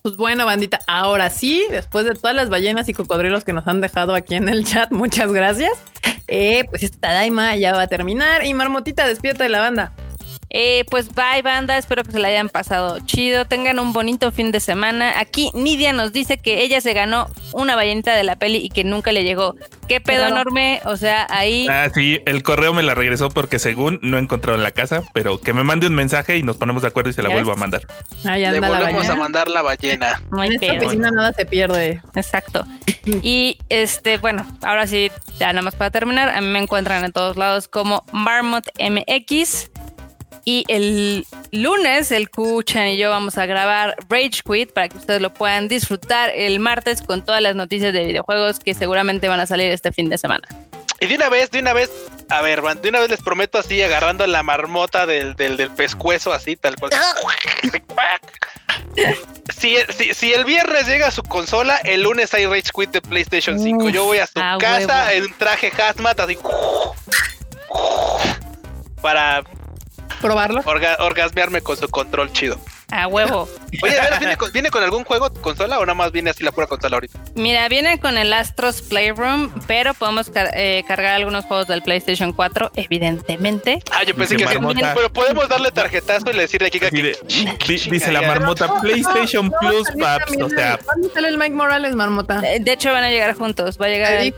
Pues bueno, bandita, ahora sí, después de todas las ballenas y cocodrilos que nos han dejado aquí en el chat, muchas gracias. Eh, pues esta Daima ya va a terminar. Y Marmotita, despierta de la banda. Eh, pues bye banda, espero que se la hayan pasado chido, tengan un bonito fin de semana. Aquí Nidia nos dice que ella se ganó una ballenita de la peli y que nunca le llegó. ¿Qué pedo enorme? O sea, ahí... Ah, sí, el correo me la regresó porque según no he encontrado en la casa, pero que me mande un mensaje y nos ponemos de acuerdo y se la ¿Ya vuelvo a mandar. Ahí Le anda la volvemos a mandar la ballena. no hay En esta oficina nada se pierde. Exacto. Y este, bueno, ahora sí, ya nada más para terminar, a mí me encuentran en todos lados como Marmot MX. Y el lunes, el Kuchan y yo vamos a grabar Rage Quit para que ustedes lo puedan disfrutar el martes con todas las noticias de videojuegos que seguramente van a salir este fin de semana. Y de una vez, de una vez, a ver, de una vez les prometo así, agarrando la marmota del, del, del pescuezo, así, tal cual. Si, si, si el viernes llega a su consola, el lunes hay Rage Quit de PlayStation 5. Yo voy a su casa huevo. en traje hazmat, así. Para Probarlo. orga- orgasmearme con su control chido. A huevo. Oye, a ver, ¿viene con, ¿viene con algún juego consola o nada más viene así la pura consola ahorita? Mira, viene con el Astros Playroom, pero podemos car- eh, cargar algunos juegos del PlayStation 4, evidentemente. Ah, yo pensé Dice que sí, pero podemos darle tarjetazo y decirle aquí Así que de- di- dice la marmota PlayStation No, Plus, también paps. O sea, el- ¿Cuándo sale el Mike Morales, Marmota? Eh, De hecho, van a llegar juntos. Va a llegar Te el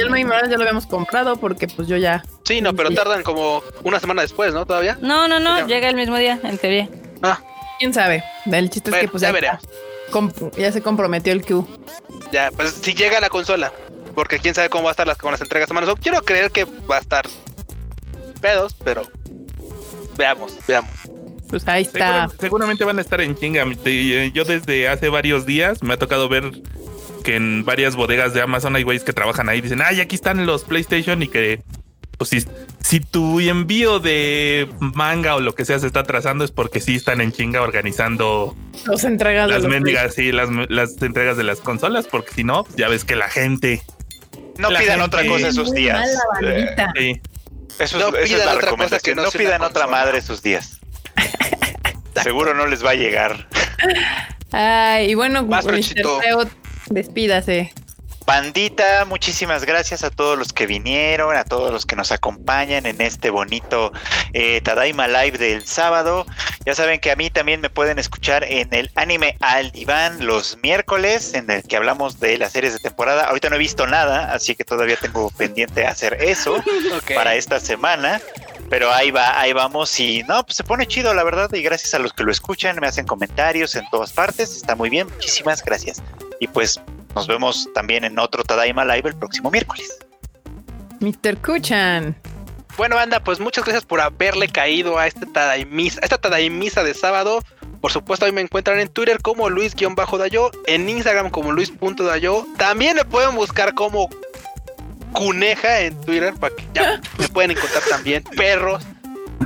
el. Mike Morales ya lo habíamos comprado porque pues yo ya... Sí, no, pero tardan como una semana después, ¿no? Todavía. No, no, no, llega el mismo día, en teoría. Ah, ¿Quién sabe? El chiste es que pues ya ya, veremos. comp- ya se comprometió el Q. ya, pues si llega la consola. Porque quién sabe cómo va a estar las, con las entregas a mano. Quiero creer que va a estar pedos, pero veamos, veamos. Pues ahí está. segura- seguramente van a estar en chinga. Yo desde hace varios días me ha tocado ver que en varias bodegas de Amazon hay güeyes que trabajan ahí. Dicen, ay, aquí están los PlayStation y que, pues si, si tu envío de manga o lo que sea se está atrasando es porque sí están en chinga organizando Los entregas las mendigas, sí, las, las entregas de las consolas, porque si no, ya ves que la gente... No La pidan gente- otra cosa esos días. bandita. Sí. Eso No es, esa es pidan la otra cosa que recomendación. no pidan otra consola. madre esos días. Seguro no les va a llegar. Ay, y bueno, Más, Mr. Luchito. Teo, despídase. Bandita, muchísimas gracias a todos los que vinieron, a todos los que nos acompañan en este bonito eh, Tadaima Live del sábado. Ya saben que a mí también me pueden escuchar en el anime al diván los miércoles, en el que hablamos de las series de temporada. Ahorita no he visto nada, así que todavía tengo pendiente hacer eso para esta semana. Pero ahí va, ahí vamos y no, pues se pone chido la verdad y gracias a los que lo escuchan, me hacen comentarios en todas partes, está muy bien, muchísimas gracias. Y pues nos vemos también en otro Tadaima Live el próximo miércoles. Mr. Kuchan. Bueno, anda, pues muchas gracias por haberle caído a este Tadaimisa, a esta Tadaimisa de sábado. Por supuesto, ahí me encuentran en Twitter como Luis-Dayo, en Instagram como Luis.dayo. También me pueden buscar como Cuneja en Twitter para que ya me pueden encontrar también. Perros.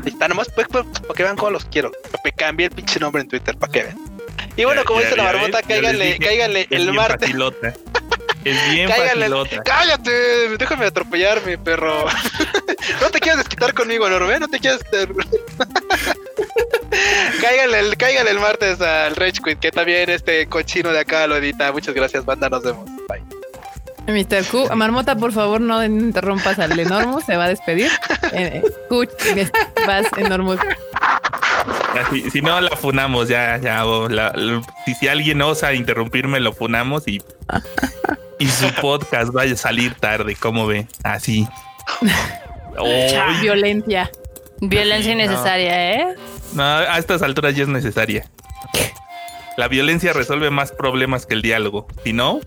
Está, nomás pues, pues, para que vean cómo los quiero. Me cambié el pinche nombre en Twitter para que vean. Y bueno, como ya- dice la barbota, cáiganle, cáiganle el martes. Es bien Cáiganle. facilota. Cállate, déjame atropellarme, perro. no te quieras desquitar conmigo, Norbe, no te quieras. cáiganle, el, cáiganle el martes al Rage Quit, que también este cochino de acá lo edita. Muchas gracias, banda, nos vemos. Bye. Mr. Q, Marmota, por favor, no interrumpas al Enormus, se va a despedir. Eh, Q, vas, Enormus. Así, si no, la funamos ya, ya. la- la- si, si alguien osa interrumpirme, lo funamos y, y su podcast vaya a salir tarde, ¿cómo ve? Así. Uy, Violencia. Violencia no. innecesaria, ¿eh? no, a estas alturas ya es necesaria. La violencia resuelve más problemas que el diálogo. Si no,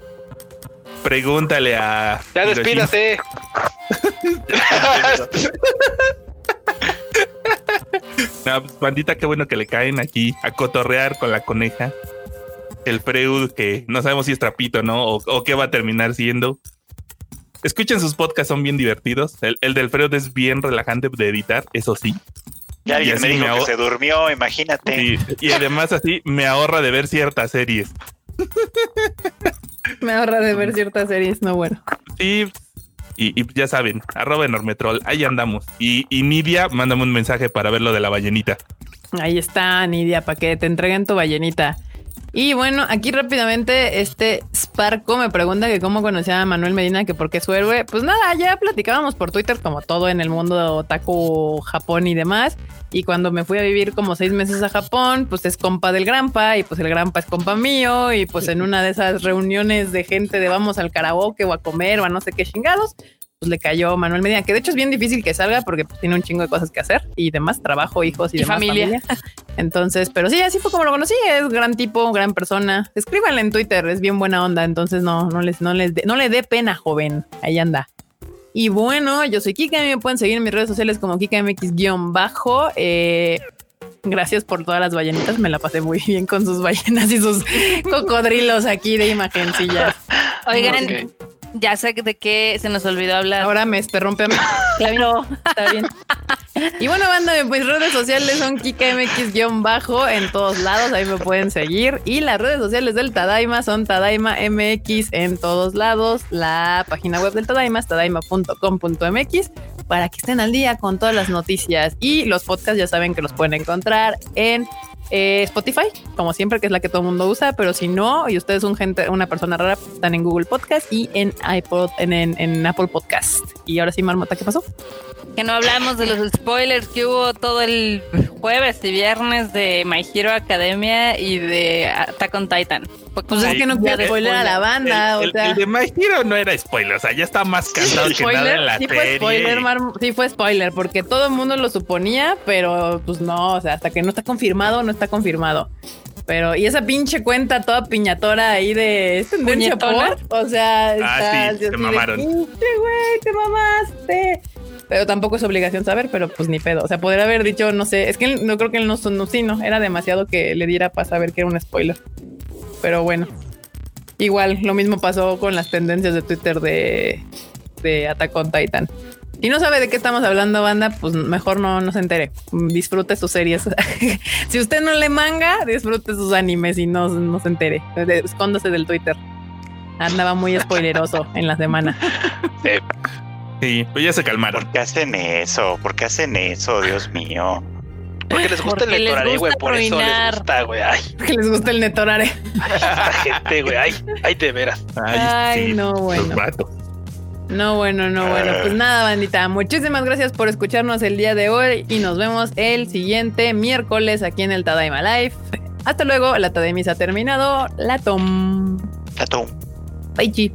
pregúntale a. Ya despídate. No, pues, bandita, qué bueno que le caen aquí a cotorrear con la coneja. El Freud, que no sabemos si es trapito, ¿no? O, o qué va a terminar siendo. Escuchen sus podcasts, son bien divertidos. El, el del Freud es bien relajante de editar, eso sí. Y alguien Y me dijo me que se durmió, imagínate. Y, y además así me ahorra de ver ciertas series. Me ahorra de ver ciertas series, no bueno. Sí, y, y ya saben, arroba enormetrol, ahí andamos. Y, y Nidia, mándame un mensaje para ver lo de la ballenita. Ahí está, Nidia, para que te entreguen tu ballenita. Y bueno, aquí rápidamente, este Sparco me pregunta que cómo conocía a Manuel Medina, que por qué su héroe. Pues nada, ya platicábamos por Twitter, como todo en el mundo de otaku, Japón y demás. Y cuando me fui a vivir como seis meses a Japón, pues es compa del Grampa y pues el Grampa es compa mío. Y pues en una de esas reuniones de gente de vamos al karaoke o a comer o a no sé qué chingados, pues le cayó Manuel Medina, que de hecho es bien difícil que salga porque pues, tiene un chingo de cosas que hacer y demás, trabajo, hijos y, Y demás, familia. Entonces, pero sí, así fue como lo conocí. Es gran tipo, gran persona. Escríbanle en Twitter, es bien buena onda. Entonces, no, no les, no les, dé- no le dé pena, joven. Ahí anda. Y bueno, yo soy Kika. Me pueden seguir en mis redes sociales como KikaMX-bajo. Eh, gracias por todas las ballenitas. Me la pasé muy bien con sus ballenas y sus cocodrilos aquí de imagencillas. Oigan, Ok. Ya sé de qué se nos olvidó hablar. Ahora me este, rompe. Claro, está bien. Y bueno, banda, mis redes sociales son KikaMX-bajo en todos lados, ahí me pueden seguir. Y las redes sociales del Tadaima son Tadaima MX en todos lados. La página web del Tadaima es tadaima.com.mx para que estén al día con todas las noticias. Y los podcasts ya saben que los pueden encontrar en eh, Spotify, como siempre, que es la que todo el mundo usa, pero si no, y ustedes son gente, una persona rara, están en Google Podcast y en iPod, en, en Apple Podcast. Y ahora sí, Marmota, ¿qué pasó? Que no hablamos de los spoilers que hubo todo el jueves y viernes de My Hero Academia y de Attack on Titan. Pues es que no quiero spoiler a la banda, el, o sea. el de My Hero no era spoiler, o sea, ya está más cantado que nada en la sí fue spoiler, Mar- sí fue spoiler, porque todo el mundo lo suponía, pero pues no, o sea, hasta que no está confirmado, no está confirmado. Pero, y esa pinche cuenta toda piñatora ahí de ¿es tendencia por, o sea, está Ah, sí, así se mamaron. "Pinche güey, te mamaste. Pero tampoco es obligación saber, pero pues ni pedo. O sea, podría haber dicho, no sé, es que él- no creo que él no, no, sí, no, era demasiado que le diera para saber que era un spoiler. Pero bueno, igual, lo mismo pasó con las tendencias de Twitter de, de Attack on Titan. Si no sabe de qué estamos hablando, banda, pues mejor no, no se entere. Disfrute sus series. si usted no le manga, disfrute sus animes y no, no se entere. Escóndase del Twitter. Andaba muy spoileroso en la semana. Sí, pues ya se calmaron. ¿Por qué hacen eso? ¿Por qué hacen eso? Dios mío. Porque les gusta Porque el Netorare, güey. Por eso les gusta, güey. Ay, Que les gusta el netorare. esta gente, güey. Ay, ay, de veras. Ay, sí, no, bueno. No, bueno, no, bueno. Pues nada, bandita. Muchísimas gracias por escucharnos el día de hoy y nos vemos el siguiente miércoles aquí en el Tadaima Live. Hasta luego. La Tadaima se ha terminado. La Tom. Tatum. Bye, chi.